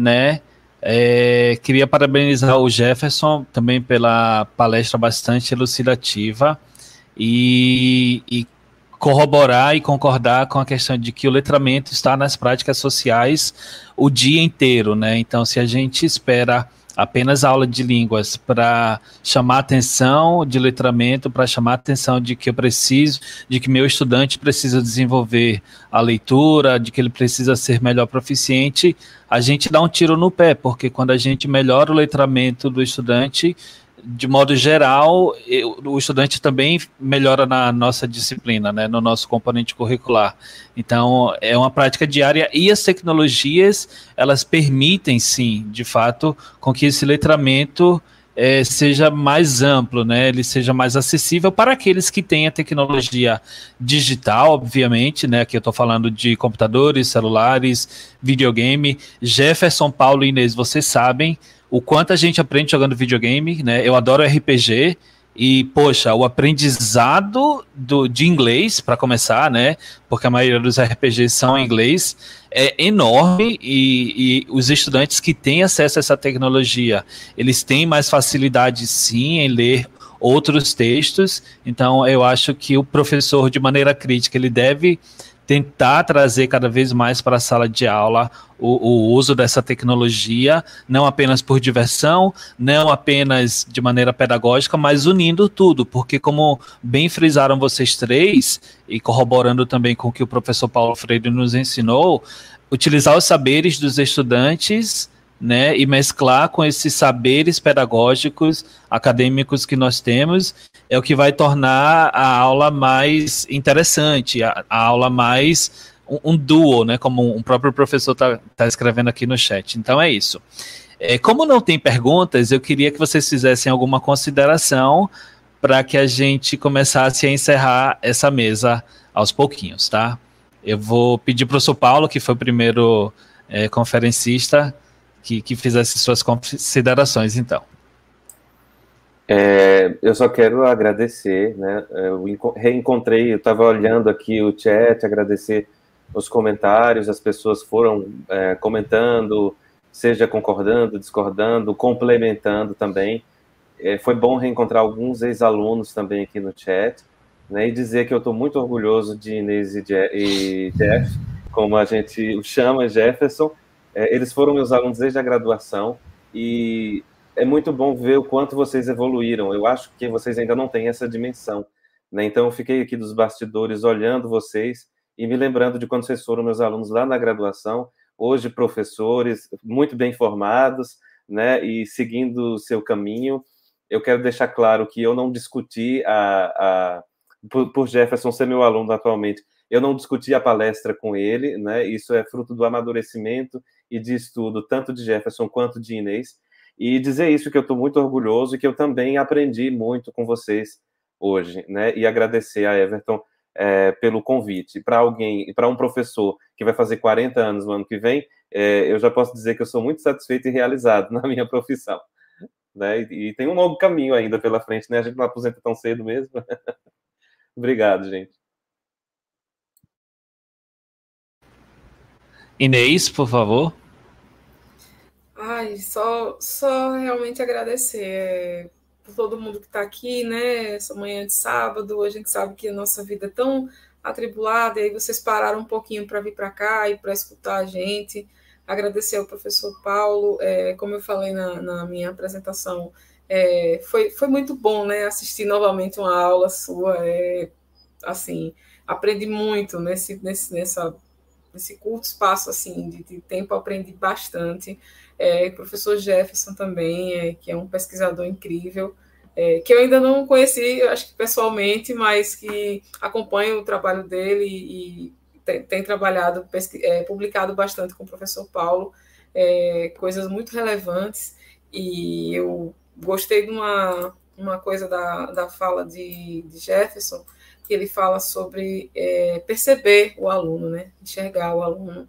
né? É, queria parabenizar o Jefferson também pela palestra bastante elucidativa e, e, corroborar e concordar com a questão de que o letramento está nas práticas sociais o dia inteiro, né? Então, se a gente espera apenas aula de línguas para chamar atenção de letramento, para chamar atenção de que eu preciso, de que meu estudante precisa desenvolver a leitura, de que ele precisa ser melhor proficiente, a gente dá um tiro no pé, porque quando a gente melhora o letramento do estudante, de modo geral, o estudante também melhora na nossa disciplina, né, no nosso componente curricular. Então, é uma prática diária e as tecnologias, elas permitem, sim, de fato, com que esse letramento é, seja mais amplo, né, ele seja mais acessível para aqueles que têm a tecnologia digital, obviamente, né, aqui eu estou falando de computadores, celulares, videogame. Jefferson, Paulo e Inês, vocês sabem, o quanto a gente aprende jogando videogame, né? Eu adoro RPG e, poxa, o aprendizado do, de inglês, para começar, né? Porque a maioria dos RPGs são em inglês, é enorme e, e, os estudantes que têm acesso a essa tecnologia, eles têm mais facilidade, sim, em ler outros textos. Então, eu acho que o professor, de maneira crítica, ele deve tentar trazer cada vez mais para a sala de aula o, o, uso dessa tecnologia, não apenas por diversão, não apenas de maneira pedagógica, mas unindo tudo, porque como bem frisaram vocês três, e corroborando também com o que o professor Paulo Freire nos ensinou, utilizar os saberes dos estudantes né, e mesclar com esses saberes pedagógicos, acadêmicos que nós temos, é o que vai tornar a aula mais interessante, a, a aula mais um, um, duo, né, como um próprio professor está tá escrevendo aqui no chat. Então é isso. É, como não tem perguntas, eu queria que vocês fizessem alguma consideração para que a gente começasse a encerrar essa mesa aos pouquinhos, tá? Eu vou pedir para o São Paulo, que foi o primeiro é, conferencista, que, que fizesse suas considerações, então. É, eu só quero agradecer, né? Eu reencontrei, eu estava olhando aqui o chat, agradecer os comentários, as pessoas foram é, comentando, seja concordando, discordando, complementando também. É, foi bom reencontrar alguns ex-alunos também aqui no chat. né, e dizer que eu estou muito orgulhoso de Inês e Jeff, como a gente o chama, Jefferson. É, eles foram meus alunos desde a graduação e é muito bom ver o quanto vocês evoluíram. Eu acho que vocês ainda não têm essa dimensão. Né? Então, eu fiquei aqui dos bastidores olhando vocês e me lembrando de quando vocês foram meus alunos lá na graduação, hoje professores, muito bem formados, né? e seguindo o seu caminho. Eu quero deixar claro que eu não discuti a, a por, por Jefferson ser meu aluno atualmente, eu não discuti a palestra com ele, né? Isso é fruto do amadurecimento e de estudo tanto de Jefferson quanto de Inês. E dizer isso que eu estou muito orgulhoso e que eu também aprendi muito com vocês hoje, né? E agradecer a Everton é, pelo convite. Para alguém, para um professor que vai fazer 40 anos no ano que vem, é, eu já posso dizer que eu sou muito satisfeito e realizado (laughs) na minha profissão. Né? E, e tem um longo caminho ainda pela frente, né? A gente não aposenta tão cedo mesmo. (laughs) Obrigado, gente. Inês, por favor. Ai, só, só realmente agradecer é, por todo mundo que está aqui, né? Essa manhã de sábado, a gente sabe que a nossa vida é tão atribulada, e aí vocês pararam um pouquinho para vir para cá e para escutar a gente. Agradecer ao professor Paulo, é, como eu falei na, na minha apresentação, é, foi, foi muito bom, né? Assistir novamente uma aula sua, é, assim, aprendi muito nesse, nesse, nessa nesse curto espaço assim de, de tempo aprendi bastante. É, professor Jefferson também, é, que é um pesquisador incrível, é, que eu ainda não conheci, acho que pessoalmente, mas que acompanho o trabalho dele e, tem, tem, trabalhado, é, publicado bastante com o professor Paulo, é, coisas muito relevantes, e eu gostei de uma, uma coisa da, da fala de, de Jefferson, que ele fala sobre é, perceber o aluno, né? enxergar o aluno.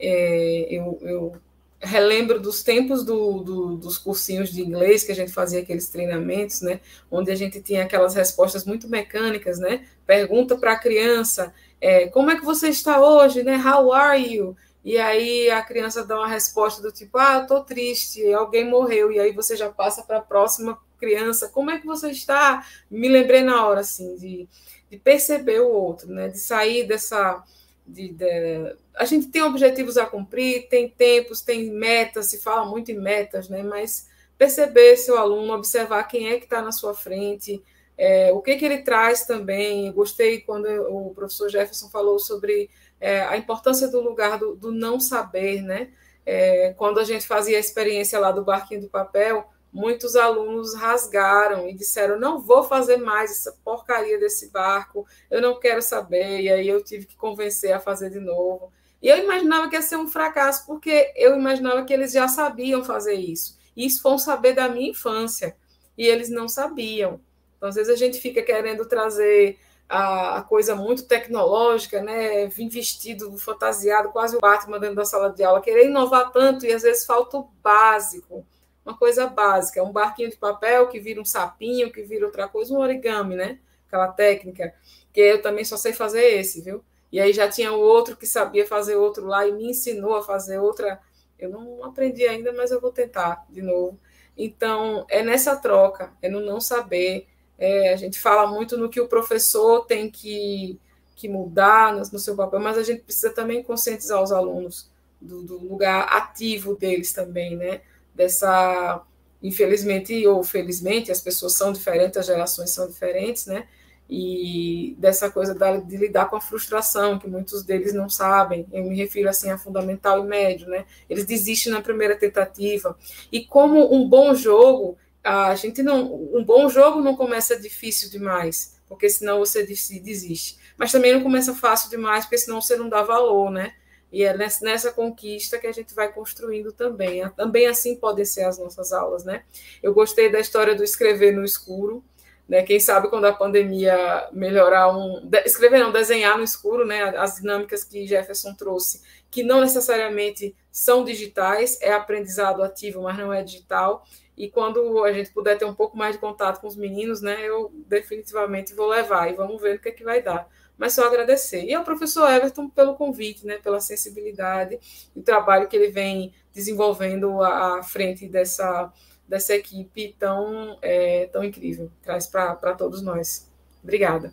É, eu, eu, relembro dos tempos do, do, dos cursinhos de inglês que a gente fazia aqueles treinamentos, né? onde a gente tinha aquelas respostas muito mecânicas, né? Pergunta para a criança, é, como é que você está hoje, né? How are you? E aí a criança dá uma resposta do tipo, ah, eu tô triste, alguém morreu, e aí você já passa para a próxima criança, como é que você está? Me lembrei na hora, assim, de de perceber o outro, né? de sair dessa. De, de, a gente tem objetivos a cumprir, tem tempos, tem metas, se fala muito em metas, né? mas perceber seu aluno, observar quem é que está na sua frente, é, o que, que ele traz também. Gostei quando o professor Jefferson falou sobre é, a importância do lugar do, do não saber, né? É, quando a gente fazia a experiência lá do barquinho do papel, muitos alunos rasgaram e disseram: não vou fazer mais essa porcaria desse barco, eu não quero saber. E aí eu tive que convencer a fazer de novo. E eu imaginava que ia ser um fracasso, porque eu imaginava que eles já sabiam fazer isso. E isso foi um saber da minha infância. E eles não sabiam. Então, às vezes, a gente fica querendo trazer a, coisa muito tecnológica, né? Vim vestido, fantasiado, quase o Batman dentro da sala de aula, querer inovar tanto e às vezes falta o básico uma coisa básica, um barquinho de papel que vira um sapinho, que vira outra coisa, um origami, né? Aquela técnica, que eu também só sei fazer esse, viu? E aí já tinha outro que sabia fazer outro lá e me ensinou a fazer outra. Eu não aprendi ainda, mas eu vou tentar de novo. Então, é nessa troca, é no não saber. É, a gente fala muito no que o professor tem que, que mudar no, no seu papel, mas a gente precisa também conscientizar os alunos do, do lugar ativo deles também, né? Dessa, infelizmente ou felizmente, as pessoas são diferentes, as gerações são diferentes, né? E dessa coisa de lidar com a frustração, que muitos deles não sabem, eu me refiro assim a fundamental e médio, né? Eles desistem na primeira tentativa. E como um bom jogo, a gente não. Um bom jogo não começa difícil demais, porque senão você desiste. Mas também não começa fácil demais, porque senão você não dá valor, né? E é nessa conquista que a gente vai construindo também. Também assim podem ser as nossas aulas, né? Eu gostei da história do escrever no escuro, né? Quem sabe quando a pandemia melhorar um escrever não desenhar no escuro, né? As dinâmicas que Jefferson trouxe, que não necessariamente são digitais, é aprendizado ativo, mas não é digital. E quando a gente puder ter um pouco mais de contato com os meninos, né? Eu definitivamente vou levar e vamos ver o que é que vai dar mas só agradecer. E ao professor Everton pelo convite, né, pela sensibilidade e o trabalho que ele vem desenvolvendo à frente dessa, dessa equipe tão, é, tão incrível, traz para todos nós. Obrigada.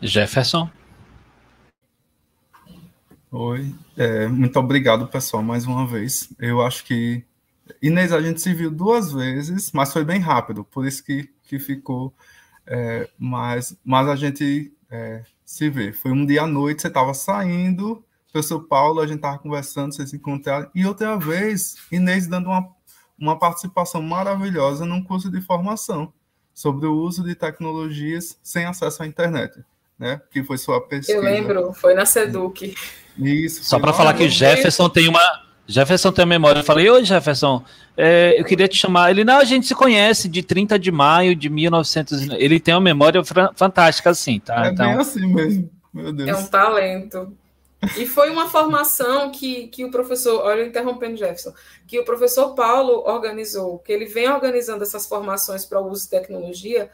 Jefferson. Oi, é, muito obrigado, pessoal, mais uma vez. Eu acho que Inês, a gente se viu duas vezes, mas foi bem rápido, por isso que, que ficou é, mas, mas a gente é, se vê. Foi um dia à noite, você estava saindo, professor Paulo, a gente estava conversando, vocês se encontraram, e outra vez, Inês dando uma, uma participação maravilhosa num curso de formação sobre o uso de tecnologias sem acesso à internet, né? Que foi sua pesquisa. Eu lembro, foi na Seduc. Isso. Só para falar que Jefferson tem uma Jefferson tem a memória. Eu falei, oi Jefferson, é, eu queria te chamar. Ele, não, a gente se conhece de 30 de maio de 1900. Ele tem uma memória fantástica, assim, tá? É então... bem assim mesmo, meu Deus. É um talento. E foi uma formação que, que o professor, olha, interrompendo Jefferson, que o professor Paulo organizou, que ele vem organizando essas formações para o uso de tecnologia,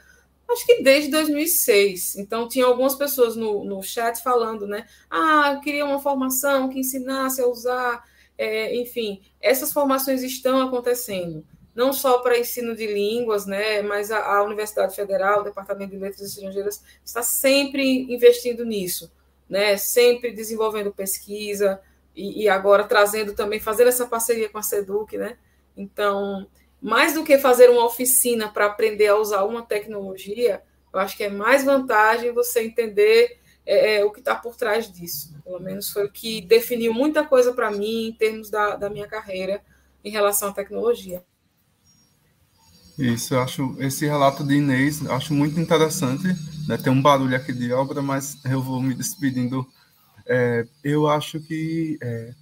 acho que desde 2006. Então, tinha algumas pessoas no, no chat falando, né? Ah, eu queria uma formação que ensinasse a usar é, enfim, essas formações estão acontecendo, não só para ensino de línguas, né, mas a, a Universidade Federal, o Departamento de Letras Estrangeiras, está sempre investindo nisso, né, sempre desenvolvendo pesquisa e, e agora trazendo também, fazendo essa parceria com a SEDUC, né, então, mais do que fazer uma oficina para aprender a usar uma tecnologia, eu acho que é mais vantagem você entender é, é, o que está por trás disso. Pelo menos foi o que definiu muita coisa para mim em termos da, da minha carreira em relação à tecnologia. Isso, eu acho esse relato de Inês, acho muito interessante. Né? Tem um barulho aqui de obra, mas eu vou me despedindo. É, eu acho que é,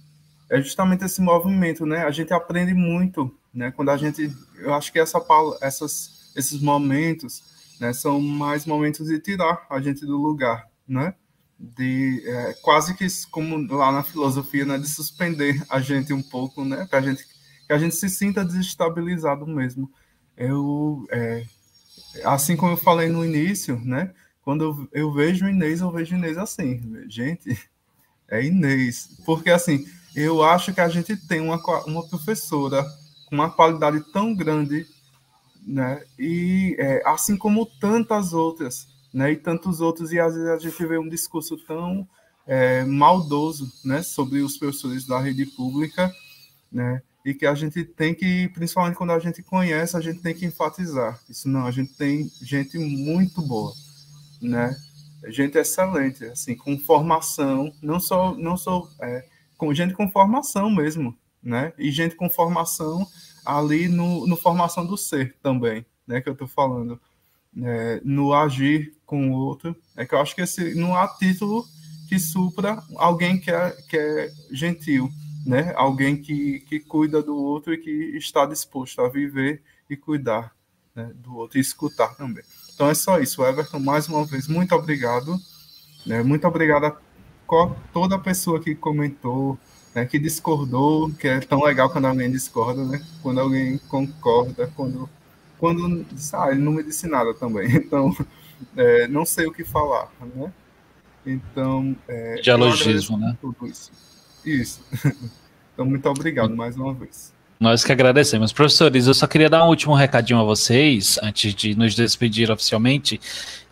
é, justamente esse movimento, né? A gente aprende muito, né? Quando a gente, eu acho que essa, essas, esses momentos, né, são mais momentos de tirar a gente do lugar, né? De é, quase que como lá na filosofia, né? De suspender a gente um pouco, né? Para gente que a gente se sinta desestabilizado mesmo. Eu é, assim como eu falei no início, né? Quando eu, eu vejo Inês, eu vejo Inês assim, gente, é Inês, porque assim eu acho que a gente tem uma, uma professora com uma qualidade tão grande, né? E é, assim como tantas outras né, e tantos outros, e às vezes a gente vê um discurso tão é, maldoso né, sobre os professores da rede pública, né, e que a gente tem que, principalmente quando a gente conhece, a gente tem que enfatizar. Isso não, a gente tem gente muito boa, né, gente excelente, assim, com formação, não só, não só é, com gente com formação mesmo, né, e gente com formação ali no, no formação do ser também, né, que eu estou falando é, no agir com o outro. É que eu acho que esse não há título que supra alguém que é, que é gentil, né? Alguém que, que cuida do outro e que está disposto a viver e cuidar né, do outro e escutar também. Então é só isso, Everton. Mais uma vez, muito obrigado. Né? Muito obrigado a toda pessoa que comentou, né, que discordou, que é tão legal quando alguém discorda, né? Quando alguém concorda, quando quando ah, ele não me disse nada também. (laughs) Então, é, não sei o que falar, né? Então, é, dialogismo, né? Tudo isso. Isso. (laughs) Então, muito obrigado mais uma vez. Nós que agradecemos. Professores, eu só queria dar um último recadinho a vocês, antes de nos despedir oficialmente,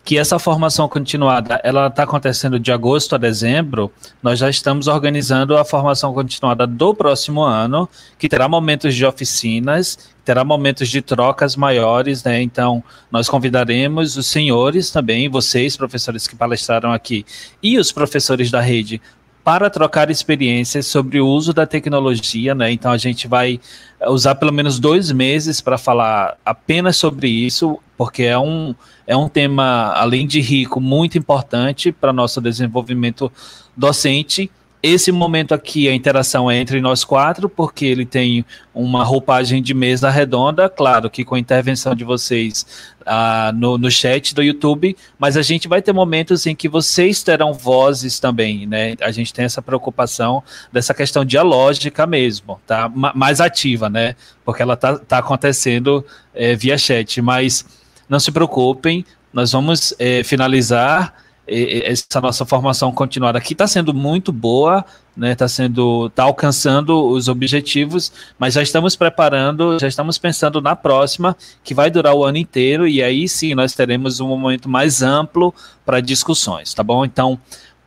que essa formação continuada, ela está acontecendo de agosto a dezembro, nós já estamos organizando a formação continuada do próximo ano, que terá momentos de oficinas, terá momentos de trocas maiores, né? Então, nós convidaremos os senhores também, vocês, professores que palestraram aqui, e os professores da rede, para trocar experiências sobre o uso da tecnologia, né? Então a gente vai usar pelo menos dois meses para falar apenas sobre isso, porque é um, é um tema, além de rico, muito importante para nosso desenvolvimento docente esse momento aqui, a interação é entre nós quatro, porque ele tem uma roupagem de mesa redonda, claro que com a intervenção de vocês uh, no, no chat do YouTube, mas a gente vai ter momentos em que vocês terão vozes também, né? A gente tem essa preocupação dessa questão dialógica mesmo, tá? Mais ativa, né? Porque ela tá, tá acontecendo é, via chat, mas não se preocupem, nós vamos é, finalizar essa nossa formação continuada aqui está sendo muito boa, né? Está sendo, está alcançando os objetivos, mas já estamos preparando, já estamos pensando na próxima, que vai durar o ano inteiro, e aí sim nós teremos um momento mais amplo para discussões, tá bom? Então,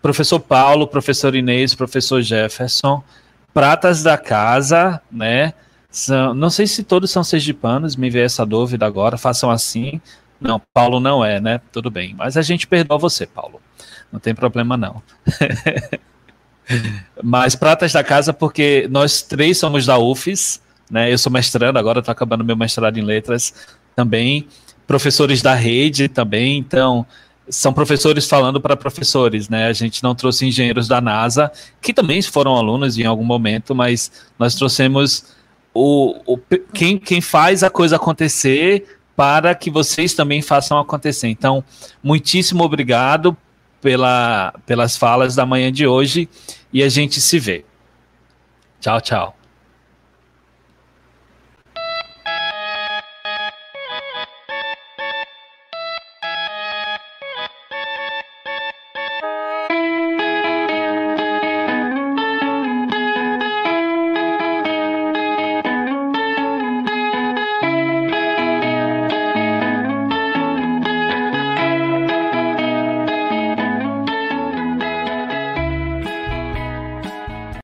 professor Paulo, professor Inês, professor Jefferson, pratas da casa, né? São, não sei se todos são sergipanos, me veio essa dúvida agora, façam assim. Não, Paulo não é, né? Tudo bem. Mas a gente perdoa você, Paulo. Não tem problema, não. (laughs) Mas pratas da casa, porque nós três somos da UFES, né? Eu sou mestrando, agora estou acabando meu mestrado em letras também. Professores da rede também, então são professores falando para professores, né? A gente não trouxe engenheiros da NASA, que também foram alunos em algum momento, mas nós trouxemos o, o quem, quem faz a coisa acontecer para que vocês também façam acontecer. Então, muitíssimo obrigado pela, pelas falas da manhã de hoje e a gente se vê. Tchau, tchau.